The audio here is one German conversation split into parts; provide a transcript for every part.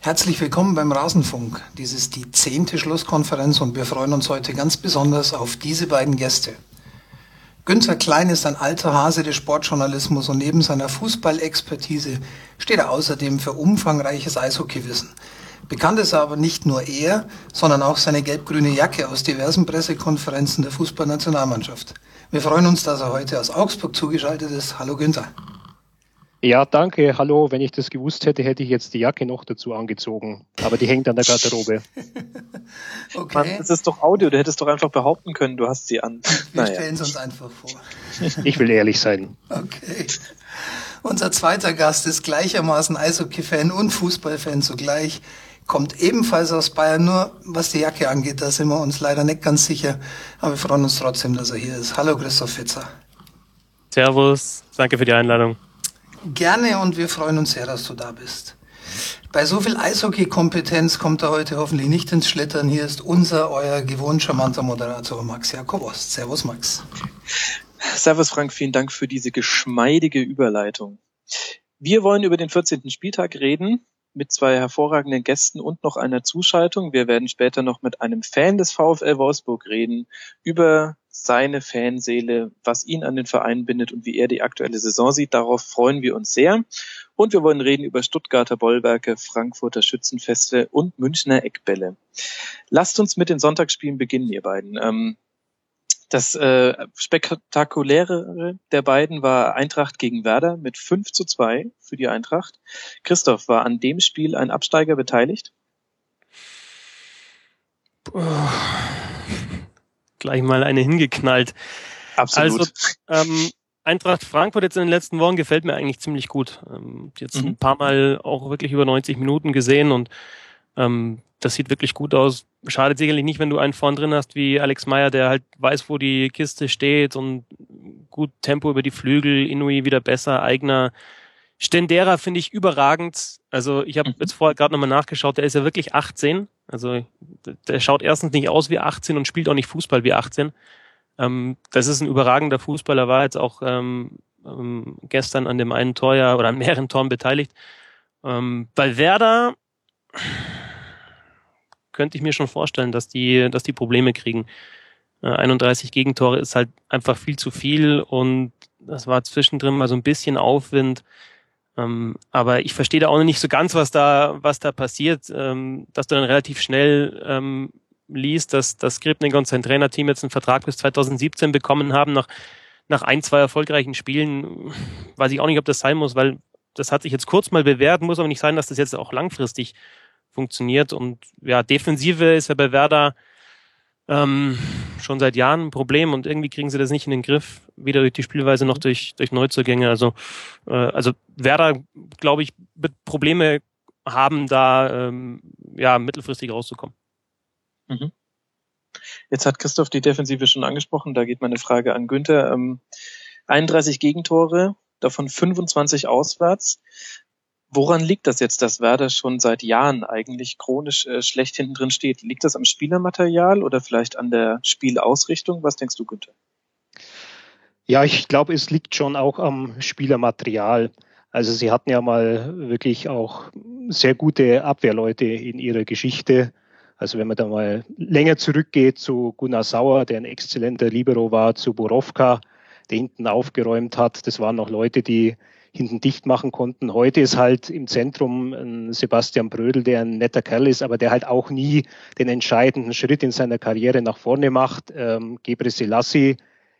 Herzlich willkommen beim Rasenfunk. Dies ist die zehnte Schlusskonferenz und wir freuen uns heute ganz besonders auf diese beiden Gäste. Günther Klein ist ein alter Hase des Sportjournalismus und neben seiner Fußballexpertise steht er außerdem für umfangreiches Eishockeywissen. Bekannt ist aber nicht nur er, sondern auch seine gelb-grüne Jacke aus diversen Pressekonferenzen der Fußballnationalmannschaft. Wir freuen uns, dass er heute aus Augsburg zugeschaltet ist. Hallo Günther. Ja, danke. Hallo. Wenn ich das gewusst hätte, hätte ich jetzt die Jacke noch dazu angezogen. Aber die hängt an der Garderobe. okay. Mann, das ist doch Audio. Du hättest doch einfach behaupten können, du hast sie an. Wir naja. stellen es uns einfach vor. Ich will ehrlich sein. Okay. Unser zweiter Gast ist gleichermaßen Eishockey-Fan und Fußballfan zugleich. Kommt ebenfalls aus Bayern, nur was die Jacke angeht, da sind wir uns leider nicht ganz sicher. Aber wir freuen uns trotzdem, dass er hier ist. Hallo Christoph Fitzer. Servus, danke für die Einladung. Gerne und wir freuen uns sehr, dass du da bist. Bei so viel Eishockey-Kompetenz kommt er heute hoffentlich nicht ins Schlittern. Hier ist unser, euer gewohnt charmanter Moderator Max Jakobost. Servus Max. Servus Frank, vielen Dank für diese geschmeidige Überleitung. Wir wollen über den 14. Spieltag reden mit zwei hervorragenden Gästen und noch einer Zuschaltung. Wir werden später noch mit einem Fan des VfL Wolfsburg reden über seine Fanseele, was ihn an den Verein bindet und wie er die aktuelle Saison sieht. Darauf freuen wir uns sehr. Und wir wollen reden über Stuttgarter Bollwerke, Frankfurter Schützenfeste und Münchner Eckbälle. Lasst uns mit den Sonntagsspielen beginnen, ihr beiden. Ähm, das äh, spektakuläre der beiden war Eintracht gegen Werder mit 5 zu 2 für die Eintracht. Christoph, war an dem Spiel ein Absteiger beteiligt? Oh gleich mal eine hingeknallt. Absolut. Also, ähm, Eintracht Frankfurt jetzt in den letzten Wochen gefällt mir eigentlich ziemlich gut. Ähm, jetzt mhm. ein paar Mal auch wirklich über 90 Minuten gesehen und ähm, das sieht wirklich gut aus. Schadet sicherlich nicht, wenn du einen vorn drin hast wie Alex Meyer, der halt weiß, wo die Kiste steht und gut Tempo über die Flügel, Inui wieder besser, eigener. Stendera finde ich überragend. Also ich habe mhm. jetzt vorher gerade nochmal nachgeschaut, der ist ja wirklich 18 also der schaut erstens nicht aus wie 18 und spielt auch nicht Fußball wie 18. Ähm, das ist ein überragender Fußballer, war jetzt auch ähm, ähm, gestern an dem einen Tor ja oder an mehreren Toren beteiligt. Ähm, bei Werder könnte ich mir schon vorstellen, dass die, dass die Probleme kriegen. Äh, 31 Gegentore ist halt einfach viel zu viel und das war zwischendrin mal so ein bisschen Aufwind. Ähm, aber ich verstehe da auch noch nicht so ganz, was da, was da passiert, ähm, dass du dann relativ schnell ähm, liest, dass, dass Skripnik und sein Trainerteam jetzt einen Vertrag bis 2017 bekommen haben, nach, nach ein, zwei erfolgreichen Spielen. Weiß ich auch nicht, ob das sein muss, weil das hat sich jetzt kurz mal bewährt, muss aber nicht sein, dass das jetzt auch langfristig funktioniert. Und ja, Defensive ist ja bei Werder ähm, schon seit Jahren ein Problem und irgendwie kriegen sie das nicht in den Griff, weder durch die Spielweise noch durch, durch Neuzugänge. Also, äh, also Werder, glaube ich, wird Probleme haben, da ähm, ja mittelfristig rauszukommen. Mhm. Jetzt hat Christoph die Defensive schon angesprochen, da geht meine Frage an Günther. Ähm, 31 Gegentore, davon 25 auswärts. Woran liegt das jetzt, dass Werder schon seit Jahren eigentlich chronisch äh, schlecht hinten drin steht? Liegt das am Spielermaterial oder vielleicht an der Spielausrichtung? Was denkst du, Günther? Ja, ich glaube, es liegt schon auch am Spielermaterial. Also sie hatten ja mal wirklich auch sehr gute Abwehrleute in ihrer Geschichte. Also wenn man da mal länger zurückgeht zu Gunnar Sauer, der ein exzellenter Libero war, zu Borowka, der hinten aufgeräumt hat, das waren noch Leute, die hinten dicht machen konnten. Heute ist halt im Zentrum ein Sebastian Brödel, der ein netter Kerl ist, aber der halt auch nie den entscheidenden Schritt in seiner Karriere nach vorne macht. Ähm, Gebre Selassie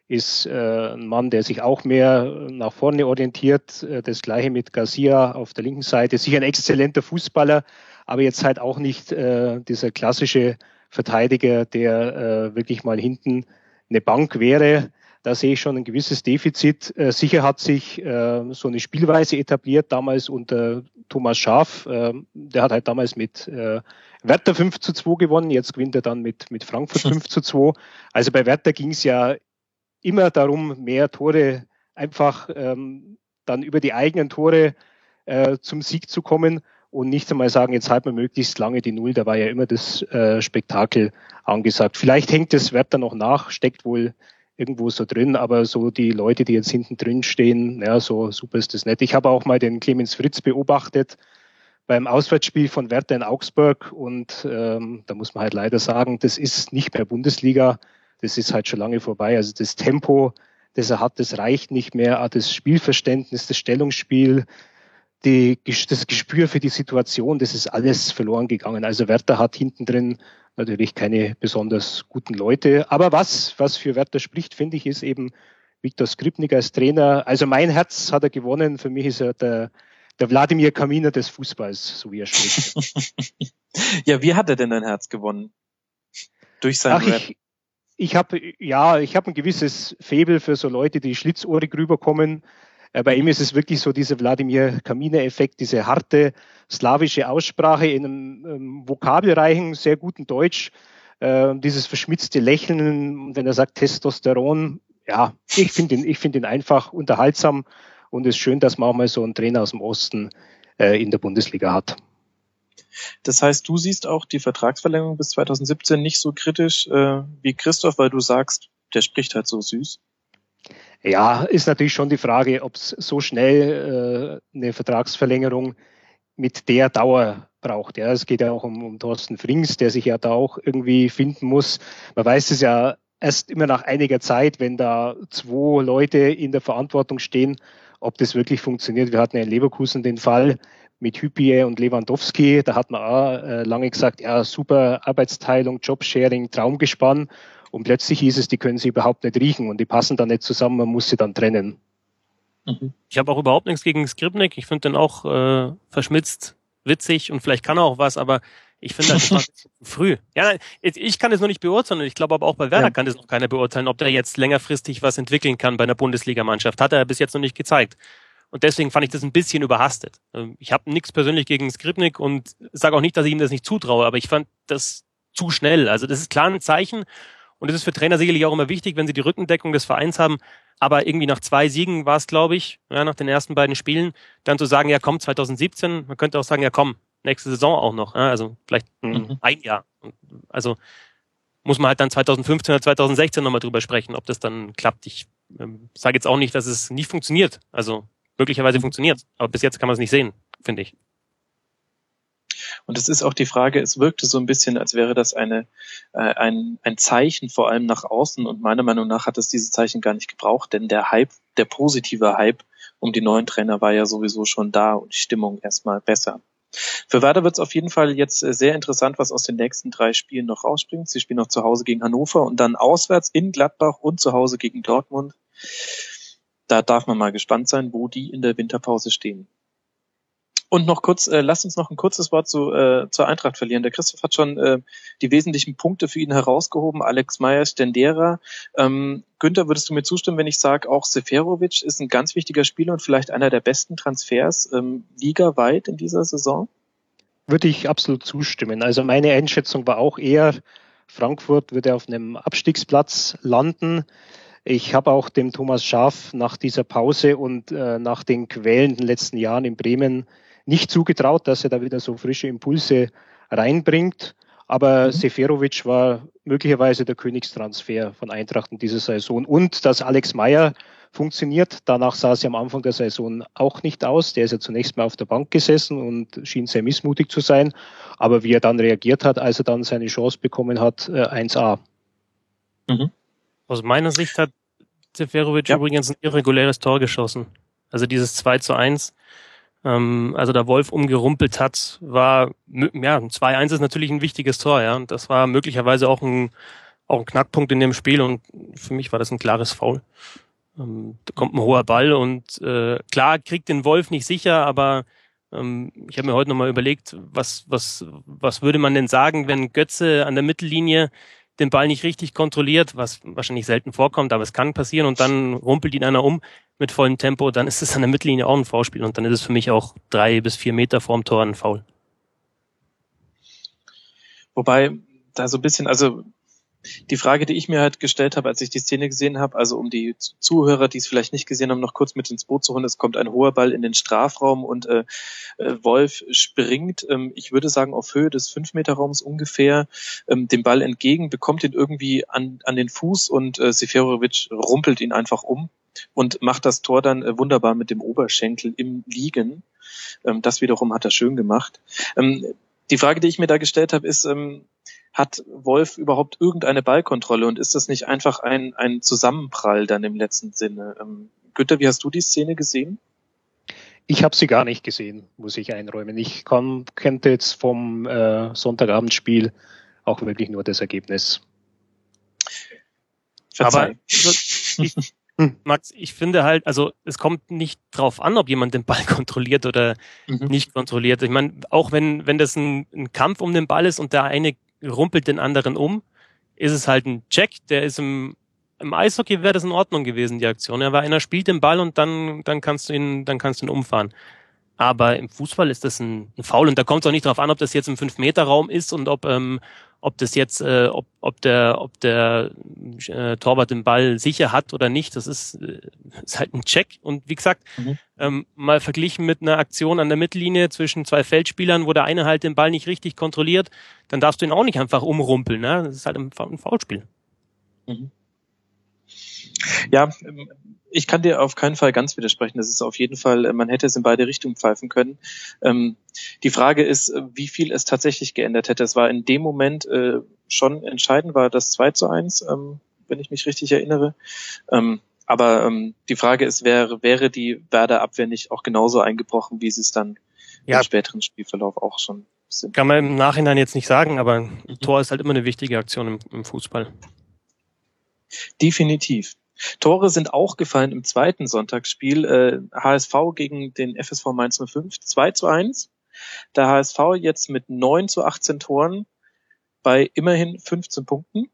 ist äh, ein Mann, der sich auch mehr nach vorne orientiert. Äh, das gleiche mit Garcia auf der linken Seite. Sicher ein exzellenter Fußballer, aber jetzt halt auch nicht äh, dieser klassische Verteidiger, der äh, wirklich mal hinten eine Bank wäre. Da sehe ich schon ein gewisses Defizit. Äh, sicher hat sich äh, so eine Spielweise etabliert, damals unter Thomas Schaaf. Äh, der hat halt damals mit äh, Werder 5 zu 2 gewonnen, jetzt gewinnt er dann mit, mit Frankfurt 5 zu 2. Also bei Werder ging es ja immer darum, mehr Tore einfach ähm, dann über die eigenen Tore äh, zum Sieg zu kommen und nicht einmal sagen, jetzt halten wir möglichst lange die Null. Da war ja immer das äh, Spektakel angesagt. Vielleicht hängt das Werder noch nach, steckt wohl irgendwo so drin, aber so die Leute, die jetzt hinten drin stehen, ja, so super ist das nicht. Ich habe auch mal den Clemens Fritz beobachtet beim Auswärtsspiel von Werder in Augsburg und ähm, da muss man halt leider sagen, das ist nicht mehr Bundesliga, das ist halt schon lange vorbei. Also das Tempo, das er hat, das reicht nicht mehr. Das Spielverständnis, das Stellungsspiel, die, das Gespür für die Situation, das ist alles verloren gegangen. Also Werder hat hinten drin natürlich keine besonders guten Leute. Aber was, was für Werder spricht, finde ich, ist eben Viktor Skripnik als Trainer. Also mein Herz hat er gewonnen. Für mich ist er der, der Wladimir Kaminer des Fußballs, so wie er spricht. ja, wie hat er denn ein Herz gewonnen? Durch sein Ach, Rap? Ich, ich habe ja, ich habe ein gewisses Faible für so Leute, die schlitzohrig rüberkommen. Äh, bei ihm ist es wirklich so dieser Wladimir Kaminer-Effekt, diese harte slawische Aussprache in einem ähm, vokabelreichen, sehr guten Deutsch, äh, dieses verschmitzte Lächeln, wenn er sagt Testosteron. Ja, ich finde ihn, ich ihn einfach unterhaltsam und es ist schön, dass man auch mal so einen Trainer aus dem Osten äh, in der Bundesliga hat. Das heißt, du siehst auch die Vertragsverlängerung bis 2017 nicht so kritisch äh, wie Christoph, weil du sagst, der spricht halt so süß. Ja, ist natürlich schon die Frage, ob es so schnell äh, eine Vertragsverlängerung mit der Dauer braucht. Ja, es geht ja auch um, um Thorsten Frings, der sich ja da auch irgendwie finden muss. Man weiß es ja erst immer nach einiger Zeit, wenn da zwei Leute in der Verantwortung stehen, ob das wirklich funktioniert. Wir hatten ja in Leverkusen den Fall mit Hüppie und Lewandowski. Da hat man auch äh, lange gesagt, ja, super Arbeitsteilung, Jobsharing, Traumgespann. Und plötzlich hieß es, die können sie überhaupt nicht riechen und die passen dann nicht zusammen, man muss sie dann trennen. Mhm. Ich habe auch überhaupt nichts gegen Skripnik. Ich finde den auch äh, verschmitzt, witzig und vielleicht kann er auch was, aber ich finde das war zu früh. Ja, ich kann es noch nicht beurteilen. Ich glaube aber auch bei Werder ja. kann es noch keiner beurteilen, ob der jetzt längerfristig was entwickeln kann bei einer Bundesligamannschaft. Hat er bis jetzt noch nicht gezeigt. Und deswegen fand ich das ein bisschen überhastet. Ähm, ich habe nichts persönlich gegen Skripnik und sage auch nicht, dass ich ihm das nicht zutraue, aber ich fand das zu schnell. Also das ist klar ein Zeichen und es ist für Trainer sicherlich auch immer wichtig, wenn sie die Rückendeckung des Vereins haben. Aber irgendwie nach zwei Siegen war es, glaube ich, ja, nach den ersten beiden Spielen, dann zu sagen, ja komm, 2017, man könnte auch sagen, ja komm, nächste Saison auch noch. Ja, also vielleicht mhm. ein Jahr. Also muss man halt dann 2015 oder 2016 nochmal drüber sprechen, ob das dann klappt. Ich ähm, sage jetzt auch nicht, dass es nicht funktioniert. Also möglicherweise funktioniert, aber bis jetzt kann man es nicht sehen, finde ich. Und es ist auch die Frage, es wirkte so ein bisschen, als wäre das eine, äh, ein, ein Zeichen vor allem nach außen. Und meiner Meinung nach hat es diese Zeichen gar nicht gebraucht, denn der Hype, der positive Hype um die neuen Trainer war ja sowieso schon da und die Stimmung erstmal besser. Für Werder wird es auf jeden Fall jetzt äh, sehr interessant, was aus den nächsten drei Spielen noch rausspringt. Sie spielen noch zu Hause gegen Hannover und dann auswärts in Gladbach und zu Hause gegen Dortmund. Da darf man mal gespannt sein, wo die in der Winterpause stehen. Und noch kurz, äh, lasst uns noch ein kurzes Wort zu, äh, zur Eintracht verlieren. Der Christoph hat schon äh, die wesentlichen Punkte für ihn herausgehoben. Alex Meyer, Stendera. Ähm, Günther, würdest du mir zustimmen, wenn ich sage, auch Seferovic ist ein ganz wichtiger Spieler und vielleicht einer der besten Transfers ähm, ligaweit in dieser Saison? Würde ich absolut zustimmen. Also meine Einschätzung war auch eher, Frankfurt würde auf einem Abstiegsplatz landen. Ich habe auch dem Thomas Schaaf nach dieser Pause und äh, nach den quälenden letzten Jahren in Bremen nicht zugetraut, dass er da wieder so frische Impulse reinbringt. Aber mhm. Seferovic war möglicherweise der Königstransfer von Eintracht in dieser Saison. Und dass Alex Meyer funktioniert, danach sah es ja am Anfang der Saison auch nicht aus. Der ist ja zunächst mal auf der Bank gesessen und schien sehr missmutig zu sein. Aber wie er dann reagiert hat, als er dann seine Chance bekommen hat, 1A. Äh, mhm. Aus meiner Sicht hat Seferovic ja. übrigens ein irreguläres Tor geschossen. Also dieses 2 zu 1 ähm, also da Wolf umgerumpelt hat, war, ja, 2-1 ist natürlich ein wichtiges Tor, ja. Und das war möglicherweise auch ein, auch ein Knackpunkt in dem Spiel und für mich war das ein klares Foul. Ähm, da kommt ein hoher Ball und äh, klar kriegt den Wolf nicht sicher, aber ähm, ich habe mir heute nochmal überlegt, was, was, was würde man denn sagen, wenn Götze an der Mittellinie den Ball nicht richtig kontrolliert, was wahrscheinlich selten vorkommt, aber es kann passieren und dann rumpelt ihn einer um mit vollem Tempo, dann ist es an der Mittellinie auch ein Foulspiel und dann ist es für mich auch drei bis vier Meter vorm Tor ein Foul. Wobei da so ein bisschen, also Die Frage, die ich mir halt gestellt habe, als ich die Szene gesehen habe, also um die Zuhörer, die es vielleicht nicht gesehen haben, noch kurz mit ins Boot zu holen, es kommt ein hoher Ball in den Strafraum und äh, äh Wolf springt, ähm, ich würde sagen, auf Höhe des 5-Meter-Raums ungefähr, ähm, dem Ball entgegen, bekommt ihn irgendwie an, an den Fuß und äh, Seferovic rumpelt ihn einfach um und macht das Tor dann äh, wunderbar mit dem Oberschenkel im Liegen. Ähm, das wiederum hat er schön gemacht. Ähm, die Frage, die ich mir da gestellt habe, ist, ähm, hat Wolf überhaupt irgendeine Ballkontrolle und ist das nicht einfach ein, ein Zusammenprall dann im letzten Sinne? Ähm, Günther, wie hast du die Szene gesehen? Ich habe sie gar nicht gesehen, muss ich einräumen. Ich kann, kannte jetzt vom äh, Sonntagabendspiel auch wirklich nur das Ergebnis. Verzeih. Aber ich, Max, ich finde halt, also es kommt nicht drauf an, ob jemand den Ball kontrolliert oder mhm. nicht kontrolliert. Ich meine, auch wenn, wenn das ein, ein Kampf um den Ball ist und der eine rumpelt den anderen um, ist es halt ein Check, der ist im, im Eishockey wäre das in Ordnung gewesen, die Aktion. Ja, weil einer spielt den Ball und dann, dann kannst du ihn, dann kannst du ihn umfahren. Aber im Fußball ist das ein, ein Foul und da kommt es auch nicht drauf an, ob das jetzt im 5-Meter-Raum ist und ob, ähm, ob das jetzt, äh, ob, ob der, ob der äh, Torwart den Ball sicher hat oder nicht. Das ist, äh, ist halt ein Check. Und wie gesagt, mhm. ähm, mal verglichen mit einer Aktion an der Mittellinie zwischen zwei Feldspielern, wo der eine halt den Ball nicht richtig kontrolliert, dann darfst du ihn auch nicht einfach umrumpeln. Ne? Das ist halt ein, ein Foulspiel. Mhm. Ja, ich kann dir auf keinen Fall ganz widersprechen. Das ist auf jeden Fall, man hätte es in beide Richtungen pfeifen können. Ähm, die Frage ist, wie viel es tatsächlich geändert hätte. Es war in dem Moment äh, schon entscheidend, war das 2 zu 1, ähm, wenn ich mich richtig erinnere. Ähm, aber ähm, die Frage ist, wäre, wäre die Werder Abwehr nicht auch genauso eingebrochen, wie sie es dann ja. im späteren Spielverlauf auch schon sind? Kann man im Nachhinein jetzt nicht sagen, aber mhm. Tor ist halt immer eine wichtige Aktion im, im Fußball. Definitiv. Tore sind auch gefallen im zweiten Sonntagsspiel. Äh, HSV gegen den FSV Mainz 05 2 zu 1. Der HSV jetzt mit 9 zu 18 Toren bei immerhin 15 Punkten.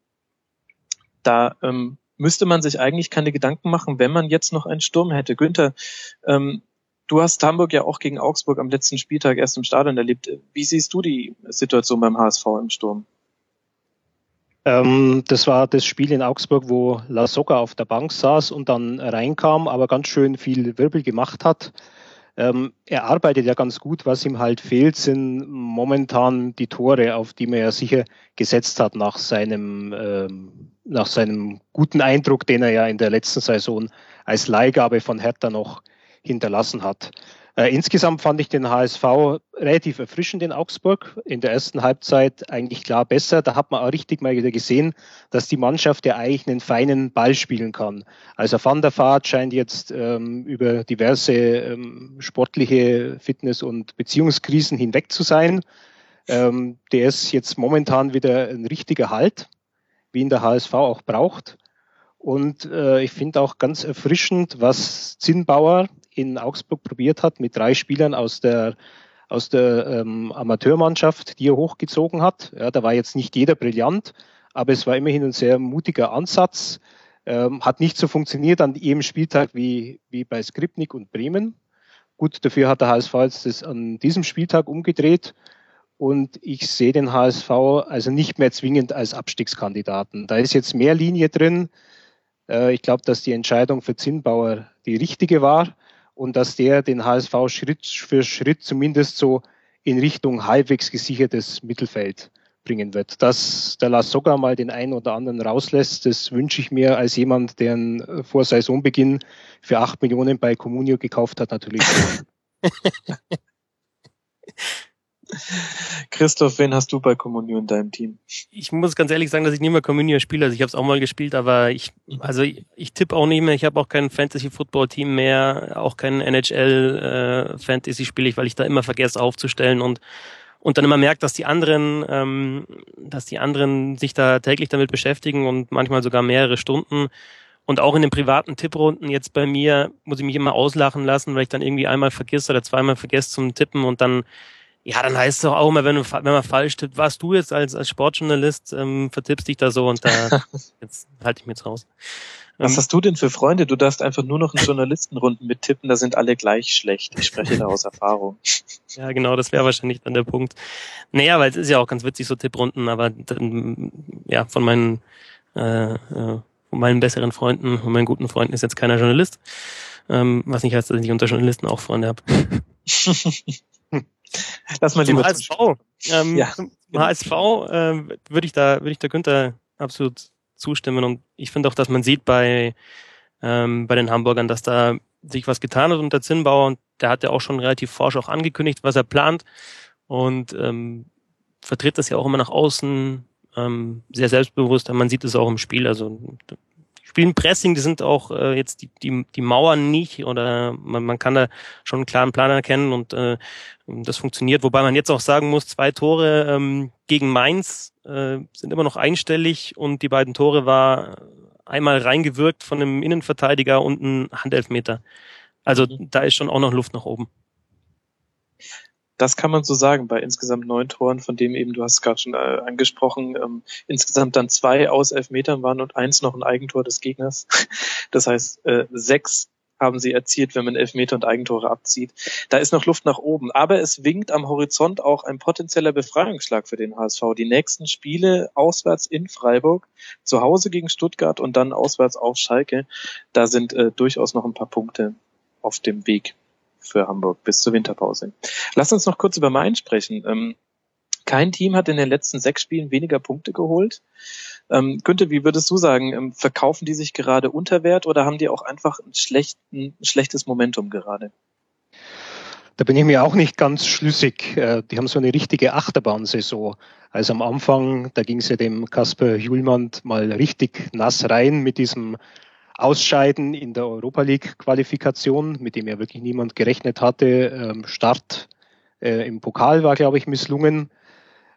Da ähm, müsste man sich eigentlich keine Gedanken machen, wenn man jetzt noch einen Sturm hätte. Günther, ähm, du hast Hamburg ja auch gegen Augsburg am letzten Spieltag erst im Stadion erlebt. Wie siehst du die Situation beim HSV im Sturm? Ähm, das war das Spiel in Augsburg, wo La Soga auf der Bank saß und dann reinkam, aber ganz schön viel Wirbel gemacht hat. Ähm, er arbeitet ja ganz gut. Was ihm halt fehlt, sind momentan die Tore, auf die man ja sicher gesetzt hat nach seinem, ähm, nach seinem guten Eindruck, den er ja in der letzten Saison als Leihgabe von Hertha noch hinterlassen hat. Äh, insgesamt fand ich den HSV relativ erfrischend in Augsburg. In der ersten Halbzeit eigentlich klar besser. Da hat man auch richtig mal wieder gesehen, dass die Mannschaft ja eigentlich einen feinen Ball spielen kann. Also Van der Vaart scheint jetzt ähm, über diverse ähm, sportliche Fitness- und Beziehungskrisen hinweg zu sein. Ähm, der ist jetzt momentan wieder ein richtiger Halt, wie ihn der HSV auch braucht. Und äh, ich finde auch ganz erfrischend, was Zinnbauer in Augsburg probiert hat mit drei Spielern aus der aus der ähm, Amateurmannschaft, die er hochgezogen hat. Ja, da war jetzt nicht jeder brillant, aber es war immerhin ein sehr mutiger Ansatz. Ähm, hat nicht so funktioniert an jedem Spieltag wie, wie bei Skripnik und Bremen. Gut, dafür hat der HSV jetzt das an diesem Spieltag umgedreht und ich sehe den HSV also nicht mehr zwingend als Abstiegskandidaten. Da ist jetzt mehr Linie drin. Äh, ich glaube, dass die Entscheidung für Zinnbauer die richtige war und dass der den HSV Schritt für Schritt zumindest so in Richtung halbwegs gesichertes Mittelfeld bringen wird. Dass der Las sogar mal den einen oder anderen rauslässt, das wünsche ich mir als jemand, der vor Saisonbeginn für acht Millionen bei Comunio gekauft hat, natürlich. Christoph, wen hast du bei Communio in deinem Team? Ich muss ganz ehrlich sagen, dass ich nicht mehr Communio spiele. Also ich habe es auch mal gespielt, aber ich, also ich, ich tippe auch nicht mehr. Ich habe auch kein Fantasy Football Team mehr, auch kein NHL äh, ich, weil ich da immer vergesse aufzustellen und und dann immer merkt, dass die anderen, ähm, dass die anderen sich da täglich damit beschäftigen und manchmal sogar mehrere Stunden. Und auch in den privaten Tipprunden jetzt bei mir muss ich mich immer auslachen lassen, weil ich dann irgendwie einmal vergesse oder zweimal vergesse zum Tippen und dann ja, dann heißt es doch auch immer, wenn, du, wenn man falsch tippt, was du jetzt als, als Sportjournalist ähm, vertippst dich da so und da jetzt halte ich mir jetzt raus. Was ähm, hast du denn für Freunde? Du darfst einfach nur noch in Journalistenrunden mittippen, da sind alle gleich schlecht. Ich spreche da aus Erfahrung. Ja, genau, das wäre wahrscheinlich dann der Punkt. Naja, weil es ist ja auch ganz witzig, so Tipprunden, aber dann, ja, von meinen, äh, äh, von meinen besseren Freunden, von meinen guten Freunden ist jetzt keiner Journalist. Ähm, was nicht heißt, dass ich nicht unter Journalisten auch Freunde habe. Lass mal zum lieber HSV. Ähm, ja, zum. HSV äh, würde ich da würde ich da Günther absolut zustimmen und ich finde auch, dass man sieht bei ähm, bei den Hamburgern, dass da sich was getan hat unter Zinnbauer und der hat ja auch schon relativ forsch auch angekündigt, was er plant und ähm, vertritt das ja auch immer nach außen ähm, sehr selbstbewusst. Man sieht es auch im Spiel. Also spielen Pressing, die sind auch äh, jetzt die, die, die Mauern nicht oder man, man kann da schon einen klaren Plan erkennen und äh, das funktioniert. Wobei man jetzt auch sagen muss, zwei Tore ähm, gegen Mainz äh, sind immer noch einstellig und die beiden Tore war einmal reingewirkt von einem Innenverteidiger und ein Handelfmeter. Also mhm. da ist schon auch noch Luft nach oben. Das kann man so sagen bei insgesamt neun Toren, von dem eben, du hast es gerade schon äh, angesprochen, ähm, insgesamt dann zwei aus Elfmetern waren und eins noch ein Eigentor des Gegners. Das heißt, äh, sechs haben sie erzielt, wenn man Elfmeter und Eigentore abzieht. Da ist noch Luft nach oben. Aber es winkt am Horizont auch ein potenzieller Befreiungsschlag für den HSV. Die nächsten Spiele auswärts in Freiburg, zu Hause gegen Stuttgart und dann auswärts auf Schalke. Da sind äh, durchaus noch ein paar Punkte auf dem Weg für Hamburg bis zur Winterpause. Lass uns noch kurz über Main sprechen. Ähm, kein Team hat in den letzten sechs Spielen weniger Punkte geholt. Ähm, Günther, wie würdest du sagen, ähm, verkaufen die sich gerade unter Wert oder haben die auch einfach ein, schlechten, ein schlechtes Momentum gerade? Da bin ich mir auch nicht ganz schlüssig. Äh, die haben so eine richtige Achterbahnsaison. Also am Anfang, da ging es ja dem Kasper Julmann mal richtig nass rein mit diesem Ausscheiden in der Europa League Qualifikation, mit dem ja wirklich niemand gerechnet hatte. Ähm, Start äh, im Pokal war, glaube ich, misslungen.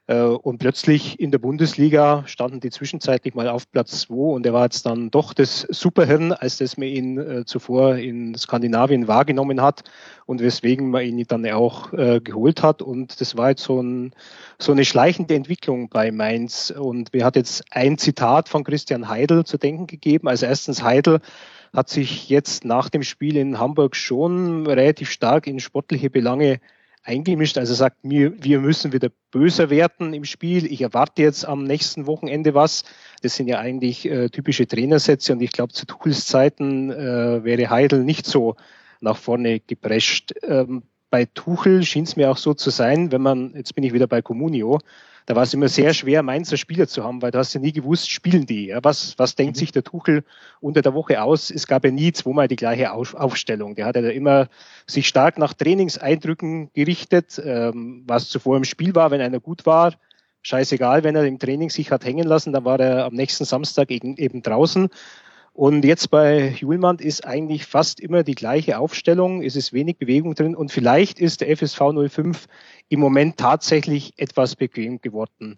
Äh, und plötzlich in der Bundesliga standen die zwischenzeitlich mal auf Platz 2 und er war jetzt dann doch das Superhirn, als das man ihn äh, zuvor in Skandinavien wahrgenommen hat und weswegen man ihn dann auch äh, geholt hat. Und das war jetzt so, ein, so eine schleichende Entwicklung bei Mainz. Und wir hat jetzt ein Zitat von Christian Heidel zu denken gegeben. Also erstens Heidel hat sich jetzt nach dem Spiel in Hamburg schon relativ stark in sportliche Belange eingemischt. Also sagt mir, wir müssen wieder böser werden im Spiel. Ich erwarte jetzt am nächsten Wochenende was. Das sind ja eigentlich äh, typische Trainersätze und ich glaube, zu Tuchels Zeiten äh, wäre Heidel nicht so nach vorne geprescht. Ähm, bei Tuchel schien es mir auch so zu sein, wenn man, jetzt bin ich wieder bei Comunio, da war es immer sehr schwer, Mainzer Spieler zu haben, weil du hast ja nie gewusst, spielen die. Ja? Was, was denkt mhm. sich der Tuchel unter der Woche aus? Es gab ja nie zweimal die gleiche Aufstellung. Der hat ja immer sich stark nach Trainingseindrücken gerichtet, ähm, was zuvor im Spiel war, wenn einer gut war. Scheißegal, wenn er im Training sich hat hängen lassen, dann war er am nächsten Samstag eben, eben draußen. Und jetzt bei Julmand ist eigentlich fast immer die gleiche Aufstellung, es ist wenig Bewegung drin und vielleicht ist der FSV 05 im Moment tatsächlich etwas bequem geworden.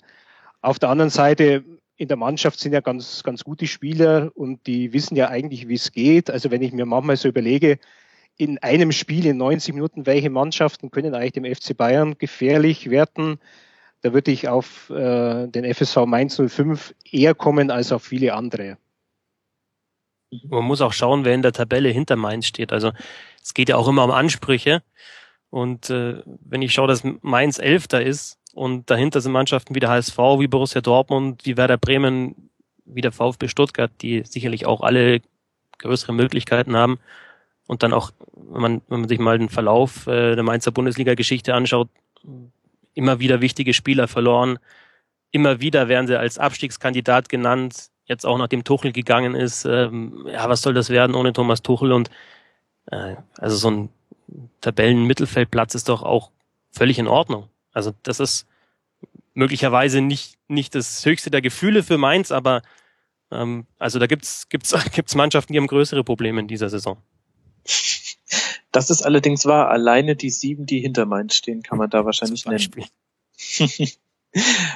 Auf der anderen Seite, in der Mannschaft sind ja ganz, ganz gute Spieler und die wissen ja eigentlich, wie es geht. Also wenn ich mir manchmal so überlege, in einem Spiel in 90 Minuten, welche Mannschaften können eigentlich dem FC Bayern gefährlich werden, da würde ich auf äh, den FSV Mainz 05 eher kommen als auf viele andere. Man muss auch schauen, wer in der Tabelle hinter Mainz steht. Also es geht ja auch immer um Ansprüche. Und äh, wenn ich schaue, dass Mainz Elfter ist und dahinter sind Mannschaften wie der HSV, wie Borussia Dortmund, wie Werder Bremen, wie der VfB Stuttgart, die sicherlich auch alle größere Möglichkeiten haben. Und dann auch, wenn man, wenn man sich mal den Verlauf äh, der Mainzer Bundesliga-Geschichte anschaut, immer wieder wichtige Spieler verloren. Immer wieder werden sie als Abstiegskandidat genannt jetzt auch nachdem Tuchel gegangen ist, ähm, ja, was soll das werden ohne Thomas Tuchel und äh, also so ein Tabellenmittelfeldplatz ist doch auch völlig in Ordnung. Also das ist möglicherweise nicht nicht das höchste der Gefühle für Mainz, aber ähm, also da gibt's gibt's gibt's Mannschaften, die haben größere Probleme in dieser Saison. Das ist allerdings wahr. Alleine die sieben, die hinter Mainz stehen, kann man da wahrscheinlich nennen.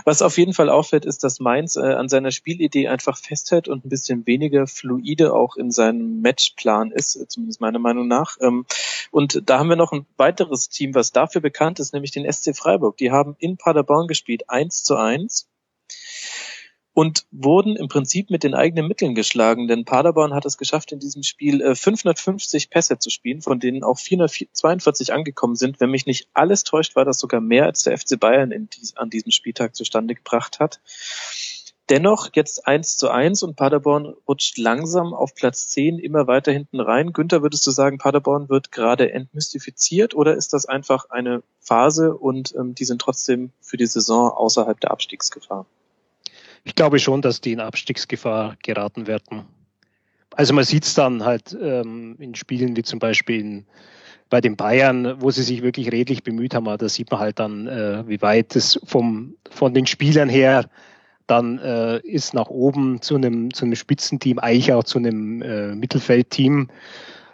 Was auf jeden Fall auffällt, ist, dass Mainz äh, an seiner Spielidee einfach festhält und ein bisschen weniger fluide auch in seinem Matchplan ist, äh, zumindest meiner Meinung nach. Ähm, und da haben wir noch ein weiteres Team, was dafür bekannt ist, nämlich den SC Freiburg. Die haben in Paderborn gespielt, eins zu eins. Und wurden im Prinzip mit den eigenen Mitteln geschlagen, denn Paderborn hat es geschafft, in diesem Spiel 550 äh, Pässe zu spielen, von denen auch 442 angekommen sind. Wenn mich nicht alles täuscht, war das sogar mehr, als der FC Bayern dies, an diesem Spieltag zustande gebracht hat. Dennoch jetzt eins zu eins und Paderborn rutscht langsam auf Platz 10 immer weiter hinten rein. Günther, würdest du sagen, Paderborn wird gerade entmystifiziert oder ist das einfach eine Phase und ähm, die sind trotzdem für die Saison außerhalb der Abstiegsgefahr? Ich glaube schon, dass die in Abstiegsgefahr geraten werden. Also man sieht es dann halt ähm, in Spielen wie zum Beispiel in, bei den Bayern, wo sie sich wirklich redlich bemüht haben, da sieht man halt dann, äh, wie weit es vom, von den Spielern her dann äh, ist nach oben zu einem, zu einem Spitzenteam, eigentlich auch zu einem äh, Mittelfeldteam.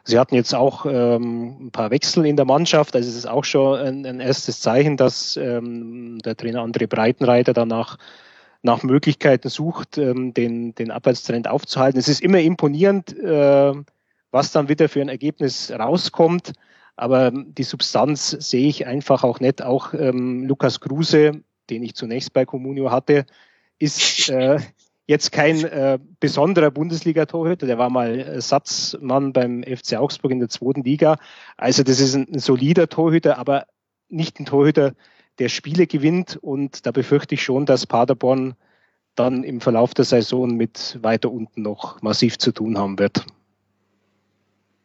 Sie hatten jetzt auch ähm, ein paar Wechsel in der Mannschaft, also es ist auch schon ein, ein erstes Zeichen, dass ähm, der Trainer André Breitenreiter danach nach Möglichkeiten sucht, ähm, den, den Abwärtstrend aufzuhalten. Es ist immer imponierend, äh, was dann wieder für ein Ergebnis rauskommt. Aber die Substanz sehe ich einfach auch nicht. Auch ähm, Lukas Kruse, den ich zunächst bei Comunio hatte, ist äh, jetzt kein äh, besonderer Bundesliga-Torhüter. Der war mal Ersatzmann beim FC Augsburg in der zweiten Liga. Also das ist ein, ein solider Torhüter, aber nicht ein Torhüter, der Spiele gewinnt. Und da befürchte ich schon, dass Paderborn dann im Verlauf der Saison mit weiter unten noch massiv zu tun haben wird.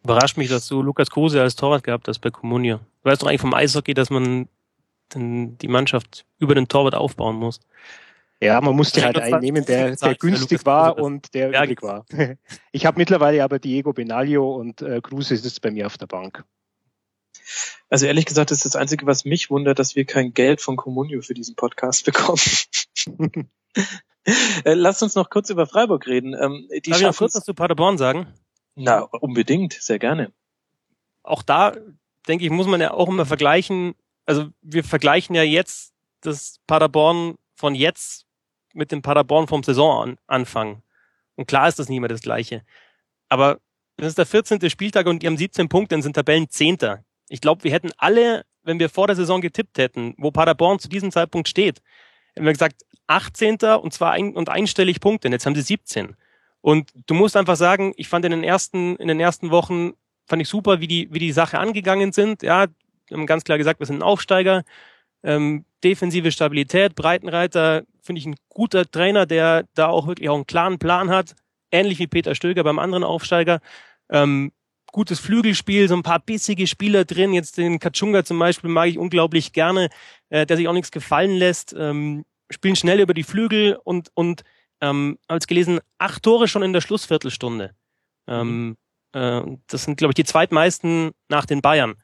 Überrascht mich, dass du Lukas Kruse als Torwart gehabt hast bei Comunio. Du weißt doch eigentlich vom Eishockey, dass man die Mannschaft über den Torwart aufbauen muss. Ja, man musste halt einen nehmen, der, der günstig war und der übrig war. Ich habe mittlerweile aber Diego Benaglio und äh, Kruse sitzt bei mir auf der Bank. Also ehrlich gesagt ist das Einzige, was mich wundert, dass wir kein Geld von Comunio für diesen Podcast bekommen. Äh, Lasst uns noch kurz über Freiburg reden. Ähm, die Darf ich noch kurz was zu Paderborn sagen? Na, unbedingt, sehr gerne. Auch da, denke ich, muss man ja auch immer vergleichen. Also wir vergleichen ja jetzt das Paderborn von jetzt mit dem Paderborn vom Saisonanfang. Und klar ist das nicht mehr das Gleiche. Aber das ist der 14. Spieltag und die haben 17 Punkte und sind Tabellenzehnter. Ich glaube, wir hätten alle, wenn wir vor der Saison getippt hätten, wo Paderborn zu diesem Zeitpunkt steht, hätten wir gesagt 18. und zwar ein, und einstellig Punkte. Und jetzt haben sie 17. Und du musst einfach sagen, ich fand in den ersten, in den ersten Wochen fand ich super, wie die, wie die Sache angegangen sind. Ja, haben ganz klar gesagt, wir sind ein Aufsteiger. Ähm, defensive Stabilität, Breitenreiter, finde ich ein guter Trainer, der da auch wirklich auch einen klaren Plan hat. Ähnlich wie Peter Stöger beim anderen Aufsteiger. Ähm, gutes Flügelspiel, so ein paar bissige Spieler drin. Jetzt den Kachunga zum Beispiel mag ich unglaublich gerne, äh, der sich auch nichts gefallen lässt. Ähm, spielen schnell über die Flügel und, und ähm, als gelesen, acht Tore schon in der Schlussviertelstunde. Ähm, äh, das sind, glaube ich, die zweitmeisten nach den Bayern.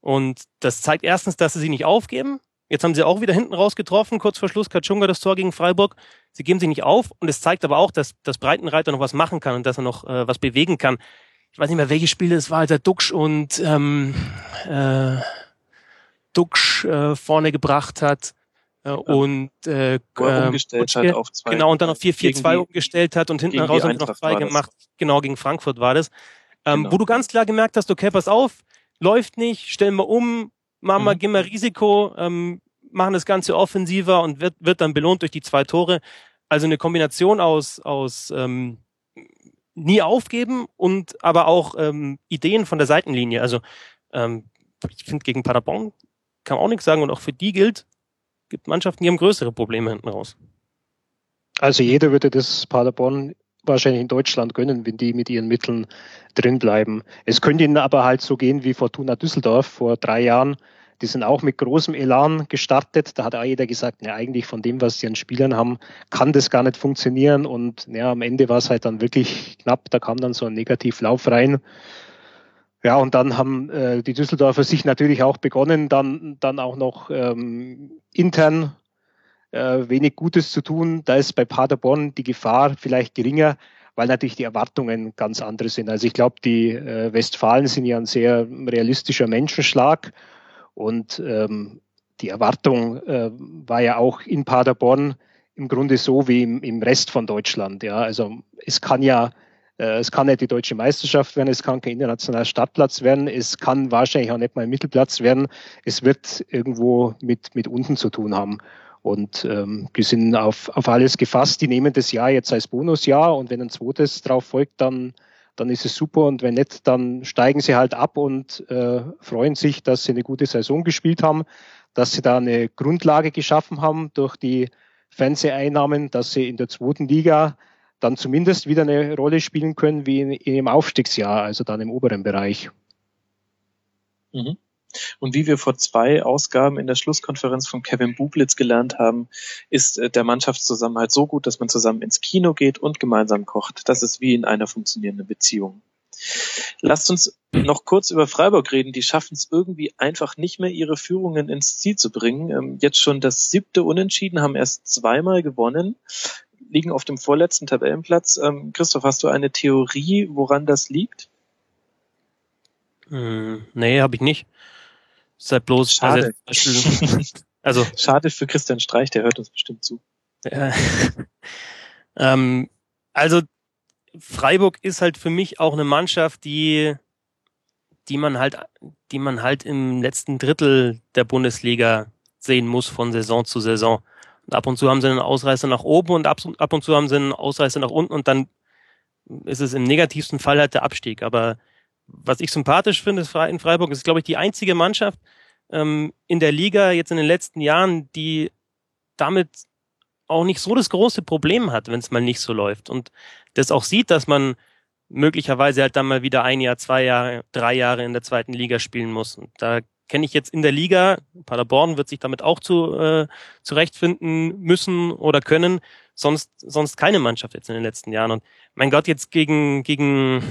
Und das zeigt erstens, dass sie sich nicht aufgeben. Jetzt haben sie auch wieder hinten raus getroffen, kurz vor Schluss Katschunga das Tor gegen Freiburg. Sie geben sich nicht auf und es zeigt aber auch, dass, dass Breitenreiter noch was machen kann und dass er noch äh, was bewegen kann ich weiß nicht mehr, welches Spiel es war, der Duxch und ähm, äh, Duxch äh, vorne gebracht hat äh, und äh, umgestellt Butschke, hat auf zwei. Genau, und dann auf 4-4-2 umgestellt hat und hinten raus haben noch zwei gemacht. Genau, gegen Frankfurt war das. Ähm, genau. Wo du ganz klar gemerkt hast, okay, pass auf, läuft nicht, stellen wir um, machen wir, mhm. gehen wir Risiko, ähm, machen das Ganze offensiver und wird, wird dann belohnt durch die zwei Tore. Also eine Kombination aus, aus ähm, nie aufgeben und aber auch ähm, Ideen von der Seitenlinie. Also ähm, ich finde, gegen Paderborn kann man auch nichts sagen und auch für die gilt, gibt Mannschaften, die haben größere Probleme hinten raus. Also jeder würde das Paderborn wahrscheinlich in Deutschland gönnen, wenn die mit ihren Mitteln drin bleiben. Es könnte ihnen aber halt so gehen wie Fortuna Düsseldorf vor drei Jahren, die sind auch mit großem Elan gestartet. Da hat auch jeder gesagt, ja, eigentlich von dem, was sie an Spielern haben, kann das gar nicht funktionieren. Und ja, am Ende war es halt dann wirklich knapp. Da kam dann so ein Negativlauf rein. Ja, und dann haben äh, die Düsseldorfer sich natürlich auch begonnen, dann, dann auch noch ähm, intern äh, wenig Gutes zu tun. Da ist bei Paderborn die Gefahr vielleicht geringer, weil natürlich die Erwartungen ganz andere sind. Also ich glaube, die äh, Westfalen sind ja ein sehr realistischer Menschenschlag und ähm, die Erwartung äh, war ja auch in Paderborn im Grunde so wie im, im Rest von Deutschland. Ja, also es kann ja äh, es kann nicht die deutsche Meisterschaft werden, es kann kein internationaler Startplatz werden, es kann wahrscheinlich auch nicht mal ein Mittelplatz werden. Es wird irgendwo mit, mit unten zu tun haben. Und ähm, die sind auf, auf alles gefasst. Die nehmen das Jahr jetzt als Bonusjahr und wenn ein zweites drauf folgt, dann, dann ist es super. Und wenn nicht, dann steigen sie halt ab und äh, freuen sich, dass sie eine gute Saison gespielt haben, dass sie da eine Grundlage geschaffen haben durch die Fernseheinnahmen, dass sie in der zweiten Liga dann zumindest wieder eine Rolle spielen können wie in, in im Aufstiegsjahr, also dann im oberen Bereich. Mhm. Und wie wir vor zwei Ausgaben in der Schlusskonferenz von Kevin Bublitz gelernt haben, ist äh, der Mannschaftszusammenhalt so gut, dass man zusammen ins Kino geht und gemeinsam kocht. Das ist wie in einer funktionierenden Beziehung. Lasst uns noch kurz über Freiburg reden. Die schaffen es irgendwie einfach nicht mehr, ihre Führungen ins Ziel zu bringen. Ähm, jetzt schon das siebte Unentschieden, haben erst zweimal gewonnen, liegen auf dem vorletzten Tabellenplatz. Ähm, Christoph, hast du eine Theorie, woran das liegt? Hm, nee, habe ich nicht. Ist halt bloß Schade. also schade für Christian Streich, der hört uns bestimmt zu. Ja. ähm, also Freiburg ist halt für mich auch eine Mannschaft, die die man halt die man halt im letzten Drittel der Bundesliga sehen muss von Saison zu Saison. Und ab und zu haben sie einen Ausreißer nach oben und ab, ab und zu haben sie einen Ausreißer nach unten und dann ist es im negativsten Fall halt der Abstieg. Aber was ich sympathisch finde in Freiburg, ist, glaube ich, die einzige Mannschaft ähm, in der Liga jetzt in den letzten Jahren, die damit auch nicht so das große Problem hat, wenn es mal nicht so läuft. Und das auch sieht, dass man möglicherweise halt dann mal wieder ein Jahr, zwei Jahre, drei Jahre in der zweiten Liga spielen muss. Und da kenne ich jetzt in der Liga, Paderborn wird sich damit auch zu, äh, zurechtfinden müssen oder können, sonst, sonst keine Mannschaft jetzt in den letzten Jahren. Und mein Gott, jetzt gegen, gegen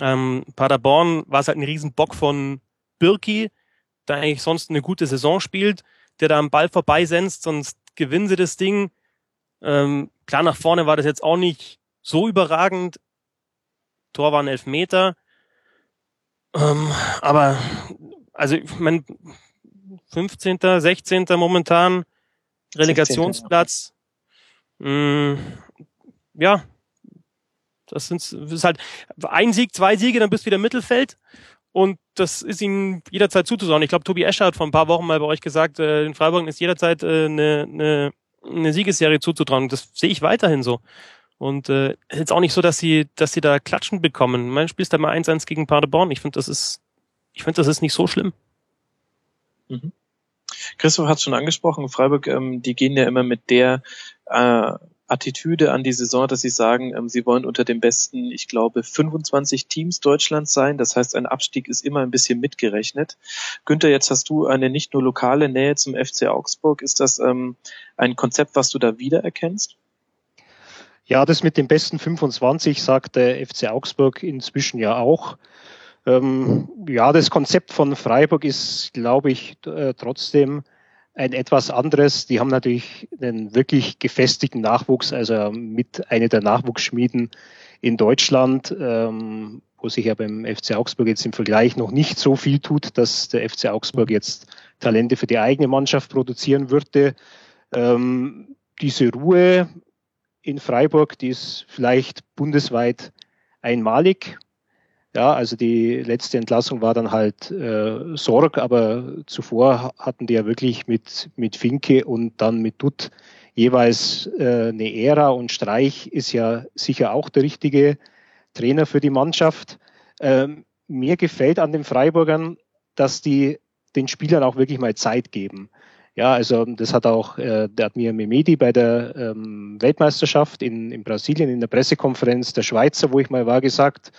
ähm, Paderborn war es halt ein Riesenbock von Birki, der eigentlich sonst eine gute Saison spielt, der da am Ball vorbeisenzt, sonst gewinnen sie das Ding. Ähm, klar, nach vorne war das jetzt auch nicht so überragend. Tor waren elf Meter. Ähm, aber, also, ich mein, 15., 16. momentan, Relegationsplatz. 16. Mh, ja, das, sind, ist halt ein Sieg, zwei Siege, dann bist du wieder Mittelfeld. Und das ist ihnen jederzeit zuzusagen. Ich glaube, Tobi Escher hat vor ein paar Wochen mal bei euch gesagt, äh, in Freiburg ist jederzeit äh, eine, eine, eine Siegesserie zuzutrauen. Das sehe ich weiterhin so. Und äh, jetzt auch nicht so, dass sie, dass sie da Klatschen bekommen. Man spielst da mal 1-1 gegen Paderborn. Ich finde, das ist, ich finde, das ist nicht so schlimm. Mhm. Christoph hat schon angesprochen, Freiburg, ähm, die gehen ja immer mit der äh, Attitüde an die Saison, dass sie sagen, ähm, sie wollen unter den besten, ich glaube, 25 Teams Deutschlands sein. Das heißt, ein Abstieg ist immer ein bisschen mitgerechnet. Günther, jetzt hast du eine nicht nur lokale Nähe zum FC Augsburg. Ist das ähm, ein Konzept, was du da wiedererkennst? Ja, das mit den besten 25 sagt der FC Augsburg inzwischen ja auch. Ähm, ja, das Konzept von Freiburg ist, glaube ich, äh, trotzdem ein etwas anderes. Die haben natürlich einen wirklich gefestigten Nachwuchs, also mit einer der Nachwuchsschmieden in Deutschland, ähm, wo sich ja beim FC Augsburg jetzt im Vergleich noch nicht so viel tut, dass der FC Augsburg jetzt Talente für die eigene Mannschaft produzieren würde. Ähm, diese Ruhe in Freiburg, die ist vielleicht bundesweit einmalig. Ja, also die letzte Entlassung war dann halt äh, Sorg, aber zuvor hatten die ja wirklich mit, mit Finke und dann mit Dutt jeweils äh, eine Ära und Streich ist ja sicher auch der richtige Trainer für die Mannschaft. Ähm, mir gefällt an den Freiburgern, dass die den Spielern auch wirklich mal Zeit geben. Ja, also das hat auch äh, der hat mir Memedi bei der ähm, Weltmeisterschaft in, in Brasilien in der Pressekonferenz der Schweizer, wo ich mal war, gesagt,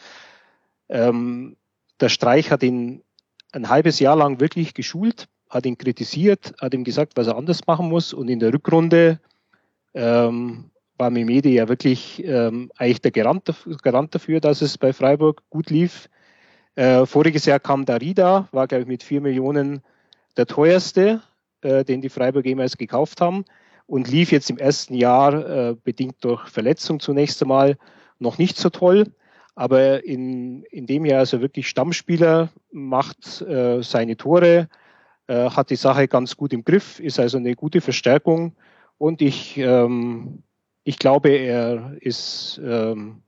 ähm, der Streich hat ihn ein halbes Jahr lang wirklich geschult, hat ihn kritisiert, hat ihm gesagt, was er anders machen muss. Und in der Rückrunde ähm, war Mimedi ja wirklich ähm, eigentlich der Garant, Garant, dafür, dass es bei Freiburg gut lief. Äh, voriges Jahr kam Darida, war glaube ich mit vier Millionen der teuerste, äh, den die Freiburg jemals gekauft haben und lief jetzt im ersten Jahr äh, bedingt durch Verletzung zunächst einmal noch nicht so toll. Aber in, in dem Jahr ist er wirklich Stammspieler, macht äh, seine Tore, äh, hat die Sache ganz gut im Griff, ist also eine gute Verstärkung. Und ich, ähm, ich glaube, er ist, ähm,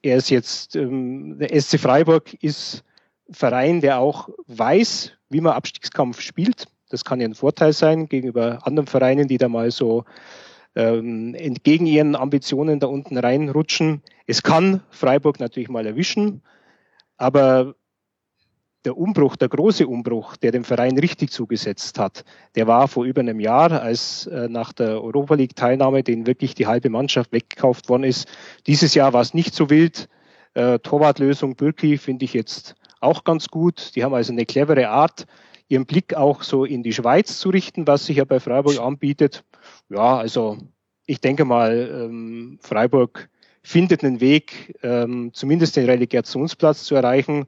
er ist jetzt, ähm, der SC Freiburg ist Verein, der auch weiß, wie man Abstiegskampf spielt. Das kann ja ein Vorteil sein gegenüber anderen Vereinen, die da mal so ähm, entgegen ihren Ambitionen da unten reinrutschen. Es kann Freiburg natürlich mal erwischen, aber der Umbruch, der große Umbruch, der dem Verein richtig zugesetzt hat, der war vor über einem Jahr, als äh, nach der Europa League Teilnahme den wirklich die halbe Mannschaft weggekauft worden ist. Dieses Jahr war es nicht so wild. Äh, Torwartlösung Birki finde ich jetzt auch ganz gut. Die haben also eine clevere Art, ihren Blick auch so in die Schweiz zu richten, was sich ja bei Freiburg anbietet. Ja, also ich denke mal, ähm, Freiburg findet einen Weg, ähm, zumindest den Relegationsplatz zu erreichen.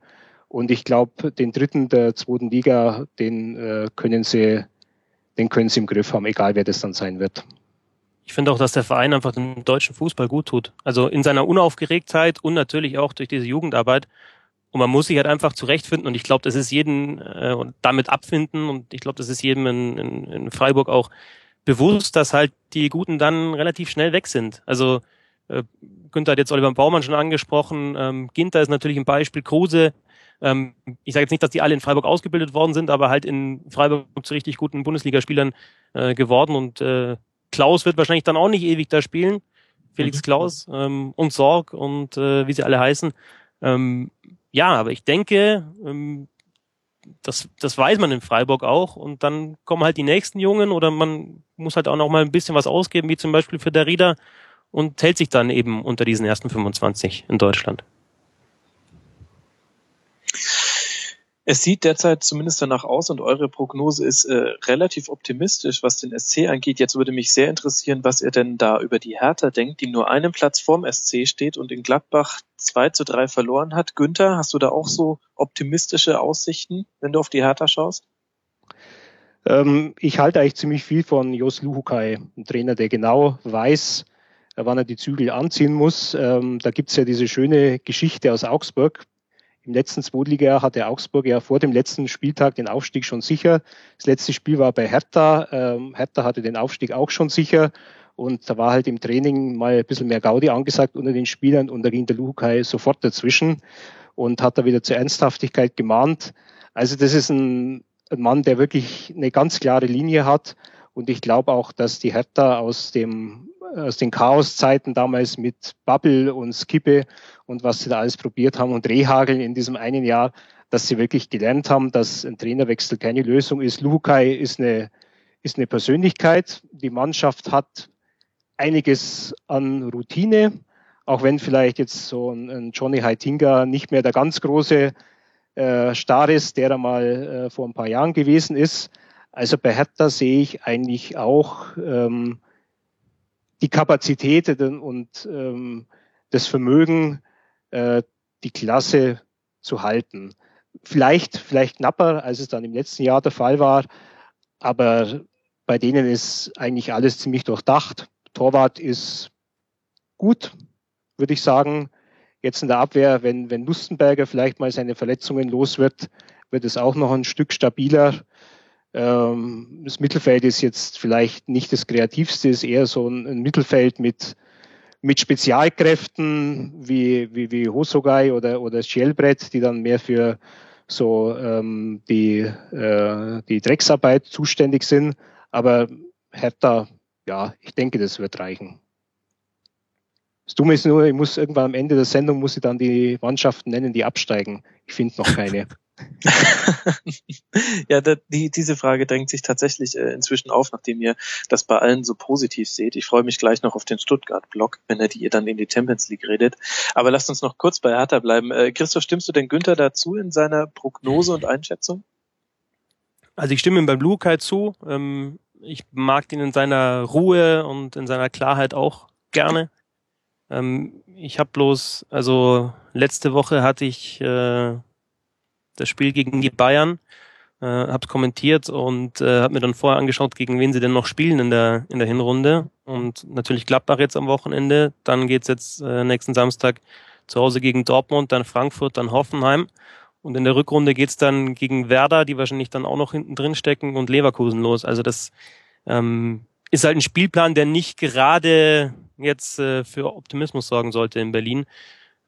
Und ich glaube, den dritten der zweiten Liga, den äh, können sie, den können sie im Griff haben, egal wer das dann sein wird. Ich finde auch, dass der Verein einfach dem deutschen Fußball gut tut. Also in seiner Unaufgeregtheit und natürlich auch durch diese Jugendarbeit. Und man muss sich halt einfach zurechtfinden. Und ich glaube, das ist jeden äh, damit abfinden. Und ich glaube, das ist jedem in, in, in Freiburg auch bewusst, dass halt die Guten dann relativ schnell weg sind. Also äh, Günther hat jetzt Oliver Baumann schon angesprochen. Ähm, Ginter ist natürlich ein Beispiel. Kruse ähm, ich sage jetzt nicht, dass die alle in Freiburg ausgebildet worden sind, aber halt in Freiburg zu richtig guten Bundesligaspielern äh, geworden und äh, Klaus wird wahrscheinlich dann auch nicht ewig da spielen. Felix mhm. Klaus ähm, und Sorg und äh, wie sie alle heißen. Ähm, ja, aber ich denke, ähm, das, das weiß man in Freiburg auch und dann kommen halt die nächsten Jungen oder man muss halt auch noch mal ein bisschen was ausgeben, wie zum Beispiel für Derrida und hält sich dann eben unter diesen ersten 25 in Deutschland. Es sieht derzeit zumindest danach aus und eure Prognose ist äh, relativ optimistisch, was den SC angeht. Jetzt würde mich sehr interessieren, was ihr denn da über die Hertha denkt, die nur einen Platz vorm SC steht und in Gladbach 2 zu 3 verloren hat. Günther, hast du da auch so optimistische Aussichten, wenn du auf die Hertha schaust? Ähm, ich halte eigentlich ziemlich viel von Jos Luhukai, ein Trainer, der genau weiß, wann er die Zügel anziehen muss. Ähm, da gibt's ja diese schöne Geschichte aus Augsburg im letzten Zweitliga hatte Augsburg ja vor dem letzten Spieltag den Aufstieg schon sicher. Das letzte Spiel war bei Hertha. Ähm, Hertha hatte den Aufstieg auch schon sicher. Und da war halt im Training mal ein bisschen mehr Gaudi angesagt unter den Spielern und da ging der Lukai sofort dazwischen und hat da wieder zur Ernsthaftigkeit gemahnt. Also das ist ein, ein Mann, der wirklich eine ganz klare Linie hat. Und ich glaube auch, dass die Hertha aus dem aus den Chaoszeiten damals mit Bubble und Skippe und was sie da alles probiert haben und Rehhageln in diesem einen Jahr, dass sie wirklich gelernt haben, dass ein Trainerwechsel keine Lösung ist. Lukai ist eine, ist eine Persönlichkeit. Die Mannschaft hat einiges an Routine, auch wenn vielleicht jetzt so ein, ein Johnny Heitinga nicht mehr der ganz große äh, Star ist, der er mal äh, vor ein paar Jahren gewesen ist. Also bei Hertha sehe ich eigentlich auch ähm, die Kapazität und ähm, das Vermögen, äh, die Klasse zu halten. Vielleicht, vielleicht knapper, als es dann im letzten Jahr der Fall war, aber bei denen ist eigentlich alles ziemlich durchdacht. Torwart ist gut, würde ich sagen. Jetzt in der Abwehr, wenn, wenn Lustenberger vielleicht mal seine Verletzungen los wird, wird es auch noch ein Stück stabiler. Ähm, das Mittelfeld ist jetzt vielleicht nicht das kreativste, ist eher so ein, Mittelfeld mit, mit Spezialkräften wie, wie, wie Hosogai oder, oder Schielbrett, die dann mehr für so ähm, die, äh, die Drecksarbeit zuständig sind. Aber Hertha, ja, ich denke, das wird reichen. Das Dumme ist nur, ich muss irgendwann am Ende der Sendung muss ich dann die Mannschaften nennen, die absteigen. Ich finde noch keine. ja, da, die, diese Frage drängt sich tatsächlich äh, inzwischen auf, nachdem ihr das bei allen so positiv seht. Ich freue mich gleich noch auf den Stuttgart-Blog, wenn er die ihr dann in die Champions League redet. Aber lasst uns noch kurz bei Hertha bleiben. Äh, Christoph, stimmst du denn Günther dazu in seiner Prognose und Einschätzung? Also ich stimme ihm beim Lukai zu. Ähm, ich mag ihn in seiner Ruhe und in seiner Klarheit auch gerne. Ähm, ich habe bloß, also letzte Woche hatte ich äh, das Spiel gegen die Bayern, äh, habe kommentiert und äh, habe mir dann vorher angeschaut, gegen wen sie denn noch spielen in der in der Hinrunde und natürlich Gladbach jetzt am Wochenende. Dann geht's jetzt äh, nächsten Samstag zu Hause gegen Dortmund, dann Frankfurt, dann Hoffenheim. Und in der Rückrunde geht's dann gegen Werder, die wahrscheinlich dann auch noch hinten drin stecken, und Leverkusen los. Also das ähm, ist halt ein Spielplan, der nicht gerade jetzt äh, für Optimismus sorgen sollte in Berlin.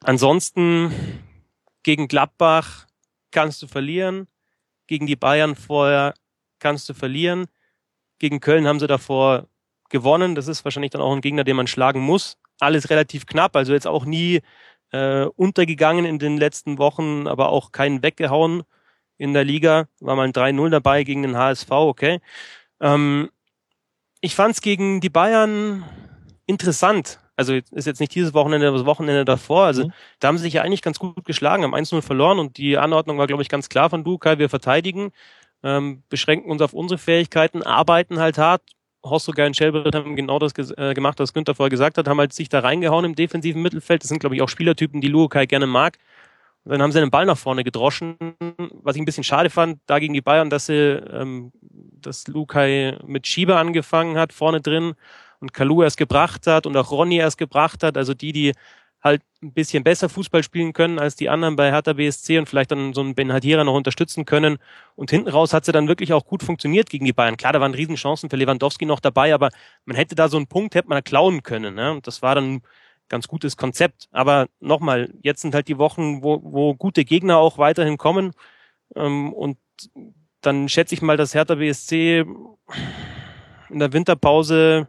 Ansonsten gegen Gladbach kannst du verlieren. Gegen die Bayern vorher kannst du verlieren. Gegen Köln haben sie davor gewonnen. Das ist wahrscheinlich dann auch ein Gegner, den man schlagen muss. Alles relativ knapp, also jetzt auch nie äh, untergegangen in den letzten Wochen, aber auch keinen weggehauen in der Liga. War mal ein 3-0 dabei gegen den HSV, okay. Ähm, ich fand es gegen die Bayern interessant. Also ist jetzt nicht dieses Wochenende, aber das Wochenende davor. Also mhm. da haben sie sich ja eigentlich ganz gut geschlagen, haben 1-0 verloren und die Anordnung war, glaube ich, ganz klar von Dukai. Wir verteidigen, ähm, beschränken uns auf unsere Fähigkeiten, arbeiten halt hart. Horst und Schelbert haben genau das äh, gemacht, was Günther vorher gesagt hat, haben halt sich da reingehauen im defensiven Mittelfeld. Das sind, glaube ich, auch Spielertypen, die Lukai gerne mag. Und dann haben sie den Ball nach vorne gedroschen, was ich ein bisschen schade fand, da gegen die Bayern, dass sie, ähm, dass Lukai mit Schieber angefangen hat, vorne drin und Kalu erst gebracht hat und auch Ronny erst gebracht hat, also die, die halt ein bisschen besser Fußball spielen können als die anderen bei Hertha BSC und vielleicht dann so einen Ben Hadira noch unterstützen können. Und hinten raus hat sie dann wirklich auch gut funktioniert gegen die Bayern. Klar, da waren Riesenchancen für Lewandowski noch dabei, aber man hätte da so einen Punkt, hätte man klauen können. Ne? Und das war dann ein ganz gutes Konzept. Aber nochmal, jetzt sind halt die Wochen, wo, wo gute Gegner auch weiterhin kommen. Ähm, und dann schätze ich mal, dass Hertha BSC in der Winterpause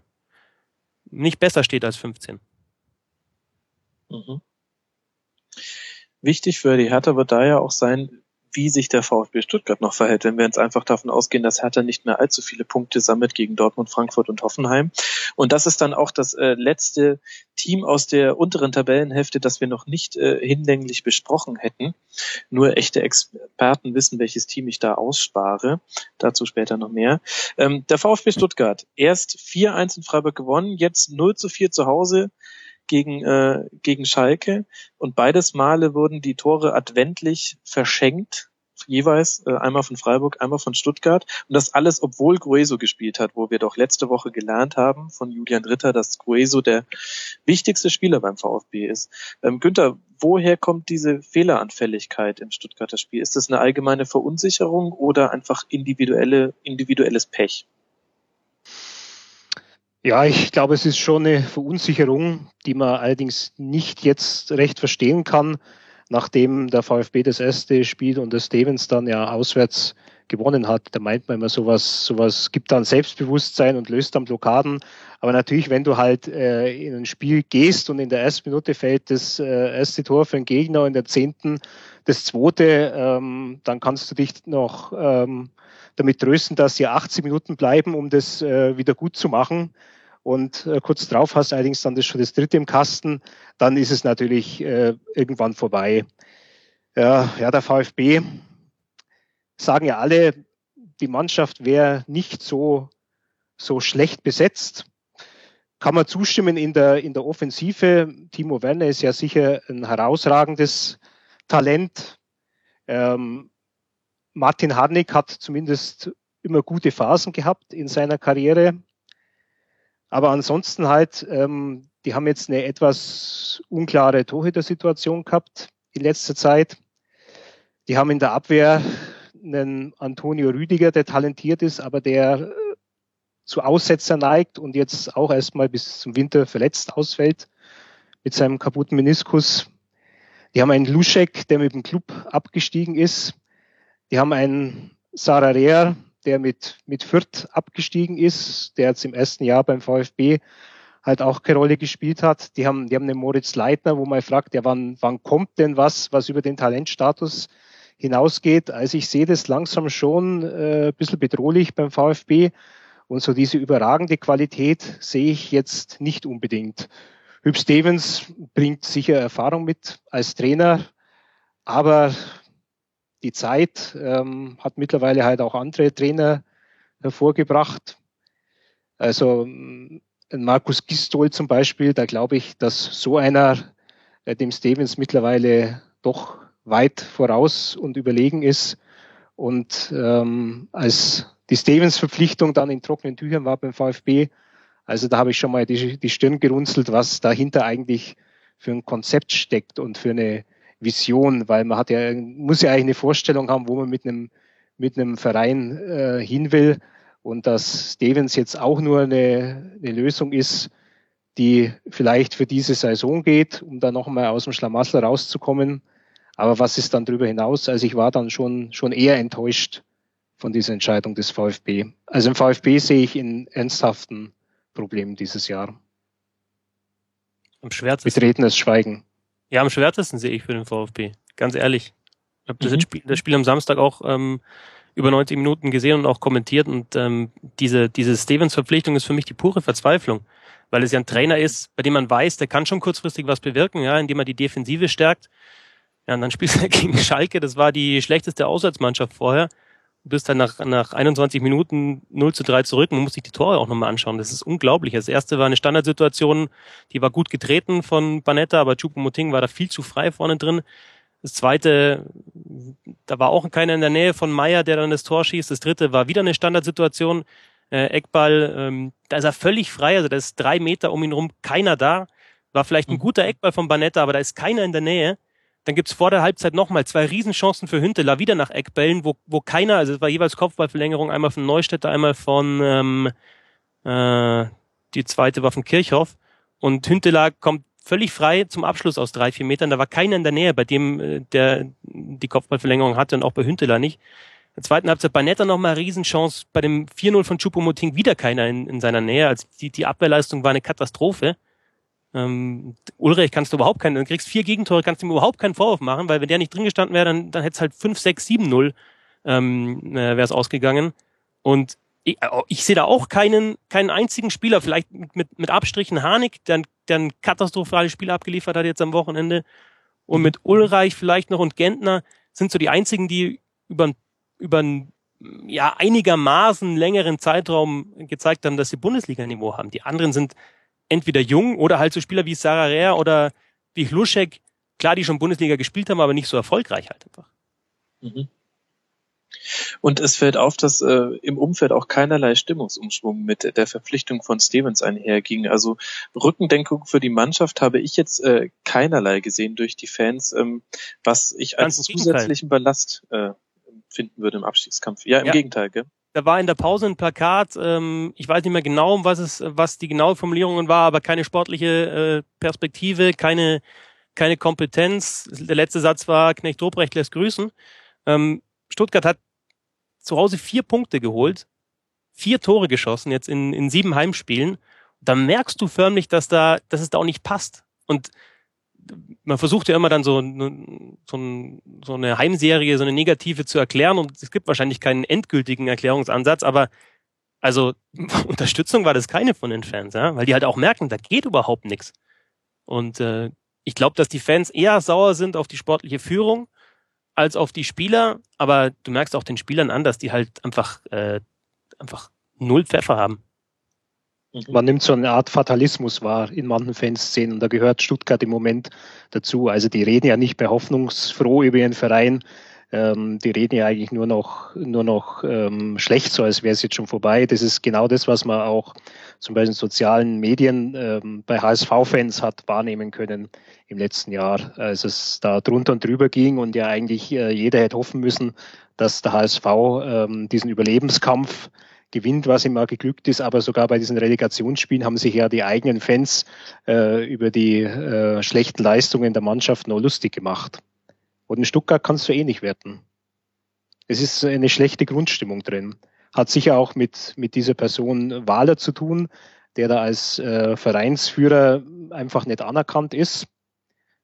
nicht besser steht als 15. Mhm. Wichtig für die Hertha wird ja auch sein, wie sich der VfB Stuttgart noch verhält, wenn wir jetzt einfach davon ausgehen, dass Hertha nicht mehr allzu viele Punkte sammelt gegen Dortmund, Frankfurt und Hoffenheim. Und das ist dann auch das äh, letzte Team aus der unteren Tabellenhälfte, das wir noch nicht äh, hinlänglich besprochen hätten. Nur echte Experten wissen, welches Team ich da ausspare. Dazu später noch mehr. Ähm, der VfB Stuttgart, erst 4-1 in Freiburg gewonnen, jetzt 0 zu 4 zu Hause gegen, äh, gegen Schalke und beides Male wurden die Tore adventlich verschenkt jeweils äh, einmal von Freiburg, einmal von Stuttgart und das alles, obwohl Grueso gespielt hat, wo wir doch letzte Woche gelernt haben von Julian Ritter, dass Grueso der wichtigste Spieler beim VfB ist. Ähm, Günther, woher kommt diese Fehleranfälligkeit im Stuttgarter Spiel? Ist das eine allgemeine Verunsicherung oder einfach individuelle, individuelles Pech? Ja, ich glaube, es ist schon eine Verunsicherung, die man allerdings nicht jetzt recht verstehen kann, nachdem der VfB das erste Spiel und der Stevens dann ja auswärts gewonnen hat. Da meint man immer sowas, sowas gibt dann Selbstbewusstsein und löst dann Blockaden. Aber natürlich, wenn du halt äh, in ein Spiel gehst und in der ersten Minute fällt das äh, erste Tor für den Gegner, in der zehnten das zweite, ähm, dann kannst du dich noch ähm, damit trösten, dass sie 80 Minuten bleiben, um das äh, wieder gut zu machen. Und äh, kurz drauf hast allerdings dann das schon das dritte im Kasten, dann ist es natürlich äh, irgendwann vorbei. Ja, ja, der VfB sagen ja alle, die Mannschaft wäre nicht so, so schlecht besetzt. Kann man zustimmen in der, in der Offensive. Timo Werner ist ja sicher ein herausragendes Talent. Ähm, Martin Harnik hat zumindest immer gute Phasen gehabt in seiner Karriere. Aber ansonsten halt, ähm, die haben jetzt eine etwas unklare Torhüter-Situation gehabt in letzter Zeit. Die haben in der Abwehr einen Antonio Rüdiger, der talentiert ist, aber der äh, zu Aussetzer neigt und jetzt auch erstmal bis zum Winter verletzt ausfällt mit seinem kaputten Meniskus. Die haben einen Luschek, der mit dem Club abgestiegen ist. Die haben einen Sarah Rea, der mit, mit Fürth abgestiegen ist, der jetzt im ersten Jahr beim VfB halt auch keine Rolle gespielt hat. Die haben, die haben einen Moritz Leitner, wo man fragt, ja, wann, wann kommt denn was, was über den Talentstatus hinausgeht. Also ich sehe das langsam schon äh, ein bisschen bedrohlich beim VfB. Und so diese überragende Qualität sehe ich jetzt nicht unbedingt. Hüb Stevens bringt sicher Erfahrung mit als Trainer, aber die Zeit ähm, hat mittlerweile halt auch andere Trainer hervorgebracht. Also Markus Gistol zum Beispiel, da glaube ich, dass so einer äh, dem Stevens mittlerweile doch weit voraus und überlegen ist. Und ähm, als die Stevens-Verpflichtung dann in trockenen Tüchern war beim VfB, also da habe ich schon mal die, die Stirn gerunzelt, was dahinter eigentlich für ein Konzept steckt und für eine Vision, weil man hat ja, muss ja eigentlich eine Vorstellung haben, wo man mit einem, mit einem Verein äh, hin will. Und dass Stevens jetzt auch nur eine, eine Lösung ist, die vielleicht für diese Saison geht, um dann nochmal aus dem Schlamassel rauszukommen. Aber was ist dann darüber hinaus? Also ich war dann schon, schon eher enttäuscht von dieser Entscheidung des VfB. Also im VfB sehe ich in ernsthaften Problemen dieses Jahr. Am schwärzesten. Betretenes Schweigen. Ja, am schwärzesten sehe ich für den VfB. Ganz ehrlich. Ich habe das, mhm. Spiel, das Spiel am Samstag auch ähm, über 90 Minuten gesehen und auch kommentiert und ähm, diese, diese Stevens-Verpflichtung ist für mich die pure Verzweiflung, weil es ja ein Trainer ist, bei dem man weiß, der kann schon kurzfristig was bewirken, ja, indem er die Defensive stärkt. Ja, und dann spielst du gegen Schalke, das war die schlechteste Auswärtsmannschaft vorher. Du bist dann nach, nach 21 Minuten 0 zu 3 zurück. Man muss sich die Tore auch nochmal anschauen. Das ist unglaublich. Das erste war eine Standardsituation, die war gut getreten von Banetta, aber Chupomoting war da viel zu frei vorne drin. Das zweite, da war auch keiner in der Nähe von Meier, der dann das Tor schießt. Das dritte war wieder eine Standardsituation. Äh, Eckball, ähm, da ist er völlig frei, also da ist drei Meter um ihn rum keiner da. War vielleicht ein mhm. guter Eckball von Banetta, aber da ist keiner in der Nähe. Dann gibt's vor der Halbzeit nochmal zwei Riesenchancen für Hünteler, wieder nach Eckbällen, wo, wo keiner, also es war jeweils Kopfballverlängerung, einmal von Neustädter, einmal von ähm, äh, die zweite war von Kirchhoff. Und Hünteler kommt völlig frei zum Abschluss aus drei, vier Metern. Da war keiner in der Nähe, bei dem äh, der die Kopfballverlängerung hatte und auch bei Hünteler nicht. In der zweiten Halbzeit bei Netter nochmal Riesenchance, bei dem 4-0 von Chupomoting wieder keiner in, in seiner Nähe. Also die, die Abwehrleistung war eine Katastrophe. Ähm, Ulrich kannst du überhaupt keinen, dann kriegst vier Gegentore, kannst du ihm überhaupt keinen Vorwurf machen, weil wenn der nicht drin gestanden wäre, dann, dann hätte es halt 5, 6, 7, 0 ähm, äh, wäre es ausgegangen. Und ich, äh, ich sehe da auch keinen, keinen einzigen Spieler, vielleicht mit, mit Abstrichen Harnik, der, der ein katastrophales Spiel abgeliefert hat jetzt am Wochenende. Und mit Ulreich vielleicht noch und Gentner sind so die einzigen, die über, über einen ja, einigermaßen längeren Zeitraum gezeigt haben, dass sie Bundesliga-Niveau haben. Die anderen sind entweder jung oder halt so Spieler wie Sarah Rea oder wie Hluschek, klar, die schon Bundesliga gespielt haben, aber nicht so erfolgreich halt einfach. Mhm. Und es fällt auf, dass äh, im Umfeld auch keinerlei Stimmungsumschwung mit der Verpflichtung von Stevens einherging. Also Rückendenkung für die Mannschaft habe ich jetzt äh, keinerlei gesehen durch die Fans, ähm, was ich als zusätzlichen Ballast äh, finden würde im Abstiegskampf. Ja, im ja. Gegenteil, gell? Da war in der Pause ein Plakat, ähm, ich weiß nicht mehr genau, was es, was die genaue Formulierungen war, aber keine sportliche äh, Perspektive, keine, keine Kompetenz. Der letzte Satz war, Knecht Dobrecht lässt grüßen. Ähm, Stuttgart hat zu Hause vier Punkte geholt, vier Tore geschossen, jetzt in, in sieben Heimspielen. Da merkst du förmlich, dass da, dass es da auch nicht passt. Und man versucht ja immer dann so, so, so eine Heimserie, so eine negative zu erklären und es gibt wahrscheinlich keinen endgültigen Erklärungsansatz, aber also Unterstützung war das keine von den Fans, ja? weil die halt auch merken, da geht überhaupt nichts. Und äh, ich glaube, dass die Fans eher sauer sind auf die sportliche Führung als auf die Spieler, aber du merkst auch den Spielern an, dass die halt einfach, äh, einfach null Pfeffer haben. Mhm. Man nimmt so eine Art Fatalismus wahr in manchen Fanszenen und da gehört Stuttgart im Moment dazu. Also die reden ja nicht mehr hoffnungsfroh über ihren Verein, ähm, die reden ja eigentlich nur noch, nur noch ähm, schlecht, so als wäre es jetzt schon vorbei. Das ist genau das, was man auch zum Beispiel in sozialen Medien ähm, bei HSV-Fans hat wahrnehmen können im letzten Jahr, als es da drunter und drüber ging und ja eigentlich äh, jeder hätte hoffen müssen, dass der HSV ähm, diesen Überlebenskampf gewinnt, was ihm mal geglückt ist, aber sogar bei diesen Relegationsspielen haben sich ja die eigenen Fans äh, über die äh, schlechten Leistungen der Mannschaft noch lustig gemacht. Und in Stuttgart kannst du eh nicht werten. Es ist eine schlechte Grundstimmung drin. Hat sicher auch mit, mit dieser Person Wahler zu tun, der da als äh, Vereinsführer einfach nicht anerkannt ist.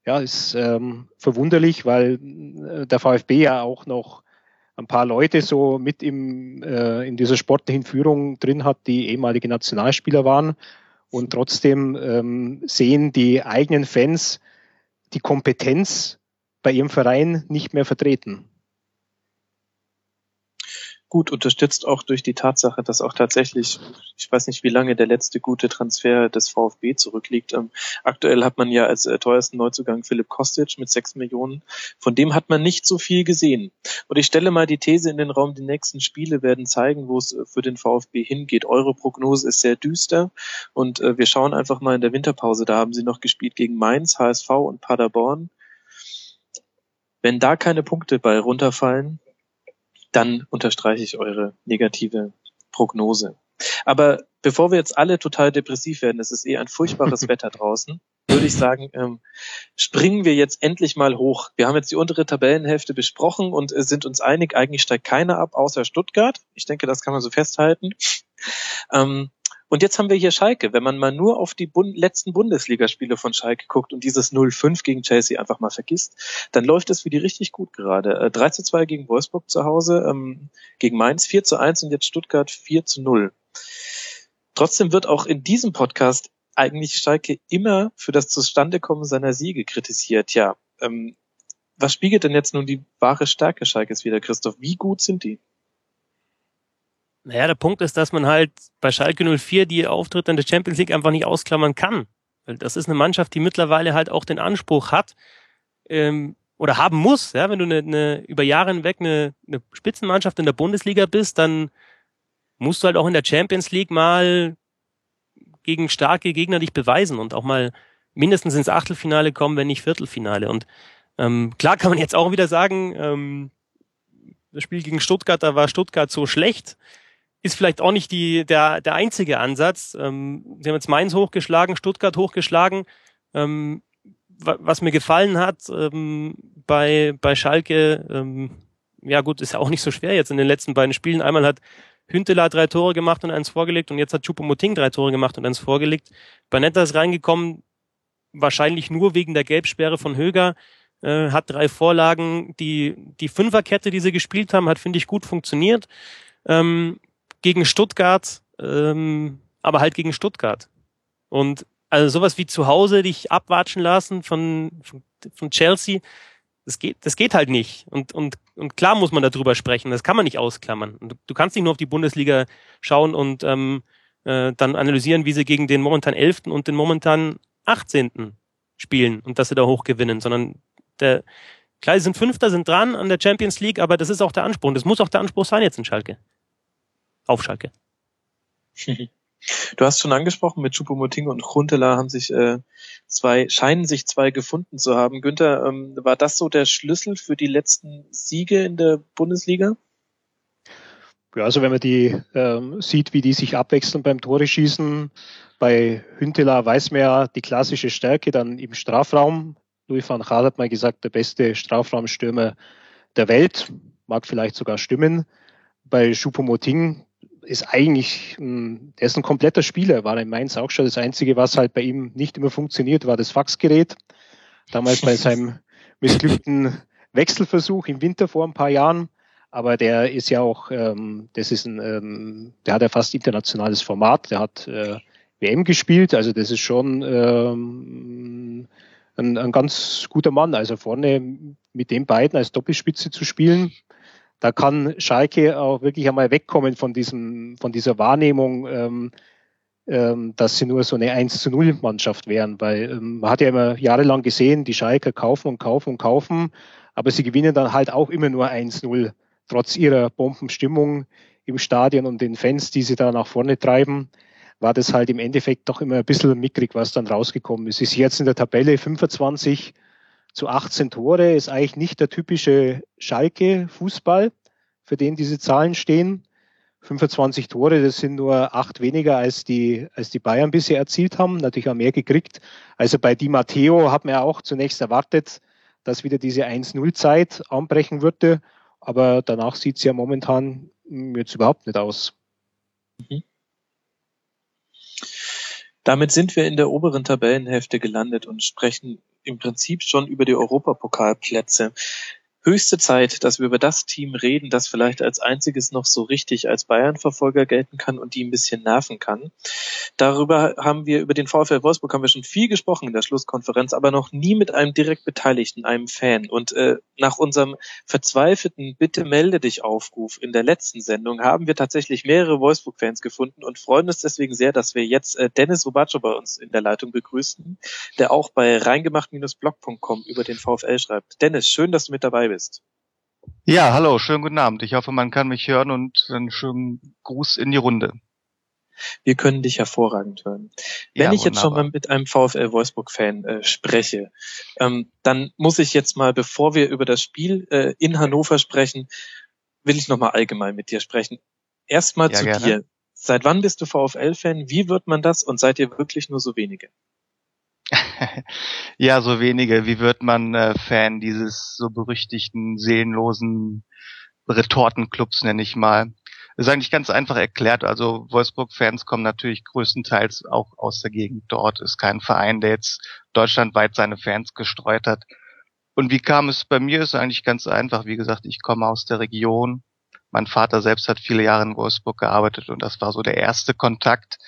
Ja, ist ähm, verwunderlich, weil äh, der VfB ja auch noch ein paar Leute so mit im, äh, in dieser sportlichen Führung drin hat, die ehemalige Nationalspieler waren. Und trotzdem ähm, sehen die eigenen Fans die Kompetenz bei ihrem Verein nicht mehr vertreten. Gut, unterstützt auch durch die Tatsache, dass auch tatsächlich, ich weiß nicht, wie lange der letzte gute Transfer des VfB zurückliegt. Ähm, aktuell hat man ja als äh, teuersten Neuzugang Philipp Kostic mit sechs Millionen. Von dem hat man nicht so viel gesehen. Und ich stelle mal die These in den Raum, die nächsten Spiele werden zeigen, wo es äh, für den VfB hingeht. Eure Prognose ist sehr düster und äh, wir schauen einfach mal in der Winterpause. Da haben sie noch gespielt gegen Mainz, HSV und Paderborn. Wenn da keine Punkte bei runterfallen, dann unterstreiche ich eure negative Prognose. Aber bevor wir jetzt alle total depressiv werden, es ist eh ein furchtbares Wetter draußen. würde ich sagen, ähm, springen wir jetzt endlich mal hoch. Wir haben jetzt die untere Tabellenhälfte besprochen und äh, sind uns einig, eigentlich steigt keiner ab, außer Stuttgart. Ich denke, das kann man so festhalten. Ähm, und jetzt haben wir hier Schalke. Wenn man mal nur auf die Bund letzten Bundesligaspiele von Schalke guckt und dieses 0-5 gegen Chelsea einfach mal vergisst, dann läuft es für die richtig gut gerade. Äh, 3 zu 2 gegen Wolfsburg zu Hause, ähm, gegen Mainz 4 zu 1 und jetzt Stuttgart 4 zu 0. Trotzdem wird auch in diesem Podcast eigentlich Schalke immer für das Zustandekommen seiner Siege kritisiert. Ja, ähm, was spiegelt denn jetzt nun die wahre Stärke Schalkes wieder, Christoph? Wie gut sind die? Naja, der Punkt ist, dass man halt bei Schalke 04 die Auftritte in der Champions League einfach nicht ausklammern kann. Weil das ist eine Mannschaft, die mittlerweile halt auch den Anspruch hat ähm, oder haben muss. Ja, wenn du eine, eine, über Jahre hinweg eine, eine Spitzenmannschaft in der Bundesliga bist, dann musst du halt auch in der Champions League mal gegen starke Gegner dich beweisen und auch mal mindestens ins Achtelfinale kommen, wenn nicht Viertelfinale. Und ähm, klar kann man jetzt auch wieder sagen, ähm, das Spiel gegen Stuttgart, da war Stuttgart so schlecht ist vielleicht auch nicht die, der, der einzige Ansatz. Ähm, sie haben jetzt Mainz hochgeschlagen, Stuttgart hochgeschlagen. Ähm, was mir gefallen hat ähm, bei, bei Schalke, ähm, ja gut, ist ja auch nicht so schwer jetzt in den letzten beiden Spielen. Einmal hat Hünteler drei Tore gemacht und eins vorgelegt und jetzt hat Chupomoting drei Tore gemacht und eins vorgelegt. Banetta ist reingekommen, wahrscheinlich nur wegen der Gelbsperre von Höger, äh, hat drei Vorlagen. Die, die Fünferkette, die sie gespielt haben, hat, finde ich, gut funktioniert. Ähm, gegen Stuttgart, ähm, aber halt gegen Stuttgart. Und also sowas wie zu Hause dich abwatschen lassen von, von, von Chelsea, das geht, das geht halt nicht. Und, und, und klar muss man darüber sprechen, das kann man nicht ausklammern. Du, du kannst nicht nur auf die Bundesliga schauen und ähm, äh, dann analysieren, wie sie gegen den momentan 11. und den momentan 18. spielen und dass sie da hoch gewinnen, sondern der, klar, sie sind Fünfter, sind dran an der Champions League, aber das ist auch der Anspruch. Und das muss auch der Anspruch sein jetzt in Schalke auf Schalke. Du hast schon angesprochen, mit Choupo-Moting und Huntela haben sich äh, zwei, scheinen sich zwei gefunden zu haben. Günther, ähm, war das so der Schlüssel für die letzten Siege in der Bundesliga? Ja, also wenn man die ähm, sieht, wie die sich abwechseln beim Tore schießen, bei Hünteler weiß man ja die klassische Stärke dann im Strafraum. Louis van Gaal hat mal gesagt, der beste Strafraumstürmer der Welt, mag vielleicht sogar stimmen. Bei Choupo-Moting ist eigentlich, der ist ein kompletter Spieler, war in Mainz auch schon. Das Einzige, was halt bei ihm nicht immer funktioniert, war das Faxgerät. Damals bei seinem missglückten Wechselversuch im Winter vor ein paar Jahren. Aber der ist ja auch, ähm, das ist ein, ähm, der hat ja fast internationales Format. Der hat äh, WM gespielt, also das ist schon ähm, ein, ein ganz guter Mann. Also vorne mit den beiden als Doppelspitze zu spielen, da kann Schalke auch wirklich einmal wegkommen von diesem, von dieser Wahrnehmung, ähm, ähm, dass sie nur so eine 1 zu 0 Mannschaft wären, weil ähm, man hat ja immer jahrelang gesehen, die Schalker kaufen und kaufen und kaufen, aber sie gewinnen dann halt auch immer nur 1-0, trotz ihrer Bombenstimmung im Stadion und den Fans, die sie da nach vorne treiben, war das halt im Endeffekt doch immer ein bisschen mickrig, was dann rausgekommen ist. Ist jetzt in der Tabelle 25 zu 18 Tore ist eigentlich nicht der typische Schalke-Fußball, für den diese Zahlen stehen. 25 Tore, das sind nur acht weniger als die, als die Bayern bisher erzielt haben, natürlich auch mehr gekriegt. Also bei Di Matteo hat man ja auch zunächst erwartet, dass wieder diese 1-0-Zeit anbrechen würde, aber danach sieht es ja momentan jetzt überhaupt nicht aus. Mhm. Damit sind wir in der oberen Tabellenhälfte gelandet und sprechen im Prinzip schon über die Europapokalplätze höchste Zeit, dass wir über das Team reden, das vielleicht als einziges noch so richtig als Bayern-Verfolger gelten kann und die ein bisschen nerven kann. Darüber haben wir, über den VfL Wolfsburg haben wir schon viel gesprochen in der Schlusskonferenz, aber noch nie mit einem direkt Beteiligten, einem Fan. Und äh, nach unserem verzweifelten Bitte melde dich Aufruf in der letzten Sendung haben wir tatsächlich mehrere Wolfsburg-Fans gefunden und freuen uns deswegen sehr, dass wir jetzt äh, Dennis Rubacho bei uns in der Leitung begrüßen, der auch bei reingemacht-blog.com über den VfL schreibt. Dennis, schön, dass du mit dabei bist bist. Ja, hallo, schönen guten Abend. Ich hoffe, man kann mich hören und einen schönen Gruß in die Runde. Wir können dich hervorragend hören. Wenn ja, ich jetzt schon mal mit einem VfL Wolfsburg-Fan äh, spreche, ähm, dann muss ich jetzt mal, bevor wir über das Spiel äh, in Hannover sprechen, will ich nochmal allgemein mit dir sprechen. Erstmal ja, zu gerne. dir. Seit wann bist du VfL-Fan? Wie wird man das? Und seid ihr wirklich nur so wenige? ja, so wenige. Wie wird man äh, Fan dieses so berüchtigten, seelenlosen Retortenclubs, nenne ich mal? Ist eigentlich ganz einfach erklärt. Also Wolfsburg-Fans kommen natürlich größtenteils auch aus der Gegend dort. Ist kein Verein, der jetzt deutschlandweit seine Fans gestreut hat. Und wie kam es bei mir? Ist eigentlich ganz einfach. Wie gesagt, ich komme aus der Region. Mein Vater selbst hat viele Jahre in Wolfsburg gearbeitet und das war so der erste Kontakt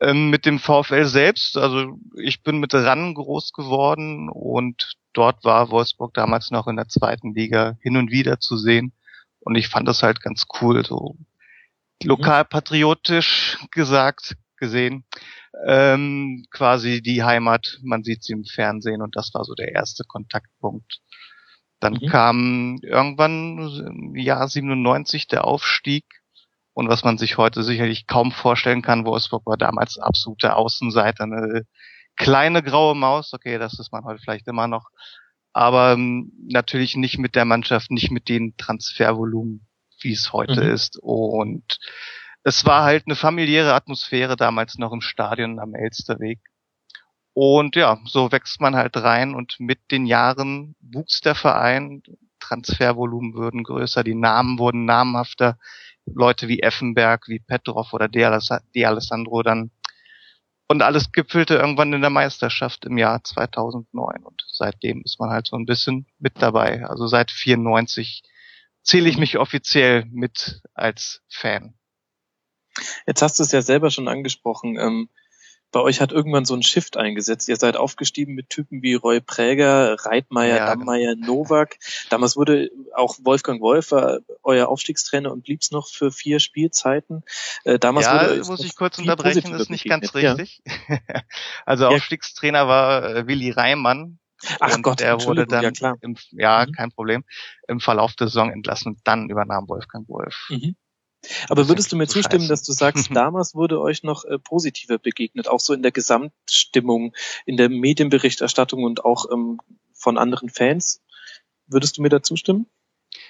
ähm, mit dem VfL selbst. Also ich bin mit RAN groß geworden und dort war Wolfsburg damals noch in der zweiten Liga hin und wieder zu sehen. Und ich fand das halt ganz cool, so lokalpatriotisch gesagt, gesehen. Ähm, quasi die Heimat, man sieht sie im Fernsehen und das war so der erste Kontaktpunkt. Dann mhm. kam irgendwann im Jahr 97 der Aufstieg und was man sich heute sicherlich kaum vorstellen kann, Wolfsburg war damals absolute Außenseiter, eine kleine graue Maus, okay, das ist man heute vielleicht immer noch, aber ähm, natürlich nicht mit der Mannschaft, nicht mit den Transfervolumen, wie es heute mhm. ist. Und es war halt eine familiäre Atmosphäre damals noch im Stadion am Elsterweg. Und ja, so wächst man halt rein und mit den Jahren wuchs der Verein, Transfervolumen wurden größer, die Namen wurden namhafter, Leute wie Effenberg, wie Petrov oder De Alessandro dann und alles gipfelte irgendwann in der Meisterschaft im Jahr 2009 und seitdem ist man halt so ein bisschen mit dabei. Also seit 94 zähle ich mich offiziell mit als Fan. Jetzt hast du es ja selber schon angesprochen. Ähm, bei euch hat irgendwann so ein Shift eingesetzt. Ihr seid aufgestiegen mit Typen wie Roy Präger, Reitmeier, ja, Dammeier, genau. Novak. Damals wurde auch Wolfgang Wolf war euer Aufstiegstrainer und blieb's noch für vier Spielzeiten. Äh, damals ja, wurde muss ich kurz unterbrechen, das ist nicht ganz richtig. Ja. also Aufstiegstrainer war äh, Willi Reimann. Ach und Gott, der wurde dann ja. Im, ja mhm. kein Problem, im Verlauf der Saison entlassen und dann übernahm Wolfgang Wolf. Mhm. Aber würdest du mir zustimmen, scheiße. dass du sagst, damals wurde euch noch äh, positiver begegnet, auch so in der Gesamtstimmung, in der Medienberichterstattung und auch ähm, von anderen Fans? Würdest du mir da zustimmen?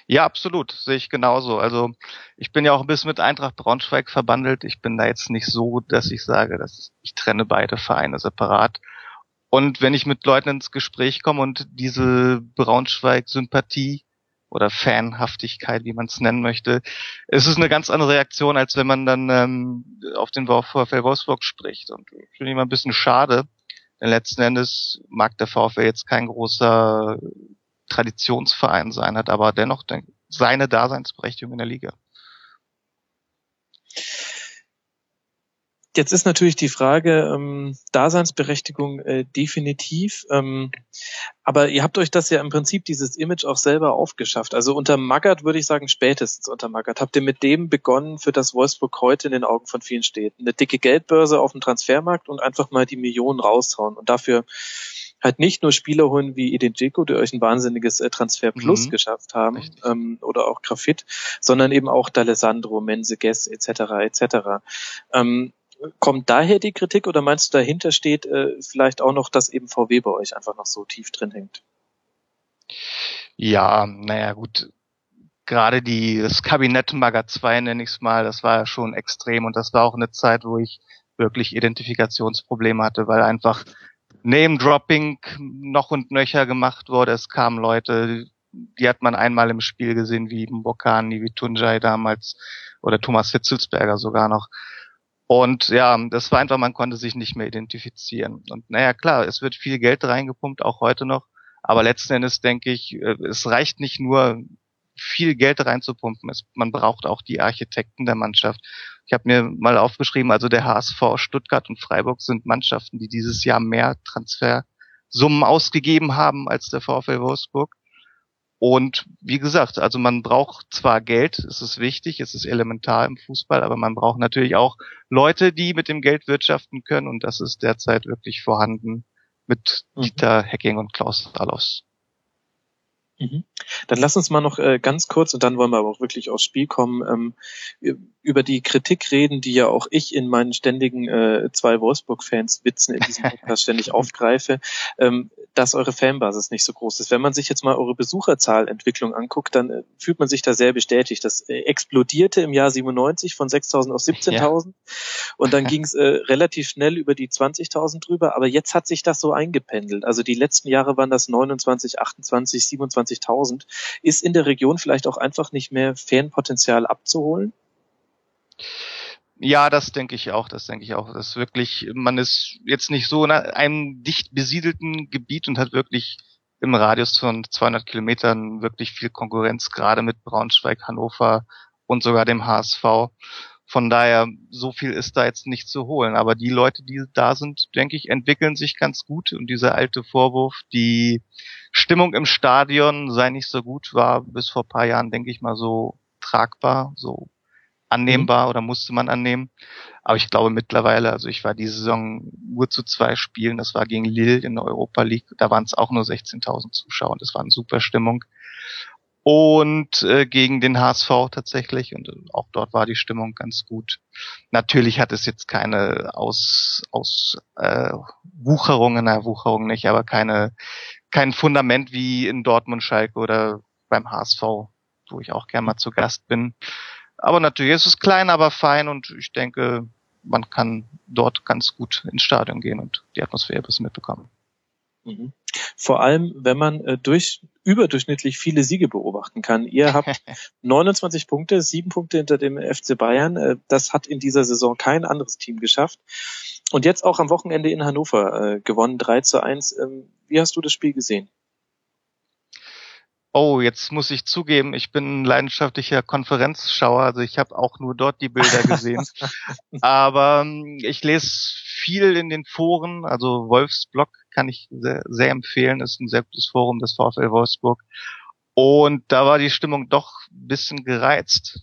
Ja, absolut, sehe ich genauso. Also ich bin ja auch ein bisschen mit Eintracht Braunschweig verbandelt. Ich bin da jetzt nicht so, dass ich sage, dass ich trenne beide Vereine separat. Und wenn ich mit Leuten ins Gespräch komme und diese Braunschweig-Sympathie oder Fanhaftigkeit, wie man es nennen möchte. Es ist eine ganz andere Reaktion, als wenn man dann ähm, auf den VfL Wolfsburg spricht. Und ich finde immer ein bisschen schade, denn letzten Endes mag der VfL jetzt kein großer Traditionsverein sein, hat aber dennoch seine Daseinsberechtigung in der Liga. Jetzt ist natürlich die Frage, ähm, Daseinsberechtigung äh, definitiv. Ähm, aber ihr habt euch das ja im Prinzip dieses Image auch selber aufgeschafft. Also unter Magath würde ich sagen, spätestens unter Magath. Habt ihr mit dem begonnen, für das Wolfsburg heute in den Augen von vielen steht? Eine dicke Geldbörse auf dem Transfermarkt und einfach mal die Millionen raushauen und dafür halt nicht nur Spieler holen wie Edin Dzeko, die euch ein wahnsinniges äh, Transfer Plus mhm. geschafft haben, ähm, oder auch Grafit, sondern eben auch D'Alessandro, Mense, Guess etc. etc. Ähm, kommt daher die Kritik oder meinst du, dahinter steht äh, vielleicht auch noch, dass eben VW bei euch einfach noch so tief drin hängt? Ja, naja, gut. Gerade die, das Kabinett Maga 2 nenne ich es mal, das war ja schon extrem und das war auch eine Zeit, wo ich wirklich Identifikationsprobleme hatte, weil einfach Name-Dropping noch und nöcher gemacht wurde. Es kamen Leute, die hat man einmal im Spiel gesehen, wie Mbokani, wie Tunjai damals oder Thomas Hitzelsberger sogar noch. Und ja, das war einfach, man konnte sich nicht mehr identifizieren. Und naja, klar, es wird viel Geld reingepumpt, auch heute noch. Aber letzten Endes denke ich, äh, es reicht nicht nur viel Geld reinzupumpen. Es, man braucht auch die Architekten der Mannschaft. Ich habe mir mal aufgeschrieben, also der HSV, Stuttgart und Freiburg sind Mannschaften, die dieses Jahr mehr Transfersummen ausgegeben haben als der VfL Wolfsburg. Und wie gesagt, also man braucht zwar Geld, es ist wichtig, es ist elementar im Fußball, aber man braucht natürlich auch Leute, die mit dem Geld wirtschaften können und das ist derzeit wirklich vorhanden mit mhm. Dieter Hecking und Klaus Dalos. Mhm. Dann lass uns mal noch äh, ganz kurz und dann wollen wir aber auch wirklich aufs Spiel kommen, ähm, über die Kritik reden, die ja auch ich in meinen ständigen äh, zwei Wolfsburg-Fans-Witzen in diesem Podcast ständig aufgreife, ähm, dass eure Fanbasis nicht so groß ist. Wenn man sich jetzt mal eure Besucherzahlentwicklung anguckt, dann äh, fühlt man sich da sehr bestätigt. Das äh, explodierte im Jahr 97 von 6.000 auf 17.000 ja. und dann ging es äh, relativ schnell über die 20.000 drüber, aber jetzt hat sich das so eingependelt. Also die letzten Jahre waren das 29, 28, 27.000. Ist in der Region vielleicht auch einfach nicht mehr Fanpotenzial abzuholen? Ja, das denke ich auch, das denke ich auch. Das wirklich, man ist jetzt nicht so in einem dicht besiedelten Gebiet und hat wirklich im Radius von 200 Kilometern wirklich viel Konkurrenz, gerade mit Braunschweig, Hannover und sogar dem HSV. Von daher, so viel ist da jetzt nicht zu holen. Aber die Leute, die da sind, denke ich, entwickeln sich ganz gut. Und dieser alte Vorwurf, die Stimmung im Stadion sei nicht so gut, war bis vor paar Jahren, denke ich mal, so tragbar, so annehmbar mhm. oder musste man annehmen. Aber ich glaube mittlerweile, also ich war diese Saison nur zu zwei Spielen, das war gegen Lille in der Europa League, da waren es auch nur 16.000 Zuschauer und das war eine super Stimmung. Und äh, gegen den HSV tatsächlich und auch dort war die Stimmung ganz gut. Natürlich hat es jetzt keine Aus, aus äh, Wucherungen, na Wucherung nicht, aber keine kein Fundament wie in Dortmund, Schalke oder beim HSV, wo ich auch gern mal zu Gast bin. Aber natürlich ist es klein, aber fein und ich denke, man kann dort ganz gut ins Stadion gehen und die Atmosphäre ein bisschen mitbekommen. Mhm. Vor allem, wenn man äh, durch überdurchschnittlich viele Siege beobachten kann. Ihr habt 29 Punkte, sieben Punkte hinter dem FC Bayern. Äh, das hat in dieser Saison kein anderes Team geschafft. Und jetzt auch am Wochenende in Hannover äh, gewonnen, 3 zu 1. Ähm, wie hast du das Spiel gesehen? Oh, jetzt muss ich zugeben, ich bin ein leidenschaftlicher Konferenzschauer, also ich habe auch nur dort die Bilder gesehen. Aber ähm, ich lese viel in den Foren, also Wolfsblog kann ich sehr, sehr empfehlen, ist ein sehr gutes Forum des VfL Wolfsburg. Und da war die Stimmung doch ein bisschen gereizt.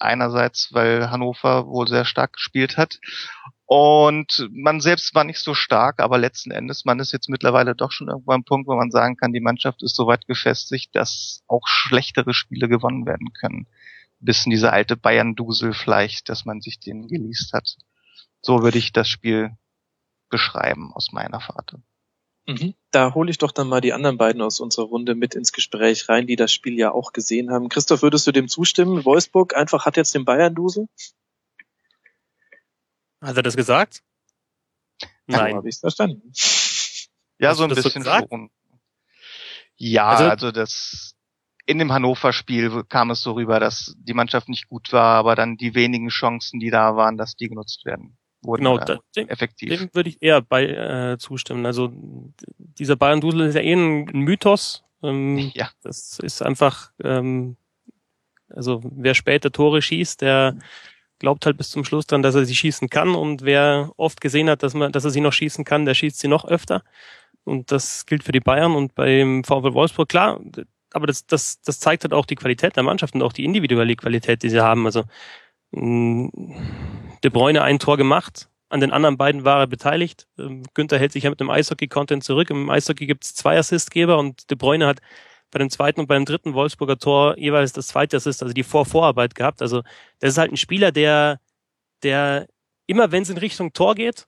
Einerseits, weil Hannover wohl sehr stark gespielt hat und man selbst war nicht so stark, aber letzten Endes, man ist jetzt mittlerweile doch schon irgendwo am Punkt, wo man sagen kann, die Mannschaft ist so weit gefestigt, dass auch schlechtere Spiele gewonnen werden können. Bis in diese alte Bayern-Dusel vielleicht, dass man sich den geleast hat. So würde ich das Spiel beschreiben aus meiner Fahrt. Mhm. Da hole ich doch dann mal die anderen beiden aus unserer Runde mit ins Gespräch rein, die das Spiel ja auch gesehen haben. Christoph, würdest du dem zustimmen? Wolfsburg einfach hat jetzt den Bayern-Dusel? Hat er das gesagt? Nein. habe ich verstanden. Ja, Hast so ein bisschen so schon. Ja, also, also das in dem Hannover-Spiel kam es so rüber, dass die Mannschaft nicht gut war, aber dann die wenigen Chancen, die da waren, dass die genutzt werden. Wurden genau, da, dem, effektiv. Dem würde ich eher bei äh, zustimmen. Also dieser Bayern-Dusel ist ja eh ein Mythos. Ähm, ja. Das ist einfach, ähm, also wer später Tore schießt, der glaubt halt bis zum Schluss dran, dass er sie schießen kann und wer oft gesehen hat, dass man, dass er sie noch schießen kann, der schießt sie noch öfter. Und das gilt für die Bayern und beim VfL Wolfsburg klar. Aber das, das, das zeigt halt auch die Qualität der Mannschaft und auch die individuelle Qualität, die sie haben. Also mm, De Bruyne ein Tor gemacht, an den anderen beiden war er beteiligt. Ähm, Günther hält sich ja mit dem Eishockey-Content zurück. Im Eishockey gibt es zwei Assistgeber und De Bruyne hat bei dem zweiten und beim dritten Wolfsburger Tor jeweils das zweite Assist, also die Vor-Vorarbeit gehabt. Also das ist halt ein Spieler, der, der immer, wenn es in Richtung Tor geht,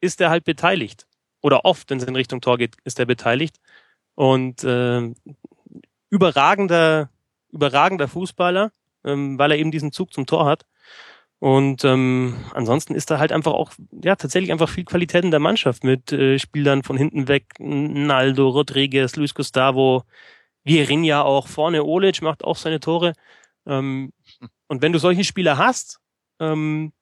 ist er halt beteiligt. Oder oft, wenn es in Richtung Tor geht, ist er beteiligt. Und äh, überragender, überragender Fußballer, ähm, weil er eben diesen Zug zum Tor hat. Und ähm, ansonsten ist da halt einfach auch, ja, tatsächlich einfach viel Qualität in der Mannschaft mit äh, Spielern von hinten weg, Naldo, Rodriguez, Luis Gustavo, ja auch vorne, Olic macht auch seine Tore. Ähm, und wenn du solche Spieler hast, ähm,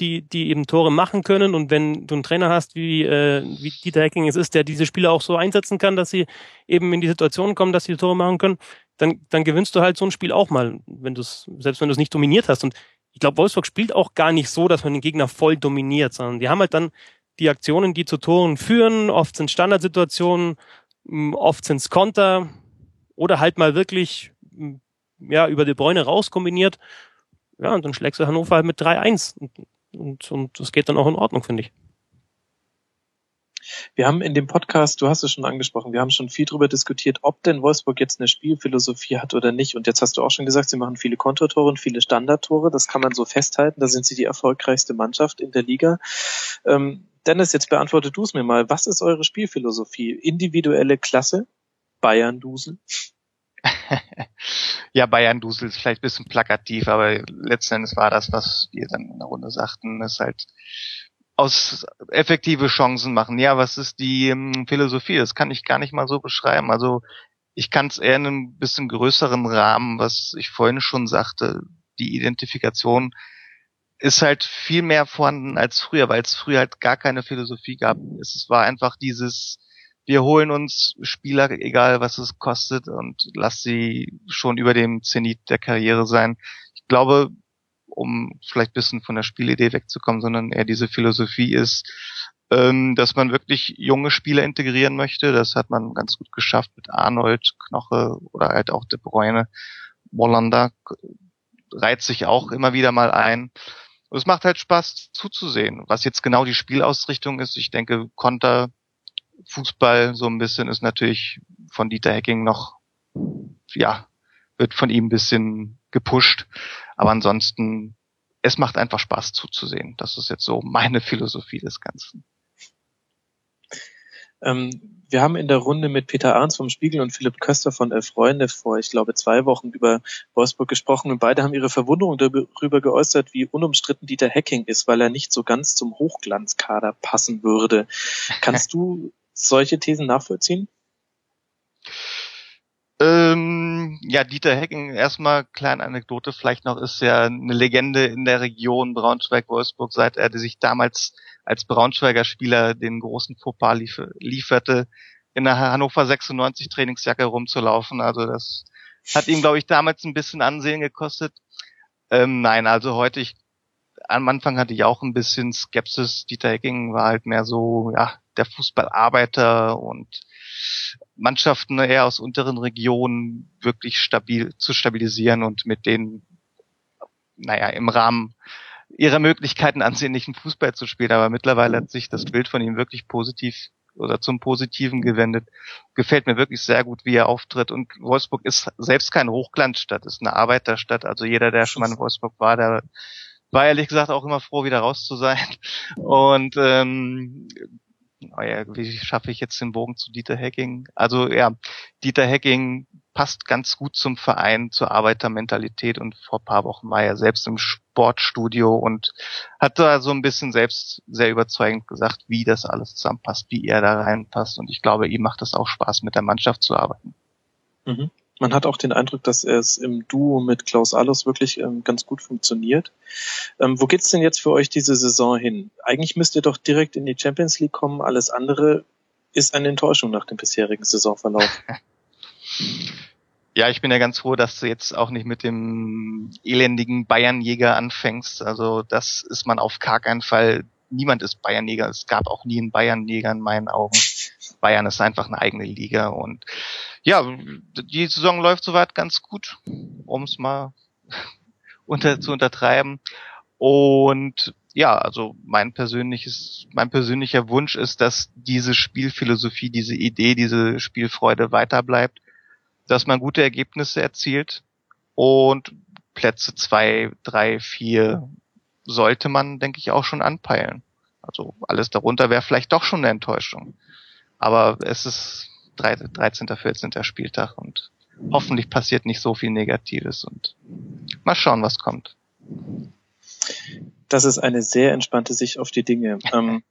die, die eben Tore machen können und wenn du einen Trainer hast, wie, äh, wie Dieter Hecking es ist, der diese Spieler auch so einsetzen kann, dass sie eben in die Situation kommen, dass sie Tore machen können, dann, dann gewinnst du halt so ein Spiel auch mal, wenn du es, selbst wenn du es nicht dominiert hast. Und ich glaube, Wolfsburg spielt auch gar nicht so, dass man den Gegner voll dominiert, sondern die haben halt dann die Aktionen, die zu Toren führen. Oft sind Standardsituationen, oft sind es Konter, oder halt mal wirklich ja, über die Bräune raus kombiniert. Ja, und dann schlägst du Hannover halt mit 3-1. Und, und, und das geht dann auch in Ordnung, finde ich. Wir haben in dem Podcast, du hast es schon angesprochen, wir haben schon viel darüber diskutiert, ob denn Wolfsburg jetzt eine Spielphilosophie hat oder nicht. Und jetzt hast du auch schon gesagt, sie machen viele Kontratore und viele Standardtore. Das kann man so festhalten. Da sind sie die erfolgreichste Mannschaft in der Liga. Ähm, Dennis, jetzt beantworte du es mir mal. Was ist eure Spielphilosophie? Individuelle Klasse? Bayern-Dusel? ja, Bayern-Dusel ist vielleicht ein bisschen plakativ, aber letzten Endes war das, was wir dann in der Runde sagten, ist halt aus effektive Chancen machen. Ja, was ist die ähm, Philosophie? Das kann ich gar nicht mal so beschreiben. Also ich kann es eher in einem bisschen größeren Rahmen, was ich vorhin schon sagte, die Identifikation ist halt viel mehr vorhanden als früher, weil es früher halt gar keine Philosophie gab. Es war einfach dieses, wir holen uns Spieler, egal was es kostet, und lass sie schon über dem Zenit der Karriere sein. Ich glaube, um vielleicht bisschen von der Spielidee wegzukommen, sondern eher diese Philosophie ist, ähm, dass man wirklich junge Spieler integrieren möchte. Das hat man ganz gut geschafft mit Arnold, Knoche oder halt auch De Bruyne. Mollander reiht sich auch immer wieder mal ein. Und es macht halt Spaß zuzusehen. Was jetzt genau die Spielausrichtung ist, ich denke, Konter, Fußball so ein bisschen ist natürlich von Dieter Hecking noch, ja, wird von ihm ein bisschen gepusht. Aber ansonsten, es macht einfach Spaß zuzusehen. Das ist jetzt so meine Philosophie des Ganzen. Ähm, wir haben in der Runde mit Peter Arns vom Spiegel und Philipp Köster von Elf Freunde vor, ich glaube, zwei Wochen über Wolfsburg gesprochen und beide haben ihre Verwunderung darüber geäußert, wie unumstritten Dieter Hacking ist, weil er nicht so ganz zum Hochglanzkader passen würde. Kannst du solche Thesen nachvollziehen? Ähm, ja, Dieter Hecken, erstmal kleine Anekdote vielleicht noch, ist ja eine Legende in der Region Braunschweig-Wolfsburg, seit er sich damals als Braunschweiger Spieler den großen Fauxpas lief lieferte, in der Hannover 96 Trainingsjacke rumzulaufen. Also das hat ihm, glaube ich, damals ein bisschen Ansehen gekostet. Ähm, nein, also heute, ich, am Anfang hatte ich auch ein bisschen Skepsis. Dieter Hecking war halt mehr so, ja, der Fußballarbeiter und Mannschaften eher aus unteren Regionen wirklich stabil zu stabilisieren und mit denen, naja, im Rahmen ihrer Möglichkeiten ansehnlichen Fußball zu spielen. Aber mittlerweile hat sich das Bild von ihm wirklich positiv oder zum Positiven gewendet. Gefällt mir wirklich sehr gut, wie er auftritt. Und Wolfsburg ist selbst keine Hochglanzstadt, ist eine Arbeiterstadt. Also jeder, der schon mal in Wolfsburg war, der war ehrlich gesagt auch immer froh, wieder raus zu sein. Und ähm, oh ja, wie schaffe ich jetzt den Bogen zu Dieter Hecking? Also ja, Dieter Hecking passt ganz gut zum Verein, zur Arbeitermentalität und vor paar Wochen war er selbst im Sportstudio und hat da so ein bisschen selbst sehr überzeugend gesagt, wie das alles zusammenpasst, wie er da reinpasst und ich glaube, ihm macht es auch Spaß, mit der Mannschaft zu arbeiten. Mhm. Man hat auch den Eindruck, dass es im Duo mit Klaus Allers wirklich ähm, ganz gut funktioniert. Ähm, wo geht's denn jetzt für euch diese Saison hin? Eigentlich müsst ihr doch direkt in die Champions League kommen. Alles andere ist eine Enttäuschung nach dem bisherigen Saisonverlauf. Ja, ich bin ja ganz froh, dass du jetzt auch nicht mit dem elendigen Bayernjäger anfängst. Also das ist man auf gar keinen Fall. Niemand ist Bayernjäger. Es gab auch nie einen Bayernjäger in meinen Augen. Bayern ist einfach eine eigene Liga und ja, die Saison läuft soweit ganz gut, um es mal unter, zu untertreiben. Und ja, also mein persönliches, mein persönlicher Wunsch ist, dass diese Spielphilosophie, diese Idee, diese Spielfreude weiter bleibt, dass man gute Ergebnisse erzielt und Plätze zwei, drei, vier sollte man, denke ich, auch schon anpeilen. Also alles darunter wäre vielleicht doch schon eine Enttäuschung. Aber es ist 13., 14. Spieltag und hoffentlich passiert nicht so viel Negatives und mal schauen, was kommt. Das ist eine sehr entspannte Sicht auf die Dinge. Ähm,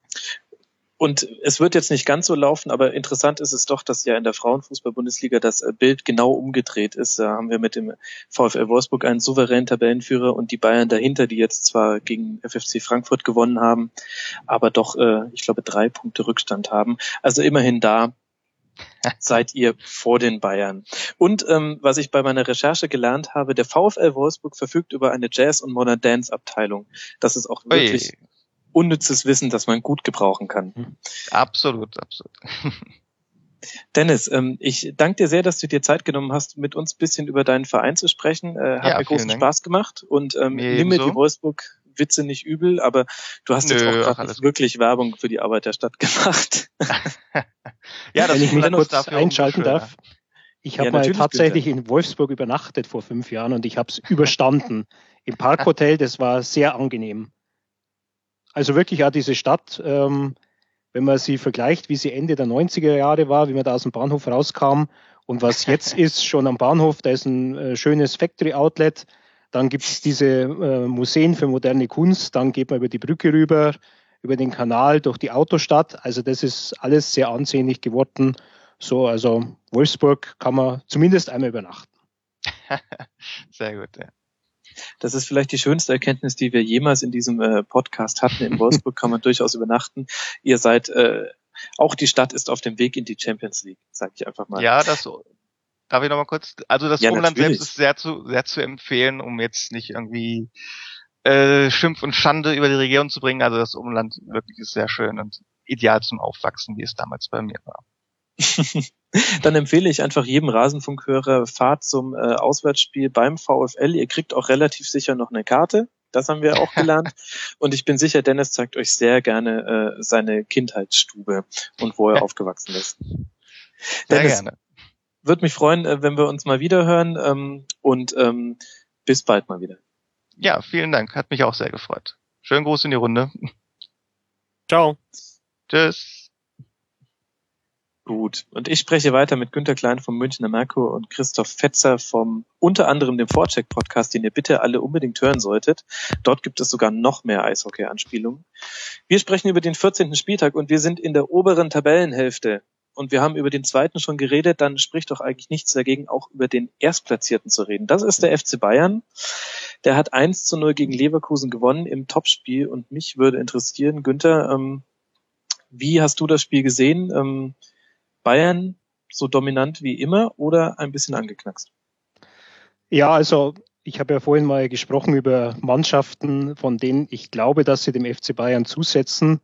und es wird jetzt nicht ganz so laufen, aber interessant ist es doch, dass ja in der Frauenfußball-Bundesliga das äh, Bild genau umgedreht ist. Da haben wir mit dem VfL Wolfsburg einen souveränen Tabellenführer und die Bayern dahinter, die jetzt zwar gegen FFC Frankfurt gewonnen haben, aber doch, äh, ich glaube, drei Punkte Rückstand haben. Also immerhin da seid ihr vor den Bayern. Und ähm, was ich bei meiner Recherche gelernt habe, der VfL Wolfsburg verfügt über eine Jazz- und Modern Dance-Abteilung. Das ist auch wirklich Ui. Unnützes Wissen, das man gut gebrauchen kann. Hm. Absolut, absolut. Dennis, ähm, ich danke dir sehr, dass du dir Zeit genommen hast, mit uns bisschen über deinen Verein zu sprechen. Äh, hat ja, mir großen Dank. Spaß gemacht und ähm, nimm mir die Wolfsburg Witze nicht übel, aber du hast Nö, jetzt auch gerade wirklich Werbung für die Arbeit der Stadt gemacht. ja, das Wenn ich mich kurz einschalten darf. Ich habe ja, mal tatsächlich bitte. in Wolfsburg übernachtet vor fünf Jahren und ich habe es überstanden. Im Parkhotel, das war sehr angenehm. Also wirklich ja diese Stadt, ähm, wenn man sie vergleicht, wie sie Ende der 90er Jahre war, wie man da aus dem Bahnhof rauskam und was jetzt ist, schon am Bahnhof, da ist ein äh, schönes Factory Outlet, dann gibt's diese äh, Museen für moderne Kunst, dann geht man über die Brücke rüber, über den Kanal durch die Autostadt. Also das ist alles sehr ansehnlich geworden. So, also Wolfsburg kann man zumindest einmal übernachten. Sehr gut, ja. Das ist vielleicht die schönste Erkenntnis, die wir jemals in diesem äh, Podcast hatten. In Wolfsburg kann man durchaus übernachten. Ihr seid, äh, auch die Stadt ist auf dem Weg in die Champions League, sage ich einfach mal. Ja, das darf ich noch mal kurz. Also das ja, Umland selbst ist sehr zu sehr zu empfehlen, um jetzt nicht irgendwie äh, Schimpf und Schande über die Regierung zu bringen. Also das Umland wirklich ist sehr schön und ideal zum Aufwachsen, wie es damals bei mir war. Dann empfehle ich einfach jedem Rasenfunkhörer, fahrt zum äh, Auswärtsspiel beim VfL. Ihr kriegt auch relativ sicher noch eine Karte. Das haben wir auch gelernt. und ich bin sicher, Dennis zeigt euch sehr gerne äh, seine Kindheitsstube und wo er aufgewachsen ist. Sehr Dennis, gerne. Würde mich freuen, äh, wenn wir uns mal wieder hören ähm, und ähm, bis bald mal wieder. Ja, vielen Dank. Hat mich auch sehr gefreut. Schönen Gruß in die Runde. Ciao. Tschüss. Gut. Und ich spreche weiter mit Günter Klein vom Münchner Merkur und Christoph Fetzer vom unter anderem dem Vorcheck Podcast, den ihr bitte alle unbedingt hören solltet. Dort gibt es sogar noch mehr Eishockey-Anspielungen. Wir sprechen über den 14. Spieltag und wir sind in der oberen Tabellenhälfte. Und wir haben über den zweiten schon geredet, dann spricht doch eigentlich nichts dagegen, auch über den Erstplatzierten zu reden. Das ist der FC Bayern. Der hat 1 zu 0 gegen Leverkusen gewonnen im Topspiel und mich würde interessieren, Günther, ähm, wie hast du das Spiel gesehen? Ähm, Bayern so dominant wie immer oder ein bisschen angeknackst? Ja, also ich habe ja vorhin mal gesprochen über Mannschaften, von denen ich glaube, dass sie dem FC Bayern zusetzen,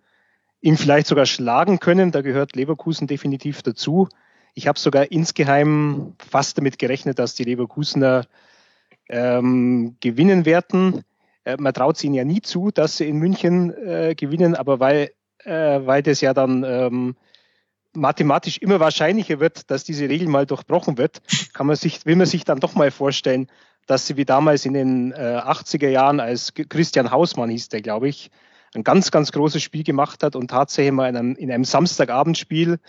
ihn vielleicht sogar schlagen können. Da gehört Leverkusen definitiv dazu. Ich habe sogar insgeheim fast damit gerechnet, dass die Leverkusener ähm, gewinnen werden. Äh, man traut es ihnen ja nie zu, dass sie in München äh, gewinnen, aber weil, äh, weil das ja dann ähm, mathematisch immer wahrscheinlicher wird, dass diese Regel mal durchbrochen wird, kann man sich, will man sich dann doch mal vorstellen, dass sie wie damals in den äh, 80er Jahren, als Christian Hausmann hieß der, glaube ich, ein ganz, ganz großes Spiel gemacht hat und tatsächlich mal in einem, in einem Samstagabendspiel,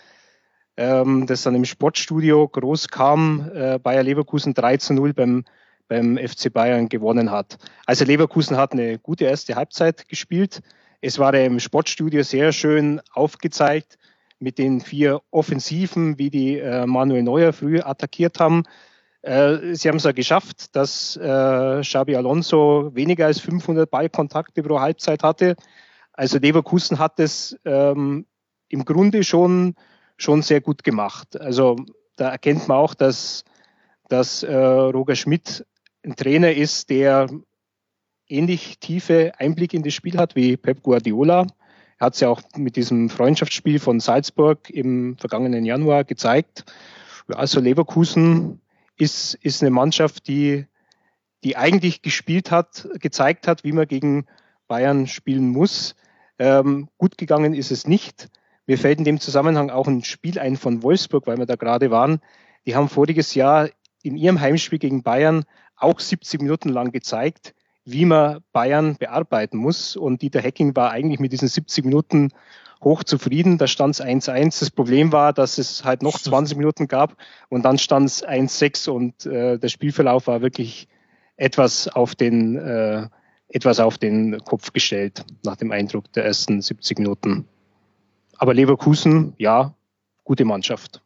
ähm, das dann im Sportstudio groß kam, äh, Bayer Leverkusen 3 zu 0 beim, beim FC Bayern gewonnen hat. Also Leverkusen hat eine gute erste Halbzeit gespielt. Es war im Sportstudio sehr schön aufgezeigt mit den vier Offensiven, wie die äh, Manuel Neuer früh attackiert haben. Äh, sie haben es ja geschafft, dass äh, Xabi Alonso weniger als 500 Ballkontakte pro Halbzeit hatte. Also Leverkusen hat es ähm, im Grunde schon, schon sehr gut gemacht. Also da erkennt man auch, dass, dass äh, Roger Schmidt ein Trainer ist, der ähnlich tiefe Einblick in das Spiel hat wie Pep Guardiola. Hat es ja auch mit diesem Freundschaftsspiel von Salzburg im vergangenen Januar gezeigt. Also Leverkusen ist, ist eine Mannschaft, die, die eigentlich gespielt hat, gezeigt hat, wie man gegen Bayern spielen muss. Ähm, gut gegangen ist es nicht. Mir fällt in dem Zusammenhang auch ein Spiel ein von Wolfsburg, weil wir da gerade waren. Die haben voriges Jahr in ihrem Heimspiel gegen Bayern auch 70 Minuten lang gezeigt, wie man Bayern bearbeiten muss. Und Dieter Hecking war eigentlich mit diesen 70 Minuten hoch zufrieden. Da stand es 1-1. Das Problem war, dass es halt noch 20 Minuten gab und dann stand es 1-6 und äh, der Spielverlauf war wirklich etwas auf den äh, etwas auf den Kopf gestellt nach dem Eindruck der ersten 70 Minuten. Aber Leverkusen, ja, gute Mannschaft.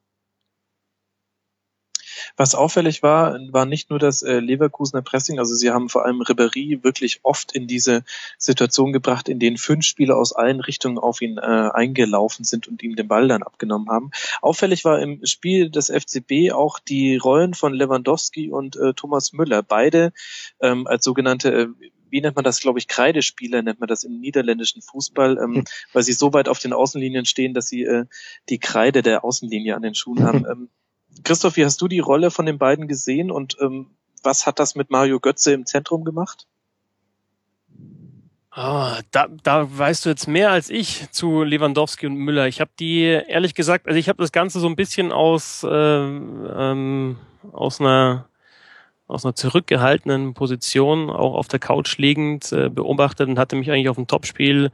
Was auffällig war, war nicht nur das äh, Leverkusener Pressing, also sie haben vor allem Ribéry wirklich oft in diese Situation gebracht, in denen fünf Spieler aus allen Richtungen auf ihn äh, eingelaufen sind und ihm den Ball dann abgenommen haben. Auffällig war im Spiel des FCB auch die Rollen von Lewandowski und äh, Thomas Müller, beide ähm, als sogenannte äh, wie nennt man das, glaube ich, Kreidespieler nennt man das im niederländischen Fußball, ähm, hm. weil sie so weit auf den Außenlinien stehen, dass sie äh, die Kreide der Außenlinie an den Schuhen haben. Ähm, Christoph, wie hast du die Rolle von den beiden gesehen und ähm, was hat das mit Mario Götze im Zentrum gemacht? Oh, da, da weißt du jetzt mehr als ich zu Lewandowski und Müller. Ich habe die ehrlich gesagt, also ich habe das Ganze so ein bisschen aus ähm, ähm, aus einer aus einer zurückgehaltenen Position, auch auf der Couch liegend, äh, beobachtet und hatte mich eigentlich auf ein Topspiel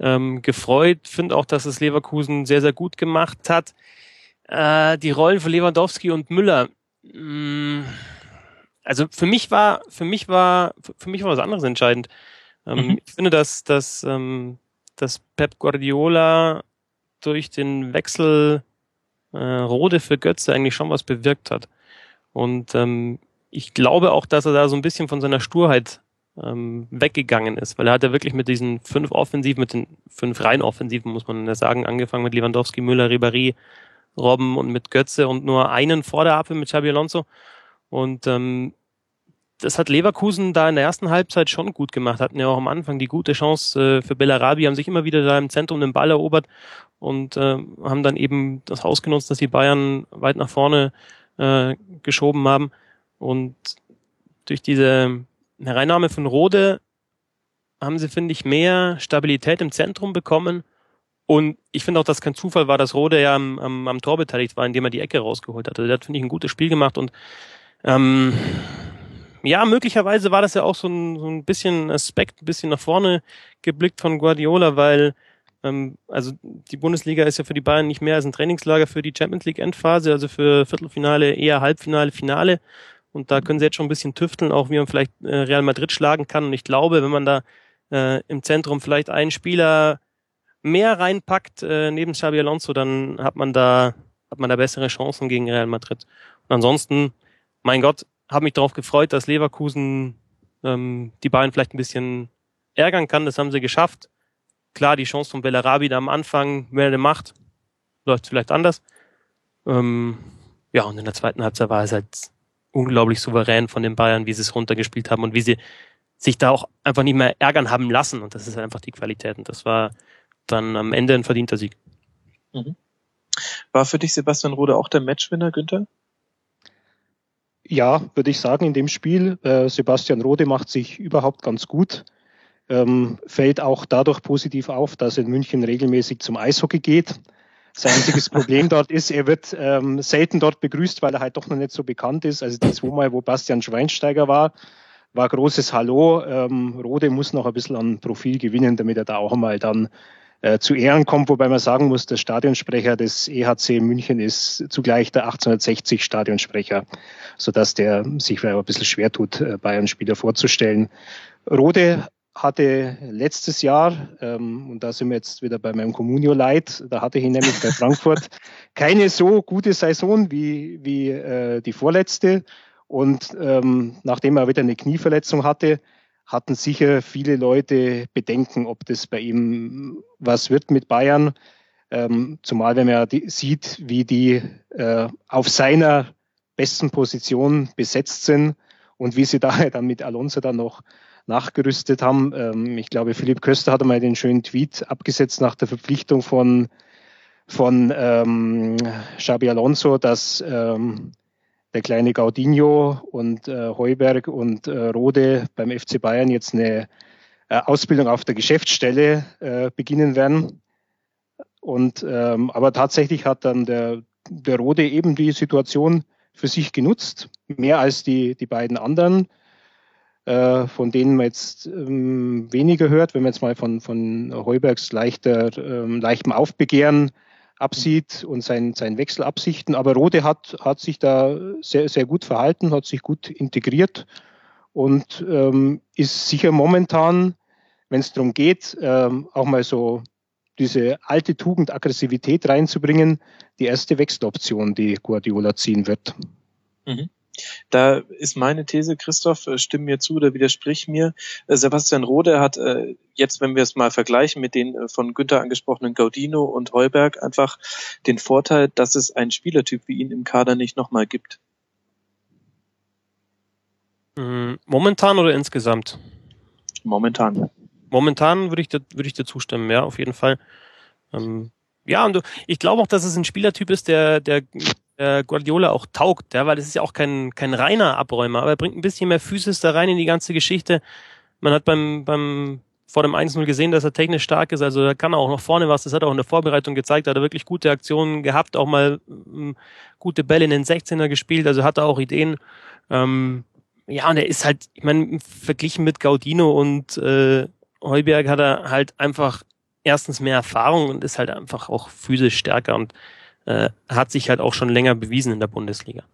ähm, gefreut. Finde auch, dass es Leverkusen sehr, sehr gut gemacht hat. Äh, die Rollen von Lewandowski und Müller. Mh, mm, also für mich war, für mich war, für mich war was anderes entscheidend. Ähm, mhm. Ich finde, dass, dass, ähm, dass Pep Guardiola durch den Wechsel äh, Rode für Götze eigentlich schon was bewirkt hat. Und ähm, ich glaube auch, dass er da so ein bisschen von seiner Sturheit ähm, weggegangen ist, weil er hat ja wirklich mit diesen fünf Offensiven, mit den fünf rein Offensiven, muss man ja sagen, angefangen mit Lewandowski, Müller, Ribéry, Robben und mit Götze und nur einen vor der Abwehr mit Xabi Alonso. Und ähm, das hat Leverkusen da in der ersten Halbzeit schon gut gemacht, hatten ja auch am Anfang die gute Chance äh, für Bellarabi, haben sich immer wieder da im Zentrum den Ball erobert und äh, haben dann eben das ausgenutzt, dass die Bayern weit nach vorne äh, geschoben haben. Und durch diese Hereinnahme von Rode haben sie, finde ich, mehr Stabilität im Zentrum bekommen. Und ich finde auch, dass kein Zufall war, dass Rode ja am, am, am Tor beteiligt war, indem er die Ecke rausgeholt hat. Also der hat, finde ich, ein gutes Spiel gemacht und ähm, ja, möglicherweise war das ja auch so ein, so ein bisschen Aspekt, ein bisschen nach vorne geblickt von Guardiola, weil ähm, also die Bundesliga ist ja für die Bayern nicht mehr als ein Trainingslager für die Champions League Endphase, also für Viertelfinale, eher Halbfinale, Finale. Und da können sie jetzt schon ein bisschen tüfteln, auch wie man vielleicht äh, Real Madrid schlagen kann. Und ich glaube, wenn man da äh, im Zentrum vielleicht einen Spieler mehr reinpackt äh, neben Xabi Alonso, dann hat man da hat man da bessere Chancen gegen Real Madrid. Und ansonsten, mein Gott, habe mich darauf gefreut, dass Leverkusen ähm, die Bayern vielleicht ein bisschen ärgern kann. Das haben sie geschafft. Klar, die Chance von Bellarabi da am Anfang, wenn er macht, läuft vielleicht anders. Ähm, ja, und in der zweiten Halbzeit war es halt unglaublich souverän von den Bayern, wie sie es runtergespielt haben und wie sie sich da auch einfach nicht mehr ärgern haben lassen. Und das ist einfach die Qualität. Und das war dann am Ende ein verdienter Sieg. Mhm. War für dich Sebastian Rode auch der Matchwinner, Günther? Ja, würde ich sagen, in dem Spiel. Äh, Sebastian Rode macht sich überhaupt ganz gut. Ähm, fällt auch dadurch positiv auf, dass er in München regelmäßig zum Eishockey geht. Sein einziges Problem dort ist, er wird ähm, selten dort begrüßt, weil er halt doch noch nicht so bekannt ist. Also die zweimal, wo Bastian Schweinsteiger war, war großes Hallo. Ähm, Rode muss noch ein bisschen an Profil gewinnen, damit er da auch mal dann äh, zu Ehren kommt, wobei man sagen muss, der Stadionsprecher des EHC München ist zugleich der 1860 Stadionsprecher, sodass der sich vielleicht ein bisschen schwer tut, äh, Bayern-Spieler vorzustellen. Rode hatte letztes Jahr, ähm, und da sind wir jetzt wieder bei meinem Communio-Leid, da hatte ich ihn nämlich bei Frankfurt, keine so gute Saison wie, wie äh, die vorletzte. Und ähm, nachdem er wieder eine Knieverletzung hatte, hatten sicher viele Leute Bedenken, ob das bei ihm was wird mit Bayern. Ähm, zumal wenn man ja die, sieht, wie die äh, auf seiner besten Position besetzt sind und wie sie daher dann mit Alonso dann noch nachgerüstet haben. Ähm, ich glaube, Philipp Köster hat einmal den schönen Tweet abgesetzt nach der Verpflichtung von, von ähm, Xabi Alonso, dass ähm, der kleine Gaudinho und äh, Heuberg und äh, Rode beim FC Bayern jetzt eine äh, Ausbildung auf der Geschäftsstelle äh, beginnen werden. Und ähm, aber tatsächlich hat dann der, der Rode eben die Situation für sich genutzt, mehr als die, die beiden anderen äh, von denen man jetzt ähm, weniger hört, wenn man jetzt mal von, von Heubergs leichter, ähm, leichtem Aufbegehren absieht und sein, sein Wechselabsichten. Aber Rode hat, hat sich da sehr, sehr gut verhalten, hat sich gut integriert und ähm, ist sicher momentan, wenn es darum geht, ähm, auch mal so diese alte Tugend Aggressivität reinzubringen, die erste Wechseloption, die Guardiola ziehen wird. Mhm. Da ist meine These, Christoph, äh, stimm mir zu oder widersprich mir. Äh, Sebastian Rode hat äh, jetzt, wenn wir es mal vergleichen mit den von Günther angesprochenen Gaudino und Heuberg, einfach den Vorteil, dass es einen Spielertyp wie ihn im Kader nicht nochmal gibt. Mm, momentan oder insgesamt? Momentan. Momentan würde ich, da, würde ich dir zustimmen, ja, auf jeden Fall. Ähm, ja, und ich glaube auch, dass es ein Spielertyp ist, der, der äh, Guardiola auch taugt, ja, weil es ist ja auch kein, kein reiner Abräumer, aber er bringt ein bisschen mehr Physis da rein in die ganze Geschichte. Man hat beim, beim, vor dem 1-0 gesehen, dass er technisch stark ist. Also er kann auch noch vorne was. Das hat er auch in der Vorbereitung gezeigt. Da hat er wirklich gute Aktionen gehabt, auch mal ähm, gute Bälle in den 16er gespielt. Also hat er auch Ideen. Ähm, ja, und er ist halt, ich meine, verglichen mit Gaudino und äh, Heuberg hat er halt einfach erstens mehr Erfahrung und ist halt einfach auch physisch stärker und äh, hat sich halt auch schon länger bewiesen in der Bundesliga.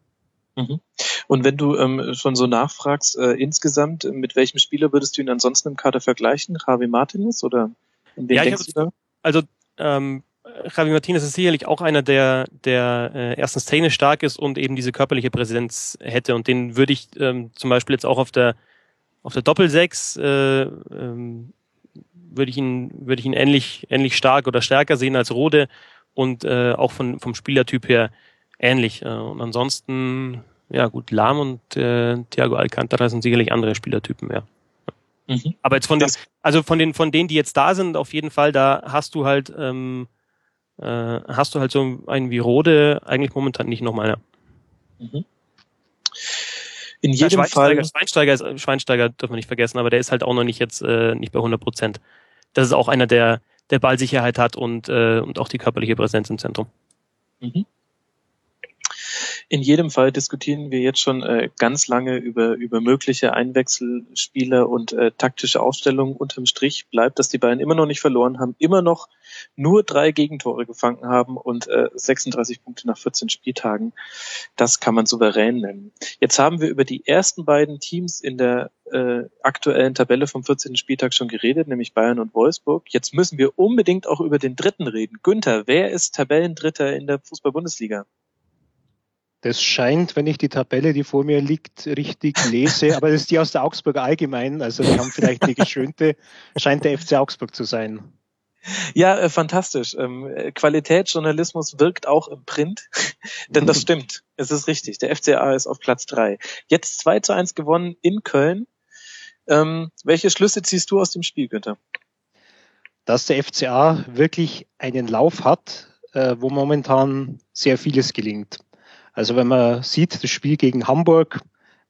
Mhm. Und wenn du ähm, schon so nachfragst, äh, insgesamt, mit welchem Spieler würdest du ihn ansonsten im Kader vergleichen? Javi Martinez oder in wen ja, denkst du da? Also ähm, Javi Martinez ist sicherlich auch einer, der, der äh, erstens technisch stark ist und eben diese körperliche Präsenz hätte. Und den würde ich ähm, zum Beispiel jetzt auch auf der auf der Doppelsechs äh, ähm, würde ich ihn würde ich ihn ähnlich ähnlich stark oder stärker sehen als Rode und äh, auch von vom Spielertyp her ähnlich. Äh, und ansonsten ja gut, Lahm und äh, Thiago Alcantara sind sicherlich andere Spielertypen, ja. Mhm. Aber jetzt von den, also von den, von denen, die jetzt da sind, auf jeden Fall, da hast du halt, ähm, äh, hast du halt so einen wie Rode eigentlich momentan nicht nochmal. Ja. Mhm. In jedem ja, Schweinsteiger, Fall. Schweinsteiger, ist, Schweinsteiger dürfen wir nicht vergessen, aber der ist halt auch noch nicht jetzt äh, nicht bei 100 Prozent. Das ist auch einer, der der Ballsicherheit hat und äh, und auch die körperliche Präsenz im Zentrum. Mhm. In jedem Fall diskutieren wir jetzt schon äh, ganz lange über, über mögliche Einwechselspieler und äh, taktische Aufstellungen. Unterm Strich bleibt, dass die beiden immer noch nicht verloren haben, immer noch nur drei Gegentore gefangen haben und äh, 36 Punkte nach 14 Spieltagen. Das kann man souverän nennen. Jetzt haben wir über die ersten beiden Teams in der äh, aktuellen Tabelle vom 14. Spieltag schon geredet, nämlich Bayern und Wolfsburg. Jetzt müssen wir unbedingt auch über den dritten reden. Günther, wer ist Tabellendritter in der Fußball-Bundesliga? Das scheint, wenn ich die Tabelle, die vor mir liegt, richtig lese, aber das ist die aus der Augsburger Allgemein, also die haben vielleicht die geschönte, scheint der FC Augsburg zu sein. Ja, äh, fantastisch. Ähm, Qualitätsjournalismus wirkt auch im Print, denn das stimmt. Es ist richtig. Der FCA ist auf Platz drei. Jetzt 2 zu 1 gewonnen in Köln. Ähm, welche Schlüsse ziehst du aus dem Spiel, Günther? Dass der FCA wirklich einen Lauf hat, äh, wo momentan sehr vieles gelingt. Also wenn man sieht, das Spiel gegen Hamburg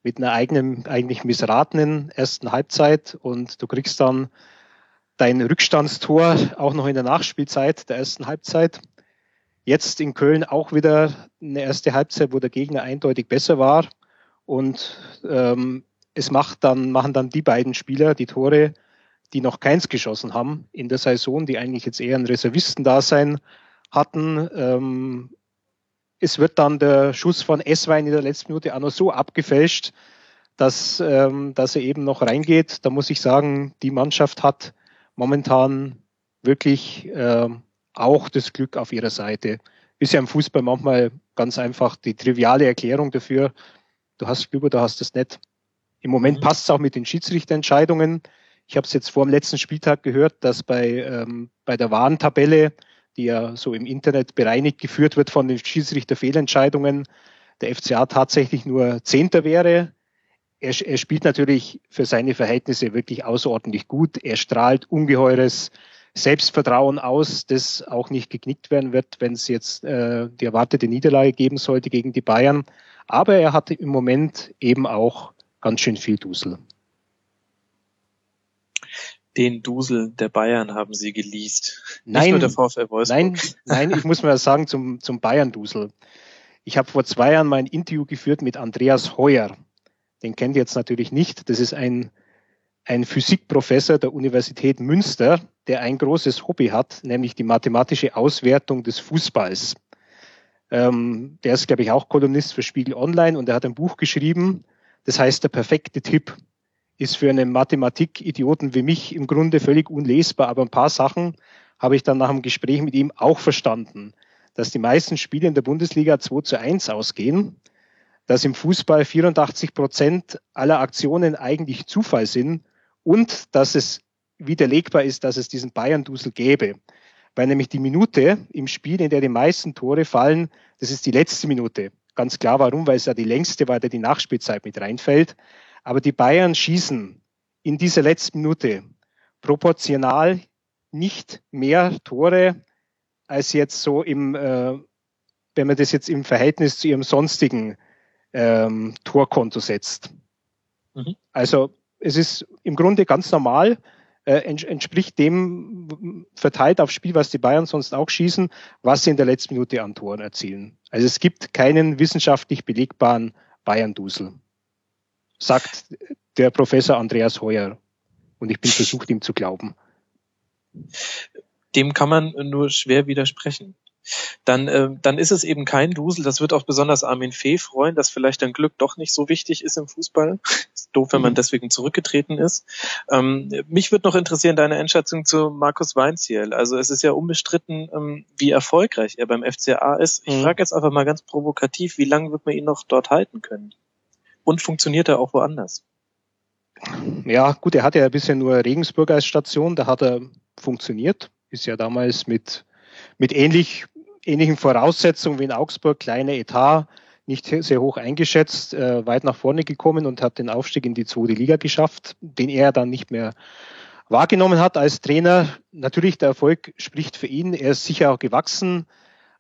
mit einer eigenen, eigentlich missratenen ersten Halbzeit und du kriegst dann dein Rückstandstor auch noch in der Nachspielzeit der ersten Halbzeit. Jetzt in Köln auch wieder eine erste Halbzeit, wo der Gegner eindeutig besser war. Und ähm, es macht dann, machen dann die beiden Spieler die Tore, die noch keins geschossen haben in der Saison, die eigentlich jetzt eher ein Reservistendasein hatten. Ähm, es wird dann der Schuss von Esswein in der letzten Minute auch noch so abgefälscht, dass, ähm, dass er eben noch reingeht. Da muss ich sagen, die Mannschaft hat momentan wirklich äh, auch das Glück auf ihrer Seite. Ist ja im Fußball manchmal ganz einfach die triviale Erklärung dafür. Du hast Glück oder du hast es nicht. Im Moment mhm. passt es auch mit den Schiedsrichterentscheidungen. Ich habe es jetzt vor dem letzten Spieltag gehört, dass bei, ähm, bei der Warentabelle die ja so im Internet bereinigt geführt wird von den Schiedsrichterfehlentscheidungen, der FCA tatsächlich nur Zehnter wäre. Er, er spielt natürlich für seine Verhältnisse wirklich außerordentlich gut. Er strahlt ungeheures Selbstvertrauen aus, das auch nicht geknickt werden wird, wenn es jetzt äh, die erwartete Niederlage geben sollte gegen die Bayern. Aber er hat im Moment eben auch ganz schön viel Dusel den Dusel der Bayern haben sie geleast. Nicht nein, nur der VfL Wolfsburg. Nein, nein, ich muss mal sagen zum, zum Bayern-Dusel. Ich habe vor zwei Jahren mal ein Interview geführt mit Andreas Heuer. Den kennt ihr jetzt natürlich nicht. Das ist ein, ein Physikprofessor der Universität Münster, der ein großes Hobby hat, nämlich die mathematische Auswertung des Fußballs. Ähm, der ist, glaube ich, auch Kolumnist für Spiegel Online und er hat ein Buch geschrieben, das heißt Der perfekte Tipp ist für einen Mathematik-Idioten wie mich im Grunde völlig unlesbar, aber ein paar Sachen habe ich dann nach dem Gespräch mit ihm auch verstanden. Dass die meisten Spiele in der Bundesliga 2 zu 1 ausgehen, dass im Fußball 84 Prozent aller Aktionen eigentlich Zufall sind und dass es widerlegbar ist, dass es diesen Bayern-Dusel gäbe. Weil nämlich die Minute im Spiel, in der die meisten Tore fallen, das ist die letzte Minute. Ganz klar, warum? Weil es ja die längste, weil da die Nachspielzeit mit reinfällt. Aber die Bayern schießen in dieser letzten Minute proportional nicht mehr Tore als jetzt so im, äh, wenn man das jetzt im Verhältnis zu ihrem sonstigen ähm, Torkonto setzt. Mhm. Also es ist im Grunde ganz normal, äh, entspricht dem verteilt aufs Spiel, was die Bayern sonst auch schießen, was sie in der letzten Minute an Toren erzielen. Also es gibt keinen wissenschaftlich belegbaren Bayern-Dusel, sagt der Professor Andreas Heuer. Und ich bin versucht, ihm zu glauben. Dem kann man nur schwer widersprechen dann, äh, dann ist es eben kein Dusel. Das wird auch besonders Armin Fee freuen, dass vielleicht dein Glück doch nicht so wichtig ist im Fußball. ist doof, wenn man mhm. deswegen zurückgetreten ist. Ähm, mich würde noch interessieren deine Einschätzung zu Markus Weinziel. Also es ist ja unbestritten, ähm, wie erfolgreich er beim FCA ist. Ich mhm. frage jetzt einfach mal ganz provokativ, wie lange wird man ihn noch dort halten können? Und funktioniert er auch woanders? Ja, gut, er hatte ja bisher nur Regensburg als Station, da hat er funktioniert, ist ja damals mit mit ähnlich, ähnlichen Voraussetzungen wie in Augsburg, kleiner Etat, nicht sehr hoch eingeschätzt, äh, weit nach vorne gekommen und hat den Aufstieg in die zweite Liga geschafft, den er dann nicht mehr wahrgenommen hat als Trainer. Natürlich, der Erfolg spricht für ihn. Er ist sicher auch gewachsen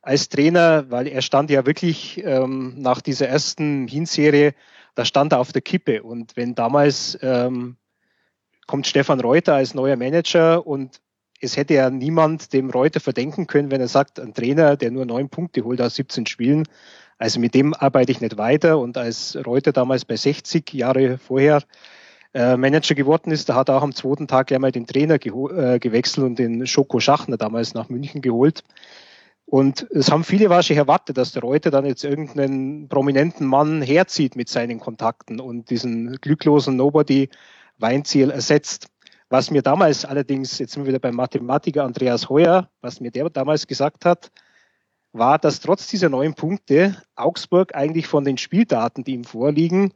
als Trainer, weil er stand ja wirklich ähm, nach dieser ersten Hinserie, da stand er auf der Kippe. Und wenn damals ähm, kommt Stefan Reuter als neuer Manager und es hätte ja niemand dem Reuter verdenken können, wenn er sagt, ein Trainer, der nur neun Punkte holt aus 17 Spielen, also mit dem arbeite ich nicht weiter. Und als Reuter damals bei 60 Jahre vorher äh, Manager geworden ist, da hat er auch am zweiten Tag gleich mal den Trainer äh, gewechselt und den Schoko Schachner damals nach München geholt. Und es haben viele wahrscheinlich erwartet, dass der Reuter dann jetzt irgendeinen prominenten Mann herzieht mit seinen Kontakten und diesen glücklosen Nobody Weinziel ersetzt. Was mir damals allerdings, jetzt sind wir wieder beim Mathematiker Andreas Heuer, was mir der damals gesagt hat, war, dass trotz dieser neuen Punkte Augsburg eigentlich von den Spieldaten, die ihm vorliegen,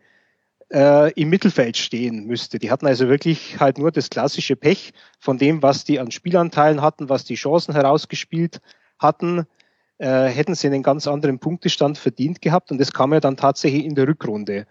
äh, im Mittelfeld stehen müsste. Die hatten also wirklich halt nur das klassische Pech von dem, was die an Spielanteilen hatten, was die Chancen herausgespielt hatten, äh, hätten sie einen ganz anderen Punktestand verdient gehabt und das kam ja dann tatsächlich in der Rückrunde.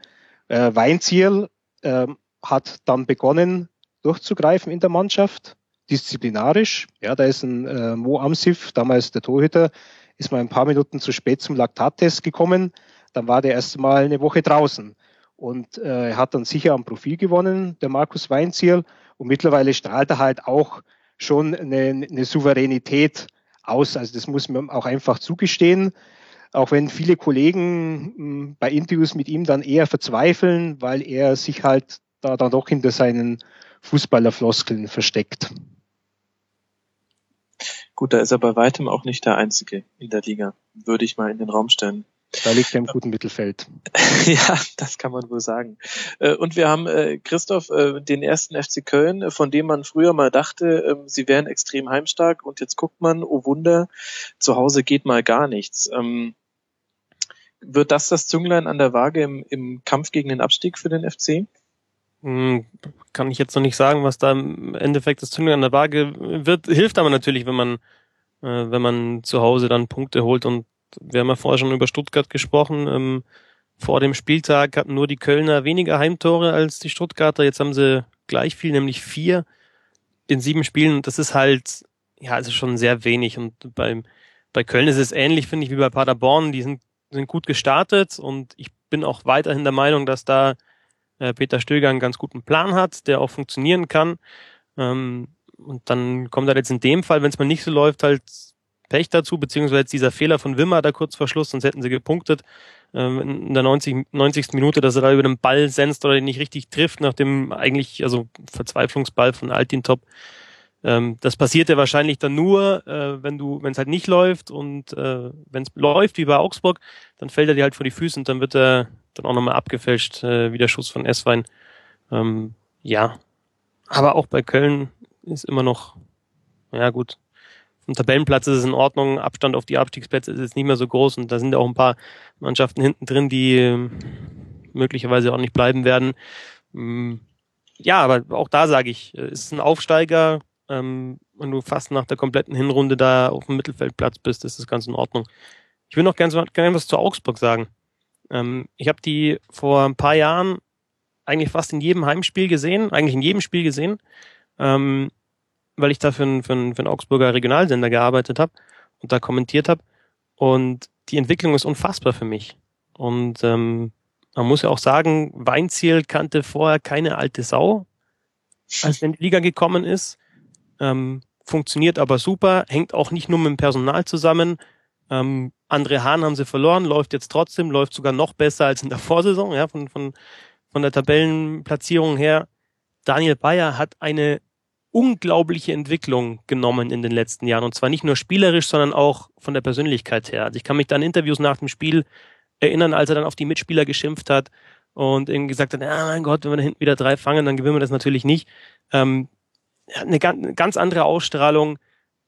Äh, Weinziel äh, hat dann begonnen, durchzugreifen in der Mannschaft, disziplinarisch. Ja, da ist ein äh, Mo Amsif, damals der Torhüter, ist mal ein paar Minuten zu spät zum Laktattest gekommen. Dann war der erste Mal eine Woche draußen. Und äh, er hat dann sicher am Profil gewonnen, der Markus Weinziel. Und mittlerweile strahlt er halt auch schon eine, eine Souveränität aus. Also das muss man auch einfach zugestehen. Auch wenn viele Kollegen hm, bei Interviews mit ihm dann eher verzweifeln, weil er sich halt da dann doch hinter seinen Fußballerfloskeln versteckt. Gut, da ist er bei weitem auch nicht der Einzige in der Liga, würde ich mal in den Raum stellen. Da liegt er im guten Mittelfeld. ja, das kann man wohl sagen. Äh, und wir haben, äh, Christoph, äh, den ersten FC Köln, von dem man früher mal dachte, ähm, sie wären extrem heimstark und jetzt guckt man, oh Wunder, zu Hause geht mal gar nichts. Ähm, wird das das Zünglein an der Waage im, im Kampf gegen den Abstieg für den FC? Hm, kann ich jetzt noch nicht sagen, was da im Endeffekt das Zündung an der Waage wird. Hilft aber natürlich, wenn man, äh, wenn man zu Hause dann Punkte holt. Und wir haben ja vorher schon über Stuttgart gesprochen. Ähm, vor dem Spieltag hatten nur die Kölner weniger Heimtore als die Stuttgarter. Jetzt haben sie gleich viel, nämlich vier in sieben Spielen. Das ist halt, ja, also schon sehr wenig. Und beim, bei Köln ist es ähnlich, finde ich, wie bei Paderborn. Die sind, sind gut gestartet und ich bin auch weiterhin der Meinung, dass da äh, Peter Stöger einen ganz guten Plan hat, der auch funktionieren kann. Ähm, und dann kommt halt jetzt in dem Fall, wenn es mal nicht so läuft, halt Pech dazu, beziehungsweise dieser Fehler von Wimmer da kurz vor Schluss, sonst hätten sie gepunktet ähm, in der 90, 90. Minute, dass er da über den Ball senzt oder ihn nicht richtig trifft, nach dem eigentlich, also Verzweiflungsball von Altintop. Ähm, das passiert ja wahrscheinlich dann nur, äh, wenn du, wenn es halt nicht läuft und äh, wenn es läuft, wie bei Augsburg, dann fällt er dir halt vor die Füße und dann wird er dann auch nochmal abgefälscht, äh, wie der Schuss von Esswein. Ähm, ja, aber auch bei Köln ist immer noch, ja gut, vom Tabellenplatz ist es in Ordnung, Abstand auf die Abstiegsplätze ist jetzt nicht mehr so groß und da sind ja auch ein paar Mannschaften hinten drin, die äh, möglicherweise auch nicht bleiben werden. Ähm, ja, aber auch da sage ich, äh, ist ein Aufsteiger, ähm, wenn du fast nach der kompletten Hinrunde da auf dem Mittelfeldplatz bist, ist das ganz in Ordnung. Ich will noch gerne gern was zu Augsburg sagen. Ähm, ich habe die vor ein paar Jahren eigentlich fast in jedem Heimspiel gesehen, eigentlich in jedem Spiel gesehen, ähm, weil ich da für, einen, für, für einen Augsburger Regionalsender gearbeitet habe und da kommentiert habe. Und die Entwicklung ist unfassbar für mich. Und ähm, man muss ja auch sagen, Weinziel kannte vorher keine alte Sau. als er in die Liga gekommen ist. Ähm, funktioniert aber super, hängt auch nicht nur mit dem Personal zusammen. Ähm, André Hahn haben sie verloren, läuft jetzt trotzdem, läuft sogar noch besser als in der Vorsaison, ja, von, von, von der Tabellenplatzierung her. Daniel Bayer hat eine unglaubliche Entwicklung genommen in den letzten Jahren. Und zwar nicht nur spielerisch, sondern auch von der Persönlichkeit her. Also ich kann mich da an Interviews nach dem Spiel erinnern, als er dann auf die Mitspieler geschimpft hat und irgendwie gesagt hat, ja, mein Gott, wenn wir da hinten wieder drei fangen, dann gewinnen wir das natürlich nicht. Ähm, eine ganz andere Ausstrahlung,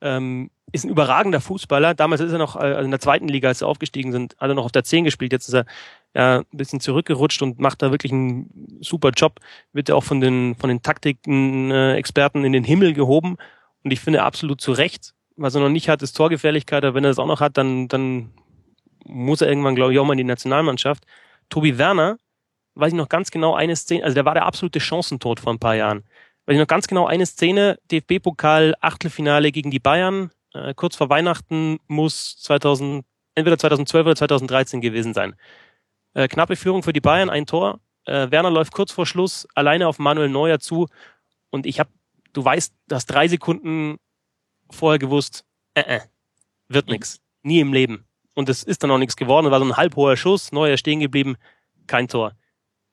ähm, ist ein überragender Fußballer. Damals ist er noch äh, in der zweiten Liga, als sie aufgestiegen sind, hat er noch auf der 10 gespielt. Jetzt ist er ja, ein bisschen zurückgerutscht und macht da wirklich einen super Job. Wird ja auch von den, von den Taktiken-Experten in den Himmel gehoben. Und ich finde absolut zu Recht. Was er noch nicht hat, ist Torgefährlichkeit. Aber wenn er das auch noch hat, dann, dann muss er irgendwann, glaube ich, auch mal in die Nationalmannschaft. Tobi Werner, weiß ich noch ganz genau eine Szene, also der war der absolute Chancentod vor ein paar Jahren. Weiß ich noch ganz genau eine Szene, DFB-Pokal, Achtelfinale gegen die Bayern, äh, kurz vor Weihnachten muss 2000, entweder 2012 oder 2013 gewesen sein. Äh, knappe Führung für die Bayern, ein Tor. Äh, Werner läuft kurz vor Schluss alleine auf Manuel Neuer zu und ich habe, du weißt, du drei Sekunden vorher gewusst, äh, äh, wird nix, nie im Leben. Und es ist dann auch nichts geworden, war so ein halb hoher Schuss, Neuer stehen geblieben, kein Tor.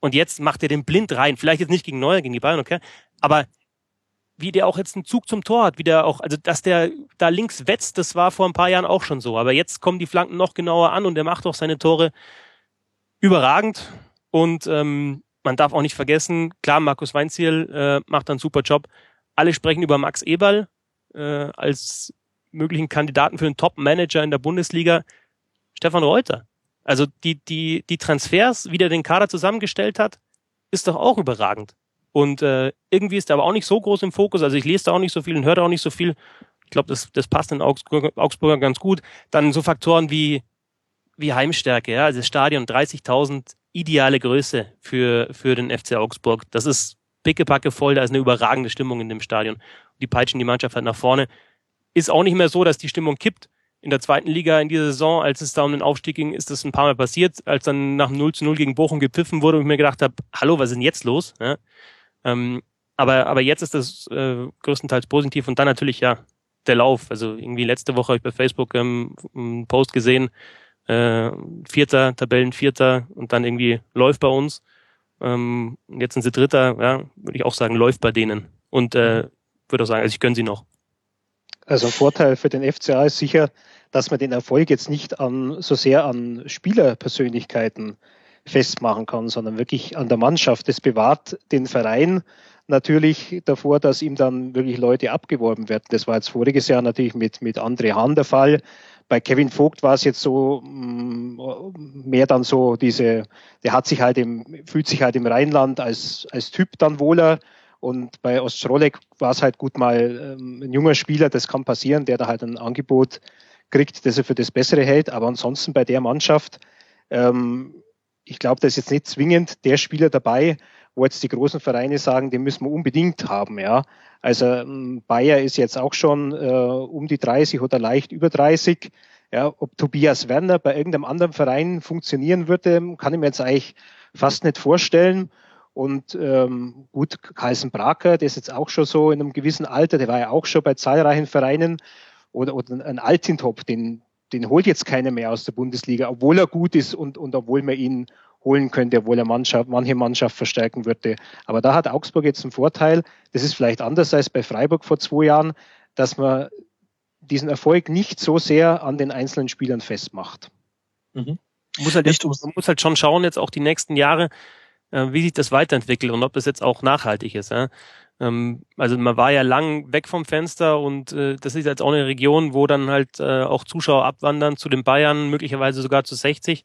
Und jetzt macht er den blind rein, vielleicht jetzt nicht gegen Neuer, gegen die Bayern, okay, aber wie der auch jetzt einen Zug zum Tor hat, wie der auch, also dass der da links wetzt, das war vor ein paar Jahren auch schon so. Aber jetzt kommen die Flanken noch genauer an und der macht auch seine Tore überragend. Und ähm, man darf auch nicht vergessen, klar, Markus Weinziel äh, macht einen super Job. Alle sprechen über Max Eberl äh, als möglichen Kandidaten für einen Top-Manager in der Bundesliga. Stefan Reuter. Also die, die, die Transfers, wie der den Kader zusammengestellt hat, ist doch auch überragend. Und äh, irgendwie ist er aber auch nicht so groß im Fokus. Also ich lese da auch nicht so viel und höre da auch nicht so viel. Ich glaube, das, das passt in Augsburg, Augsburger ganz gut. Dann so Faktoren wie, wie Heimstärke, ja, also das Stadion 30.000 ideale Größe für, für den FC Augsburg. Das ist pickepacke voll, da ist eine überragende Stimmung in dem Stadion. Die peitschen die Mannschaft halt nach vorne. Ist auch nicht mehr so, dass die Stimmung kippt. In der zweiten Liga in dieser Saison, als es da um den Aufstieg ging, ist das ein paar Mal passiert, als dann nach 0 zu 0 gegen Bochum gepfiffen wurde und ich mir gedacht habe, hallo, was ist denn jetzt los? Ja? Ähm, aber, aber jetzt ist das äh, größtenteils positiv und dann natürlich ja der Lauf. Also irgendwie letzte Woche habe ich bei Facebook ähm, einen Post gesehen, äh, Vierter, Tabellenvierter und dann irgendwie läuft bei uns. Ähm, jetzt sind sie Dritter, ja, würde ich auch sagen, läuft bei denen. Und äh, würde auch sagen, also ich gönne sie noch. Also ein Vorteil für den FCA ist sicher, dass man den Erfolg jetzt nicht an, so sehr an Spielerpersönlichkeiten festmachen kann, sondern wirklich an der Mannschaft. Das bewahrt den Verein natürlich davor, dass ihm dann wirklich Leute abgeworben werden. Das war jetzt voriges Jahr natürlich mit, mit André Hahn der Fall. Bei Kevin Vogt war es jetzt so mm, mehr dann so diese, der hat sich halt im, fühlt sich halt im Rheinland als, als Typ dann wohler. Und bei Ostrolek war es halt gut mal ähm, ein junger Spieler, das kann passieren, der da halt ein Angebot kriegt, das er für das Bessere hält. Aber ansonsten bei der Mannschaft ähm, ich glaube, da ist jetzt nicht zwingend der Spieler dabei, wo jetzt die großen Vereine sagen, den müssen wir unbedingt haben. Ja, also ähm, Bayer ist jetzt auch schon äh, um die 30 oder leicht über 30. Ja, ob Tobias Werner bei irgendeinem anderen Verein funktionieren würde, kann ich mir jetzt eigentlich fast nicht vorstellen. Und ähm, gut, Carlsen Braker, der ist jetzt auch schon so in einem gewissen Alter, der war ja auch schon bei zahlreichen Vereinen. Oder, oder ein Altintop, den, den holt jetzt keiner mehr aus der Bundesliga, obwohl er gut ist und, und obwohl man ihn holen könnte, obwohl er Mannschaft, manche Mannschaft verstärken würde. Aber da hat Augsburg jetzt einen Vorteil. Das ist vielleicht anders als bei Freiburg vor zwei Jahren, dass man diesen Erfolg nicht so sehr an den einzelnen Spielern festmacht. Mhm. Muss halt echt, man muss halt schon schauen, jetzt auch die nächsten Jahre, äh, wie sich das weiterentwickelt und ob das jetzt auch nachhaltig ist. Ja? Ähm, also man war ja lang weg vom Fenster und äh, das ist jetzt auch eine Region, wo dann halt äh, auch Zuschauer abwandern zu den Bayern, möglicherweise sogar zu 60.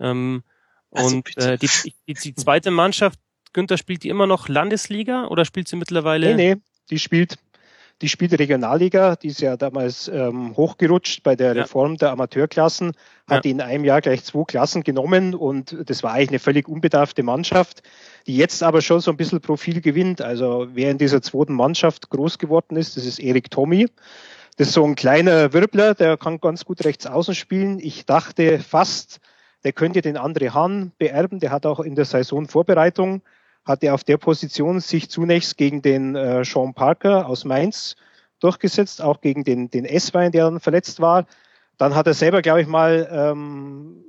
Ähm, also und äh, die, die, die zweite Mannschaft, Günther, spielt die immer noch Landesliga oder spielt sie mittlerweile? Nee, nee, die spielt die spielt Regionalliga, die ist ja damals ähm, hochgerutscht bei der Reform ja. der Amateurklassen, hat ja. in einem Jahr gleich zwei Klassen genommen und das war eigentlich eine völlig unbedarfte Mannschaft, die jetzt aber schon so ein bisschen Profil gewinnt. Also wer in dieser zweiten Mannschaft groß geworden ist, das ist Erik Tommy. Das ist so ein kleiner Wirbler, der kann ganz gut rechts außen spielen. Ich dachte fast, der könnte den André Hahn beerben. Der hat auch in der Saisonvorbereitung hat er auf der Position sich zunächst gegen den äh, Sean Parker aus Mainz durchgesetzt, auch gegen den, den S-Wein, der dann verletzt war. Dann hat er selber, glaube ich, mal ähm,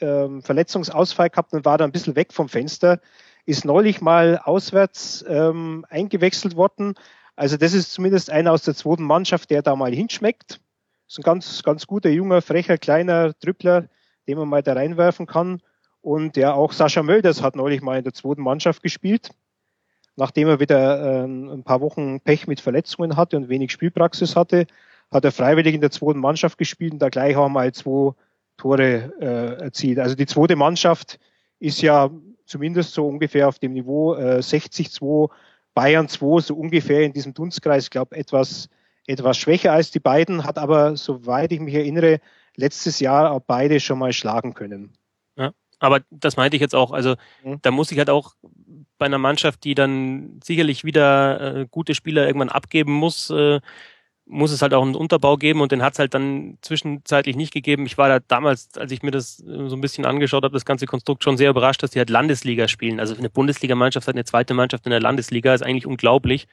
ähm, Verletzungsausfall gehabt und war da ein bisschen weg vom Fenster. Ist neulich mal auswärts ähm, eingewechselt worden. Also das ist zumindest einer aus der zweiten Mannschaft, der da mal hinschmeckt. Ist ein ganz, ganz guter, junger, frecher, kleiner Trüppler, den man mal da reinwerfen kann. Und ja, auch Sascha Mölders hat neulich mal in der zweiten Mannschaft gespielt. Nachdem er wieder äh, ein paar Wochen Pech mit Verletzungen hatte und wenig Spielpraxis hatte, hat er freiwillig in der zweiten Mannschaft gespielt und da gleich wir mal zwei Tore äh, erzielt. Also die zweite Mannschaft ist ja zumindest so ungefähr auf dem Niveau äh, 60-2, Bayern 2, so ungefähr in diesem Dunstkreis, ich glaube etwas, etwas schwächer als die beiden, hat aber, soweit ich mich erinnere, letztes Jahr auch beide schon mal schlagen können. Ja, aber das meinte ich jetzt auch. Also mhm. da muss ich halt auch bei einer Mannschaft, die dann sicherlich wieder äh, gute Spieler irgendwann abgeben muss, äh, muss es halt auch einen Unterbau geben und den hat es halt dann zwischenzeitlich nicht gegeben. Ich war da damals, als ich mir das äh, so ein bisschen angeschaut habe, das ganze Konstrukt schon sehr überrascht, dass die halt Landesliga spielen. Also eine Bundesligamannschaft hat eine zweite Mannschaft in der Landesliga, ist eigentlich unglaublich.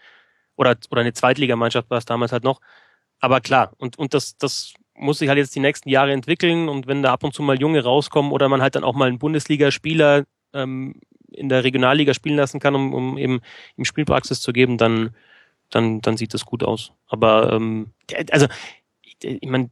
Oder, oder eine Zweitligamannschaft war es damals halt noch. Aber klar, und, und das, das muss sich halt jetzt die nächsten Jahre entwickeln und wenn da ab und zu mal Junge rauskommen oder man halt dann auch mal einen Bundesligaspieler ähm, in der Regionalliga spielen lassen kann, um, um eben ihm Spielpraxis zu geben, dann dann, dann sieht das gut aus. Aber ähm, also ich, meine,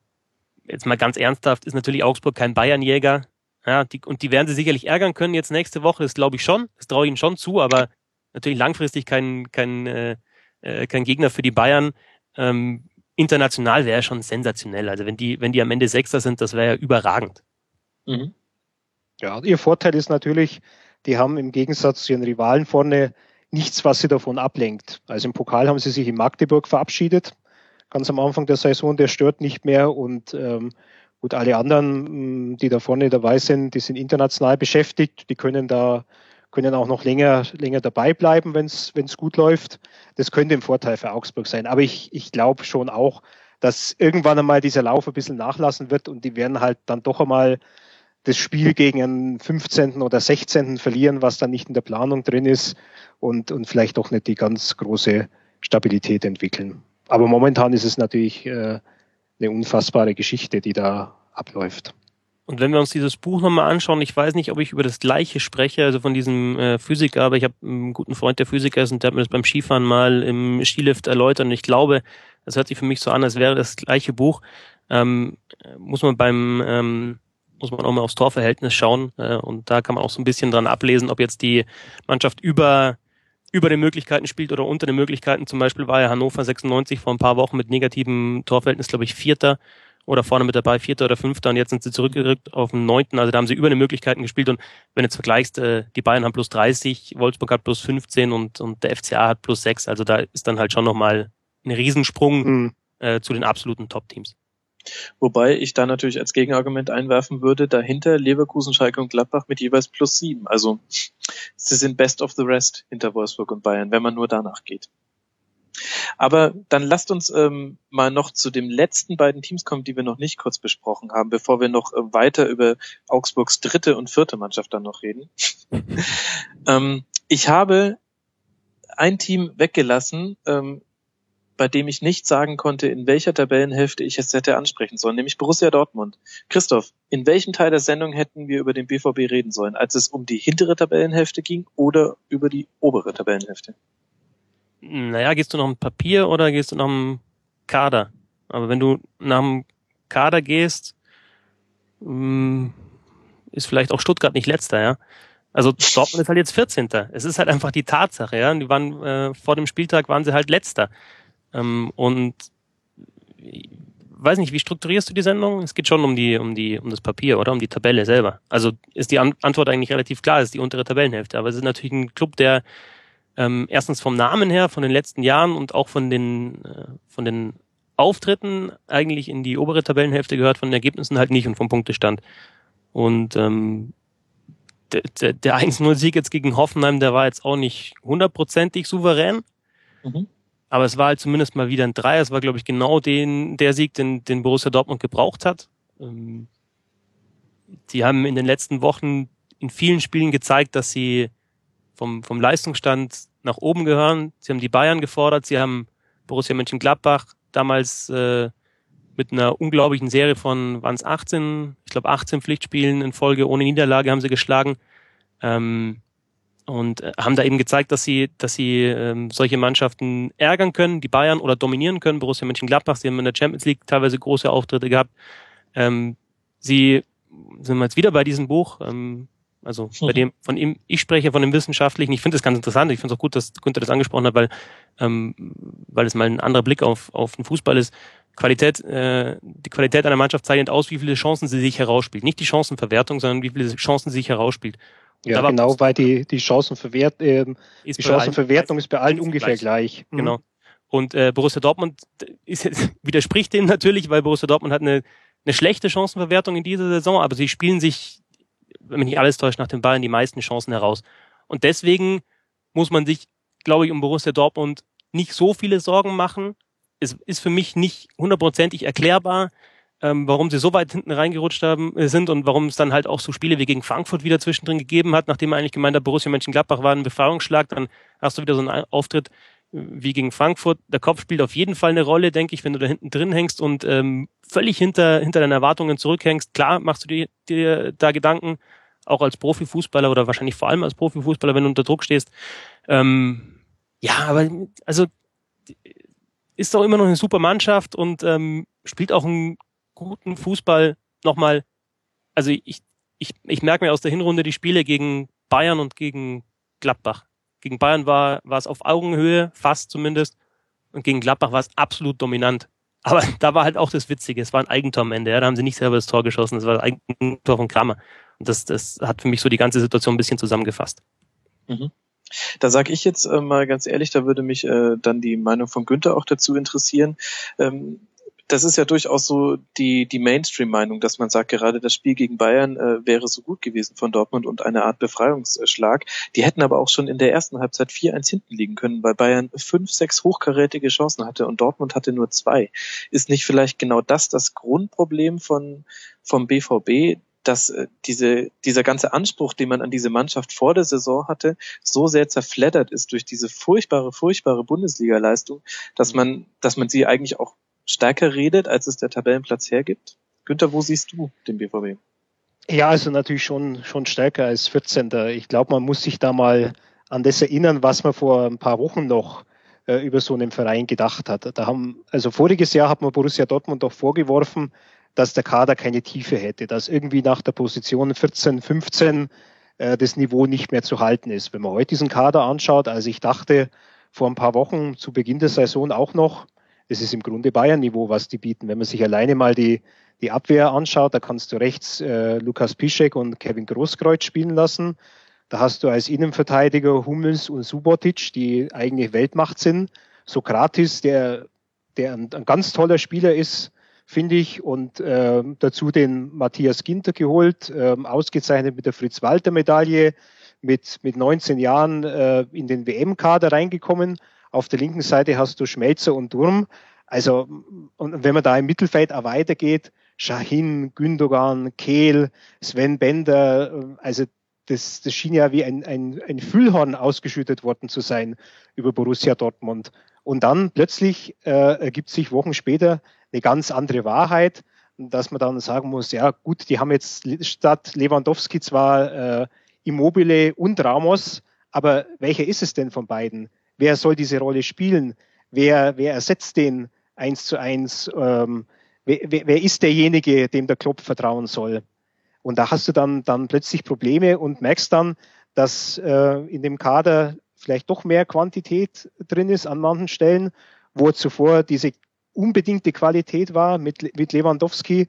jetzt mal ganz ernsthaft, ist natürlich Augsburg kein Bayernjäger. Ja, die, und die werden sie sicherlich ärgern können jetzt nächste Woche, das glaube ich schon. Das traue ich ihnen schon zu, aber natürlich langfristig kein, kein, äh, äh kein Gegner für die Bayern. Ähm, international wäre schon sensationell. Also wenn die, wenn die am Ende Sechster sind, das wäre ja überragend. Mhm. Ja, ihr Vorteil ist natürlich, die haben im Gegensatz zu ihren Rivalen vorne nichts, was sie davon ablenkt. Also im Pokal haben sie sich in Magdeburg verabschiedet, ganz am Anfang der Saison, der stört nicht mehr und ähm, gut, alle anderen, mm, die da vorne dabei sind, die sind international beschäftigt, die können da können auch noch länger, länger dabei bleiben, wenn es gut läuft. Das könnte ein Vorteil für Augsburg sein. Aber ich, ich glaube schon auch, dass irgendwann einmal dieser Lauf ein bisschen nachlassen wird und die werden halt dann doch einmal das Spiel gegen einen 15. oder 16. verlieren, was dann nicht in der Planung drin ist und, und vielleicht doch nicht die ganz große Stabilität entwickeln. Aber momentan ist es natürlich äh, eine unfassbare Geschichte, die da abläuft. Und wenn wir uns dieses Buch nochmal anschauen, ich weiß nicht, ob ich über das gleiche spreche, also von diesem äh, Physiker, aber ich habe einen guten Freund, der Physiker ist und der hat mir das beim Skifahren mal im Skilift erläutert und ich glaube, das hört sich für mich so an, als wäre das gleiche Buch. Ähm, muss man beim ähm, muss man auch mal aufs Torverhältnis schauen. Äh, und da kann man auch so ein bisschen dran ablesen, ob jetzt die Mannschaft über über den Möglichkeiten spielt oder unter den Möglichkeiten. Zum Beispiel war ja Hannover 96 vor ein paar Wochen mit negativem Torverhältnis, glaube ich, Vierter oder vorne mit dabei, Vierter oder Fünfter und jetzt sind sie zurückgerückt auf den Neunten. Also da haben sie über den Möglichkeiten gespielt und wenn du jetzt vergleichst, äh, die Bayern haben plus 30, Wolfsburg hat plus 15 und, und der FCA hat plus 6. Also da ist dann halt schon nochmal ein Riesensprung mhm. äh, zu den absoluten Top-Teams. Wobei ich da natürlich als Gegenargument einwerfen würde, dahinter Leverkusen, Schalke und Gladbach mit jeweils plus sieben. Also sie sind best of the rest hinter Wolfsburg und Bayern, wenn man nur danach geht. Aber dann lasst uns ähm, mal noch zu den letzten beiden Teams kommen, die wir noch nicht kurz besprochen haben, bevor wir noch äh, weiter über Augsburgs dritte und vierte Mannschaft dann noch reden. ähm, ich habe ein Team weggelassen, ähm, bei dem ich nicht sagen konnte, in welcher Tabellenhälfte ich es hätte ansprechen sollen, nämlich Borussia Dortmund. Christoph, in welchem Teil der Sendung hätten wir über den BVB reden sollen, als es um die hintere Tabellenhälfte ging oder über die obere Tabellenhälfte? Naja, gehst du noch im Papier oder gehst du noch im Kader? Aber wenn du nach dem Kader gehst, mm, ist vielleicht auch Stuttgart nicht letzter, ja. Also Dortmund ist halt jetzt 14. Es ist halt einfach die Tatsache, ja. Die waren äh, vor dem Spieltag waren sie halt letzter. Ähm, und weiß nicht, wie strukturierst du die Sendung? Es geht schon um die, um die, um das Papier, oder? Um die Tabelle selber. Also ist die Antwort eigentlich relativ klar, ist die untere Tabellenhälfte. Aber es ist natürlich ein Club, der ähm, erstens vom Namen her, von den letzten Jahren und auch von den, äh, von den Auftritten eigentlich in die obere Tabellenhälfte gehört, von den Ergebnissen halt nicht und vom Punktestand. Und ähm, der, der, der 1-0-Sieg jetzt gegen Hoffenheim, der war jetzt auch nicht hundertprozentig souverän. Mhm. Aber es war halt zumindest mal wieder ein Dreier. Es war, glaube ich, genau den, der Sieg, den, den Borussia Dortmund gebraucht hat. Ähm, die haben in den letzten Wochen in vielen Spielen gezeigt, dass sie vom, vom Leistungsstand nach oben gehören. Sie haben die Bayern gefordert, sie haben Borussia Mönchengladbach damals äh, mit einer unglaublichen Serie von, waren es 18, ich glaube 18 Pflichtspielen in Folge ohne Niederlage haben sie geschlagen. Ähm, und äh, haben da eben gezeigt, dass sie, dass sie ähm, solche Mannschaften ärgern können, die Bayern oder dominieren können. Borussia Mönchengladbach, sie haben in der Champions League teilweise große Auftritte gehabt. Ähm, sie sind wir jetzt wieder bei diesem Buch, ähm, also bei mhm. dem, von ihm, ich spreche von dem Wissenschaftlichen. Ich finde das ganz interessant. Ich finde es auch gut, dass Günther das angesprochen hat, weil, ähm, weil es mal ein anderer Blick auf, auf den Fußball ist. Qualität, äh, die Qualität einer Mannschaft zeichnet aus, wie viele Chancen sie sich herausspielt. Nicht die Chancenverwertung, sondern wie viele Chancen sie sich herausspielt. Ja, genau, weil die, die Chancenverwert, äh, die Chancenverwertung ist bei allen ungefähr gleich. gleich. Mhm. Genau. Und äh, Borussia Dortmund ist, widerspricht dem natürlich, weil Borussia Dortmund hat eine, eine schlechte Chancenverwertung in dieser Saison, aber sie spielen sich, wenn mich nicht alles täuscht, nach den Bayern die meisten Chancen heraus. Und deswegen muss man sich, glaube ich, um Borussia Dortmund nicht so viele Sorgen machen. Es ist für mich nicht hundertprozentig erklärbar, ähm, warum sie so weit hinten reingerutscht haben, äh, sind und warum es dann halt auch so Spiele wie gegen Frankfurt wieder zwischendrin gegeben hat, nachdem man eigentlich gemeint hat, Borussia Mönchengladbach war ein Befreiungsschlag, dann hast du wieder so einen Auftritt äh, wie gegen Frankfurt. Der Kopf spielt auf jeden Fall eine Rolle, denke ich, wenn du da hinten drin hängst und ähm, völlig hinter, hinter deinen Erwartungen zurückhängst. Klar machst du dir, dir da Gedanken, auch als Profifußballer oder wahrscheinlich vor allem als Profifußballer, wenn du unter Druck stehst. Ähm, ja, aber also ist doch immer noch eine super Mannschaft und ähm, spielt auch ein guten Fußball nochmal, also ich, ich, ich merke mir aus der Hinrunde die Spiele gegen Bayern und gegen Gladbach. Gegen Bayern war, war es auf Augenhöhe, fast zumindest, und gegen Gladbach war es absolut dominant. Aber da war halt auch das Witzige, es war ein Eigentor am Ende, ja, da haben sie nicht selber das Tor geschossen, es war ein Eigentor von Kramer. Und das, das hat für mich so die ganze Situation ein bisschen zusammengefasst. Mhm. Da sage ich jetzt äh, mal ganz ehrlich, da würde mich äh, dann die Meinung von Günther auch dazu interessieren. Ähm, das ist ja durchaus so die, die Mainstream-Meinung, dass man sagt, gerade das Spiel gegen Bayern äh, wäre so gut gewesen von Dortmund und eine Art Befreiungsschlag. Die hätten aber auch schon in der ersten Halbzeit 4-1 hinten liegen können, weil Bayern fünf, sechs hochkarätige Chancen hatte und Dortmund hatte nur zwei. Ist nicht vielleicht genau das das Grundproblem von, vom BVB, dass äh, diese, dieser ganze Anspruch, den man an diese Mannschaft vor der Saison hatte, so sehr zerfleddert ist durch diese furchtbare, furchtbare Bundesliga-Leistung, dass man, dass man sie eigentlich auch stärker redet, als es der Tabellenplatz hergibt? Günther, wo siehst du den BVB? Ja, also natürlich schon, schon stärker als 14. Ich glaube, man muss sich da mal an das erinnern, was man vor ein paar Wochen noch äh, über so einen Verein gedacht hat. Da haben, also voriges Jahr hat man Borussia Dortmund auch vorgeworfen, dass der Kader keine Tiefe hätte, dass irgendwie nach der Position 14, 15 äh, das Niveau nicht mehr zu halten ist. Wenn man heute diesen Kader anschaut, also ich dachte vor ein paar Wochen zu Beginn der Saison auch noch, das ist im Grunde Bayern-Niveau, was die bieten. Wenn man sich alleine mal die, die Abwehr anschaut, da kannst du rechts äh, Lukas Piszek und Kevin Großkreuz spielen lassen. Da hast du als Innenverteidiger Hummels und Subotic, die eigentlich Weltmacht sind. Sokratis, der, der ein, ein ganz toller Spieler ist, finde ich. Und äh, dazu den Matthias Ginter geholt, äh, ausgezeichnet mit der Fritz-Walter-Medaille, mit, mit 19 Jahren äh, in den WM-Kader reingekommen. Auf der linken Seite hast du Schmelzer und Durm. Also, und wenn man da im Mittelfeld auch weitergeht, Shahin, Gündogan, Kehl, Sven Bender, also das, das schien ja wie ein, ein, ein Füllhorn ausgeschüttet worden zu sein über Borussia Dortmund. Und dann plötzlich äh, ergibt sich Wochen später eine ganz andere Wahrheit, dass man dann sagen muss, ja gut, die haben jetzt statt Lewandowski zwar äh, Immobile und Ramos, aber welcher ist es denn von beiden? Wer soll diese Rolle spielen? Wer, wer ersetzt den eins zu eins? Ähm, wer, wer ist derjenige, dem der Klopp vertrauen soll? Und da hast du dann, dann plötzlich Probleme und merkst dann, dass äh, in dem Kader vielleicht doch mehr Quantität drin ist an manchen Stellen, wo zuvor diese unbedingte Qualität war mit, mit Lewandowski,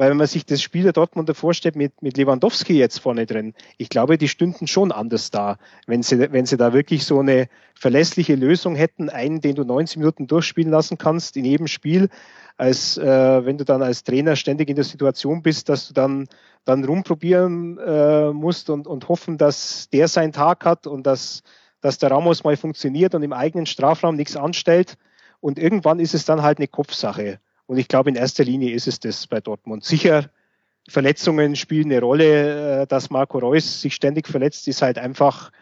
weil wenn man sich das Spiel der Dortmunder vorstellt mit, mit Lewandowski jetzt vorne drin, ich glaube, die stünden schon anders da, wenn sie, wenn sie da wirklich so eine verlässliche Lösung hätten, einen, den du 90 Minuten durchspielen lassen kannst in jedem Spiel, als äh, wenn du dann als Trainer ständig in der Situation bist, dass du dann dann rumprobieren äh, musst und, und hoffen, dass der seinen Tag hat und dass, dass der Ramos mal funktioniert und im eigenen Strafraum nichts anstellt. Und irgendwann ist es dann halt eine Kopfsache. Und ich glaube, in erster Linie ist es das bei Dortmund. Sicher, Verletzungen spielen eine Rolle. Äh, dass Marco Reus sich ständig verletzt, ist halt einfach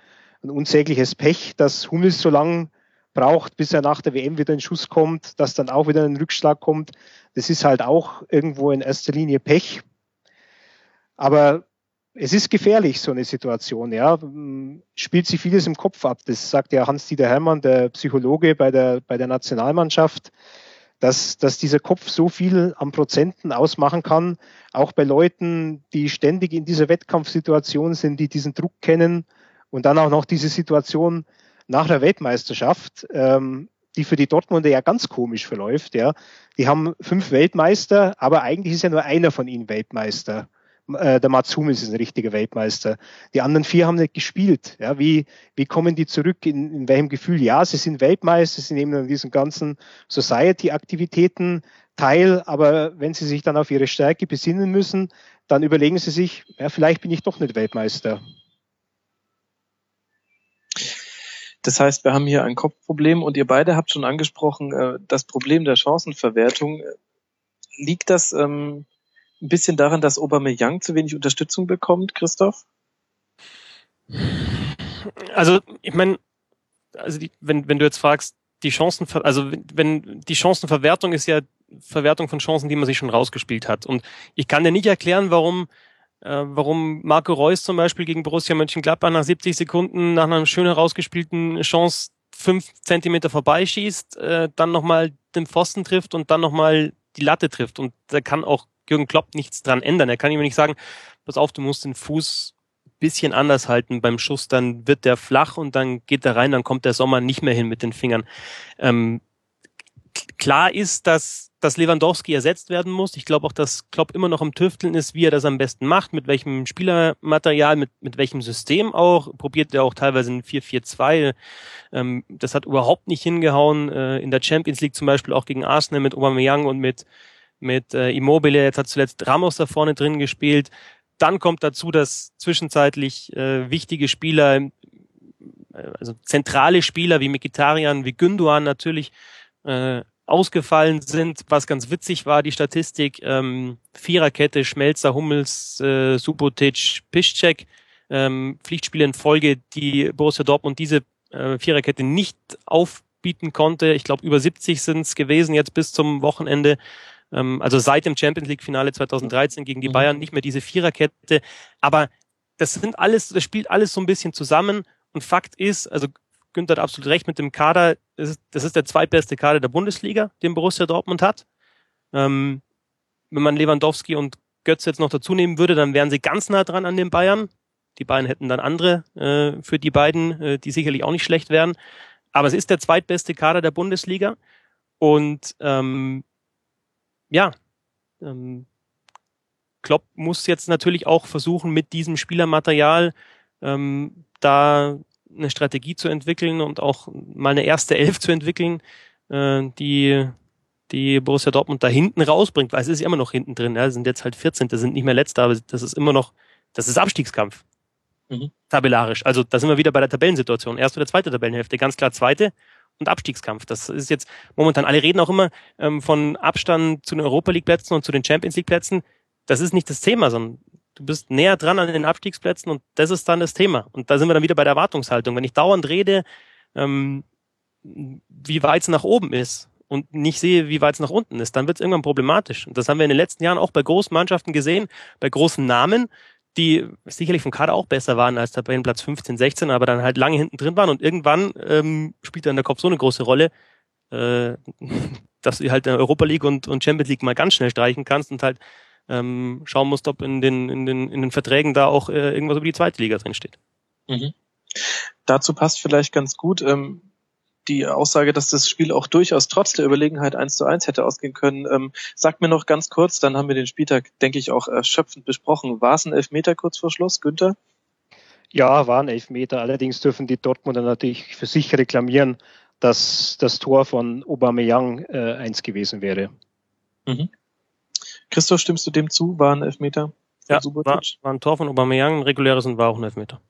ein unsägliches Pech, dass Hummels so lang braucht, bis er nach der WM wieder in Schuss kommt, dass dann auch wieder ein Rückschlag kommt. Das ist halt auch irgendwo in erster Linie Pech. Aber es ist gefährlich, so eine Situation, ja. Spielt sich vieles im Kopf ab. Das sagt ja Hans-Dieter Hermann, der Psychologe bei der, bei der Nationalmannschaft, dass, dass dieser Kopf so viel am Prozenten ausmachen kann, auch bei Leuten, die ständig in dieser Wettkampfsituation sind, die diesen Druck kennen und dann auch noch diese Situation nach der Weltmeisterschaft, ähm, die für die Dortmunder ja ganz komisch verläuft, ja. Die haben fünf Weltmeister, aber eigentlich ist ja nur einer von ihnen Weltmeister äh, der Mats Hummels ist ein richtiger Weltmeister. Die anderen vier haben nicht gespielt. Ja, wie, wie kommen die zurück? In, in welchem Gefühl? Ja, sie sind Weltmeister, sie nehmen an diesen ganzen Society-Aktivitäten teil, aber wenn sie sich dann auf ihre Stärke besinnen müssen, dann überlegen sie sich, ja, vielleicht bin ich doch nicht Weltmeister. Das heißt, wir haben hier ein Kopfproblem und ihr beide habt schon angesprochen, äh, das Problem der Chancenverwertung. Liegt das ähm, ein bisschen daran, dass Aubameyang zu wenig Unterstützung bekommt, Christoph? Also, ich meine, also die, wenn, wenn du jetzt fragst, die Chancen, also wenn die Chancenverwertung ist ja Verwertung von Chancen, die man sich schon rausgespielt hat. Und ich kann dir nicht erklären, warum, äh, warum Marco Reus zum Beispiel gegen Borussia Mönchengladbach nach 70 Sekunden nach einer schön herausgespielten Chance fünf Zentimeter vorbeischießt, äh, dann nochmal den Pfosten trifft und dann nochmal die Latte trifft. Und da kann auch Jürgen Klopp nichts dran ändern. Er kann ihm nicht sagen, pass auf, du musst den Fuß bisschen anders halten beim Schuss, dann wird der flach und dann geht er rein, dann kommt der Sommer nicht mehr hin mit den Fingern. Ähm, klar ist, dass, dass Lewandowski ersetzt werden muss. Ich glaube auch, dass Klopp immer noch im Tüfteln ist, wie er das am besten macht, mit welchem Spielermaterial, mit, mit welchem System auch. Probiert er auch teilweise ein 4-4-2. Ähm, das hat überhaupt nicht hingehauen. Äh, in der Champions League zum Beispiel auch gegen Arsenal mit Aubameyang und mit mit äh, Immobile, jetzt hat zuletzt Ramos da vorne drin gespielt. Dann kommt dazu, dass zwischenzeitlich äh, wichtige Spieler, äh, also zentrale Spieler wie Mikitarian, wie Günduan natürlich äh, ausgefallen sind, was ganz witzig war, die Statistik, ähm, Viererkette, Schmelzer, Hummels, äh, Subotic, Piszczek, ähm, Pflichtspiele in Folge, die Borussia Dortmund diese äh, Viererkette nicht aufbieten konnte. Ich glaube, über 70 sind es gewesen jetzt bis zum Wochenende. Ähm, also seit dem Champions League Finale 2013 gegen die mhm. Bayern nicht mehr diese Viererkette. Aber das sind alles, das spielt alles so ein bisschen zusammen. Und Fakt ist, also Günther hat absolut recht mit dem Kader. Das ist, das ist der zweitbeste Kader der Bundesliga, den Borussia Dortmund hat. Ähm, wenn man Lewandowski und Götz jetzt noch dazu nehmen würde, dann wären sie ganz nah dran an den Bayern. Die Bayern hätten dann andere äh, für die beiden, äh, die sicherlich auch nicht schlecht wären. Aber es ist der zweitbeste Kader der Bundesliga. Und ähm, ja, ähm, Klopp muss jetzt natürlich auch versuchen, mit diesem Spielermaterial ähm, da eine Strategie zu entwickeln und auch mal eine erste Elf zu entwickeln, äh, die die Borussia Dortmund da hinten rausbringt, weil es ist immer noch hinten drin. Ja, sind jetzt halt 14. sind nicht mehr letzter, aber das ist immer noch, das ist Abstiegskampf. Mhm. Tabellarisch. Also da sind wir wieder bei der Tabellensituation. Erste oder zweite Tabellenhälfte. Ganz klar zweite und Abstiegskampf. Das ist jetzt momentan, alle reden auch immer ähm, von Abstand zu den Europa League Plätzen und zu den Champions League Plätzen. Das ist nicht das Thema, sondern du bist näher dran an den Abstiegsplätzen und das ist dann das Thema. Und da sind wir dann wieder bei der Erwartungshaltung. Wenn ich dauernd rede, ähm, wie weit es nach oben ist und nicht sehe, wie weit es nach unten ist, dann wird es irgendwann problematisch. Und das haben wir in den letzten Jahren auch bei großen Mannschaften gesehen, bei großen Namen, die sicherlich vom Kader auch besser waren als Tabellenplatz 15, 16, aber dann halt lange hinten drin waren und irgendwann ähm, spielt dann der Kopf so eine große Rolle, äh, dass du halt in der Europa League und, und Champions League mal ganz schnell streichen kannst und halt ähm, schauen musst, ob in den, in den, in den Verträgen da auch äh, irgendwas über die zweite Liga drin steht. Mhm. Dazu passt vielleicht ganz gut, ähm, die Aussage, dass das Spiel auch durchaus trotz der Überlegenheit eins zu eins hätte ausgehen können. Ähm, sagt mir noch ganz kurz, dann haben wir den Spieltag, denke ich, auch erschöpfend besprochen. War es ein Elfmeter kurz vor Schluss, Günther? Ja, war ein Elfmeter. Allerdings dürfen die Dortmunder natürlich für sich reklamieren, dass das Tor von Aubameyang äh, eins gewesen wäre. Mhm. Christoph, stimmst du dem zu? War ein Elfmeter? Ja, war, war ein Tor von Aubameyang, ein reguläres und war auch ein Elfmeter.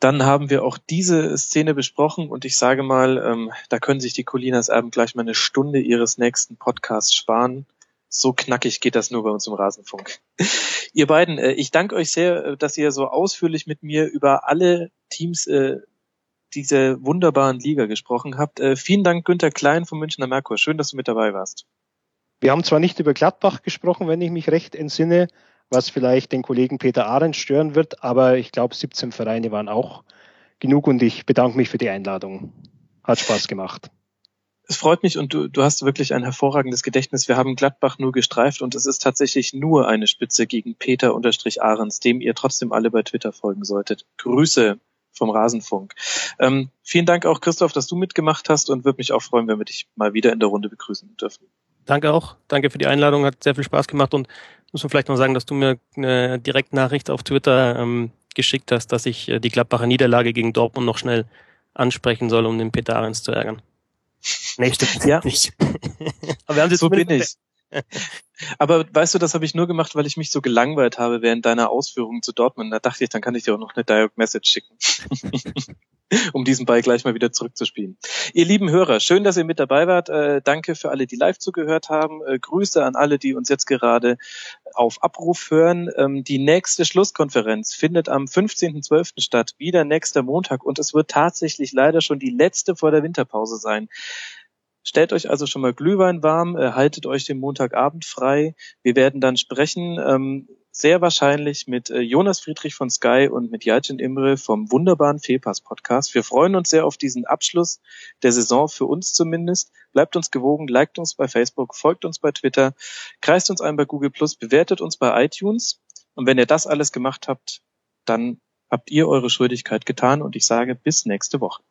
Dann haben wir auch diese Szene besprochen und ich sage mal, ähm, da können sich die Colinas Erben gleich mal eine Stunde ihres nächsten Podcasts sparen. So knackig geht das nur bei uns im Rasenfunk. Ihr beiden, äh, ich danke euch sehr, äh, dass ihr so ausführlich mit mir über alle Teams äh, dieser wunderbaren Liga gesprochen habt. Äh, vielen Dank, Günther Klein vom Münchner Merkur. Schön, dass du mit dabei warst. Wir haben zwar nicht über Gladbach gesprochen, wenn ich mich recht entsinne, was vielleicht den Kollegen Peter Arendt stören wird, aber ich glaube, 17 Vereine waren auch genug und ich bedanke mich für die Einladung. Hat Spaß gemacht. Es freut mich und du, du hast wirklich ein hervorragendes Gedächtnis. Wir haben Gladbach nur gestreift und es ist tatsächlich nur eine Spitze gegen Peter unterstrich Ahrens, dem ihr trotzdem alle bei Twitter folgen solltet. Grüße vom Rasenfunk. Ähm, vielen Dank auch, Christoph, dass du mitgemacht hast und würde mich auch freuen, wenn wir dich mal wieder in der Runde begrüßen dürfen. Danke auch. Danke für die Einladung. Hat sehr viel Spaß gemacht und muss man vielleicht noch sagen, dass du mir eine Direktnachricht auf Twitter ähm, geschickt hast, dass ich äh, die Gladbacher Niederlage gegen Dortmund noch schnell ansprechen soll, um den Peter Ahrens zu ärgern. Nee, stimmt ja. nicht. Aber wir haben so bin ich. Aber weißt du, das habe ich nur gemacht, weil ich mich so gelangweilt habe während deiner Ausführungen zu Dortmund. Da dachte ich, dann kann ich dir auch noch eine Direct Message schicken. um diesen Ball gleich mal wieder zurückzuspielen. Ihr lieben Hörer, schön, dass ihr mit dabei wart. Äh, danke für alle, die live zugehört haben. Äh, Grüße an alle, die uns jetzt gerade auf Abruf hören. Ähm, die nächste Schlusskonferenz findet am 15.12. statt, wieder nächster Montag. Und es wird tatsächlich leider schon die letzte vor der Winterpause sein. Stellt euch also schon mal Glühwein warm, äh, haltet euch den Montagabend frei. Wir werden dann sprechen, ähm, sehr wahrscheinlich mit äh, Jonas Friedrich von Sky und mit Jalcin Imre vom wunderbaren Fehlpass Podcast. Wir freuen uns sehr auf diesen Abschluss der Saison, für uns zumindest. Bleibt uns gewogen, liked uns bei Facebook, folgt uns bei Twitter, kreist uns ein bei Google Plus, bewertet uns bei iTunes. Und wenn ihr das alles gemacht habt, dann habt ihr eure Schuldigkeit getan und ich sage bis nächste Woche.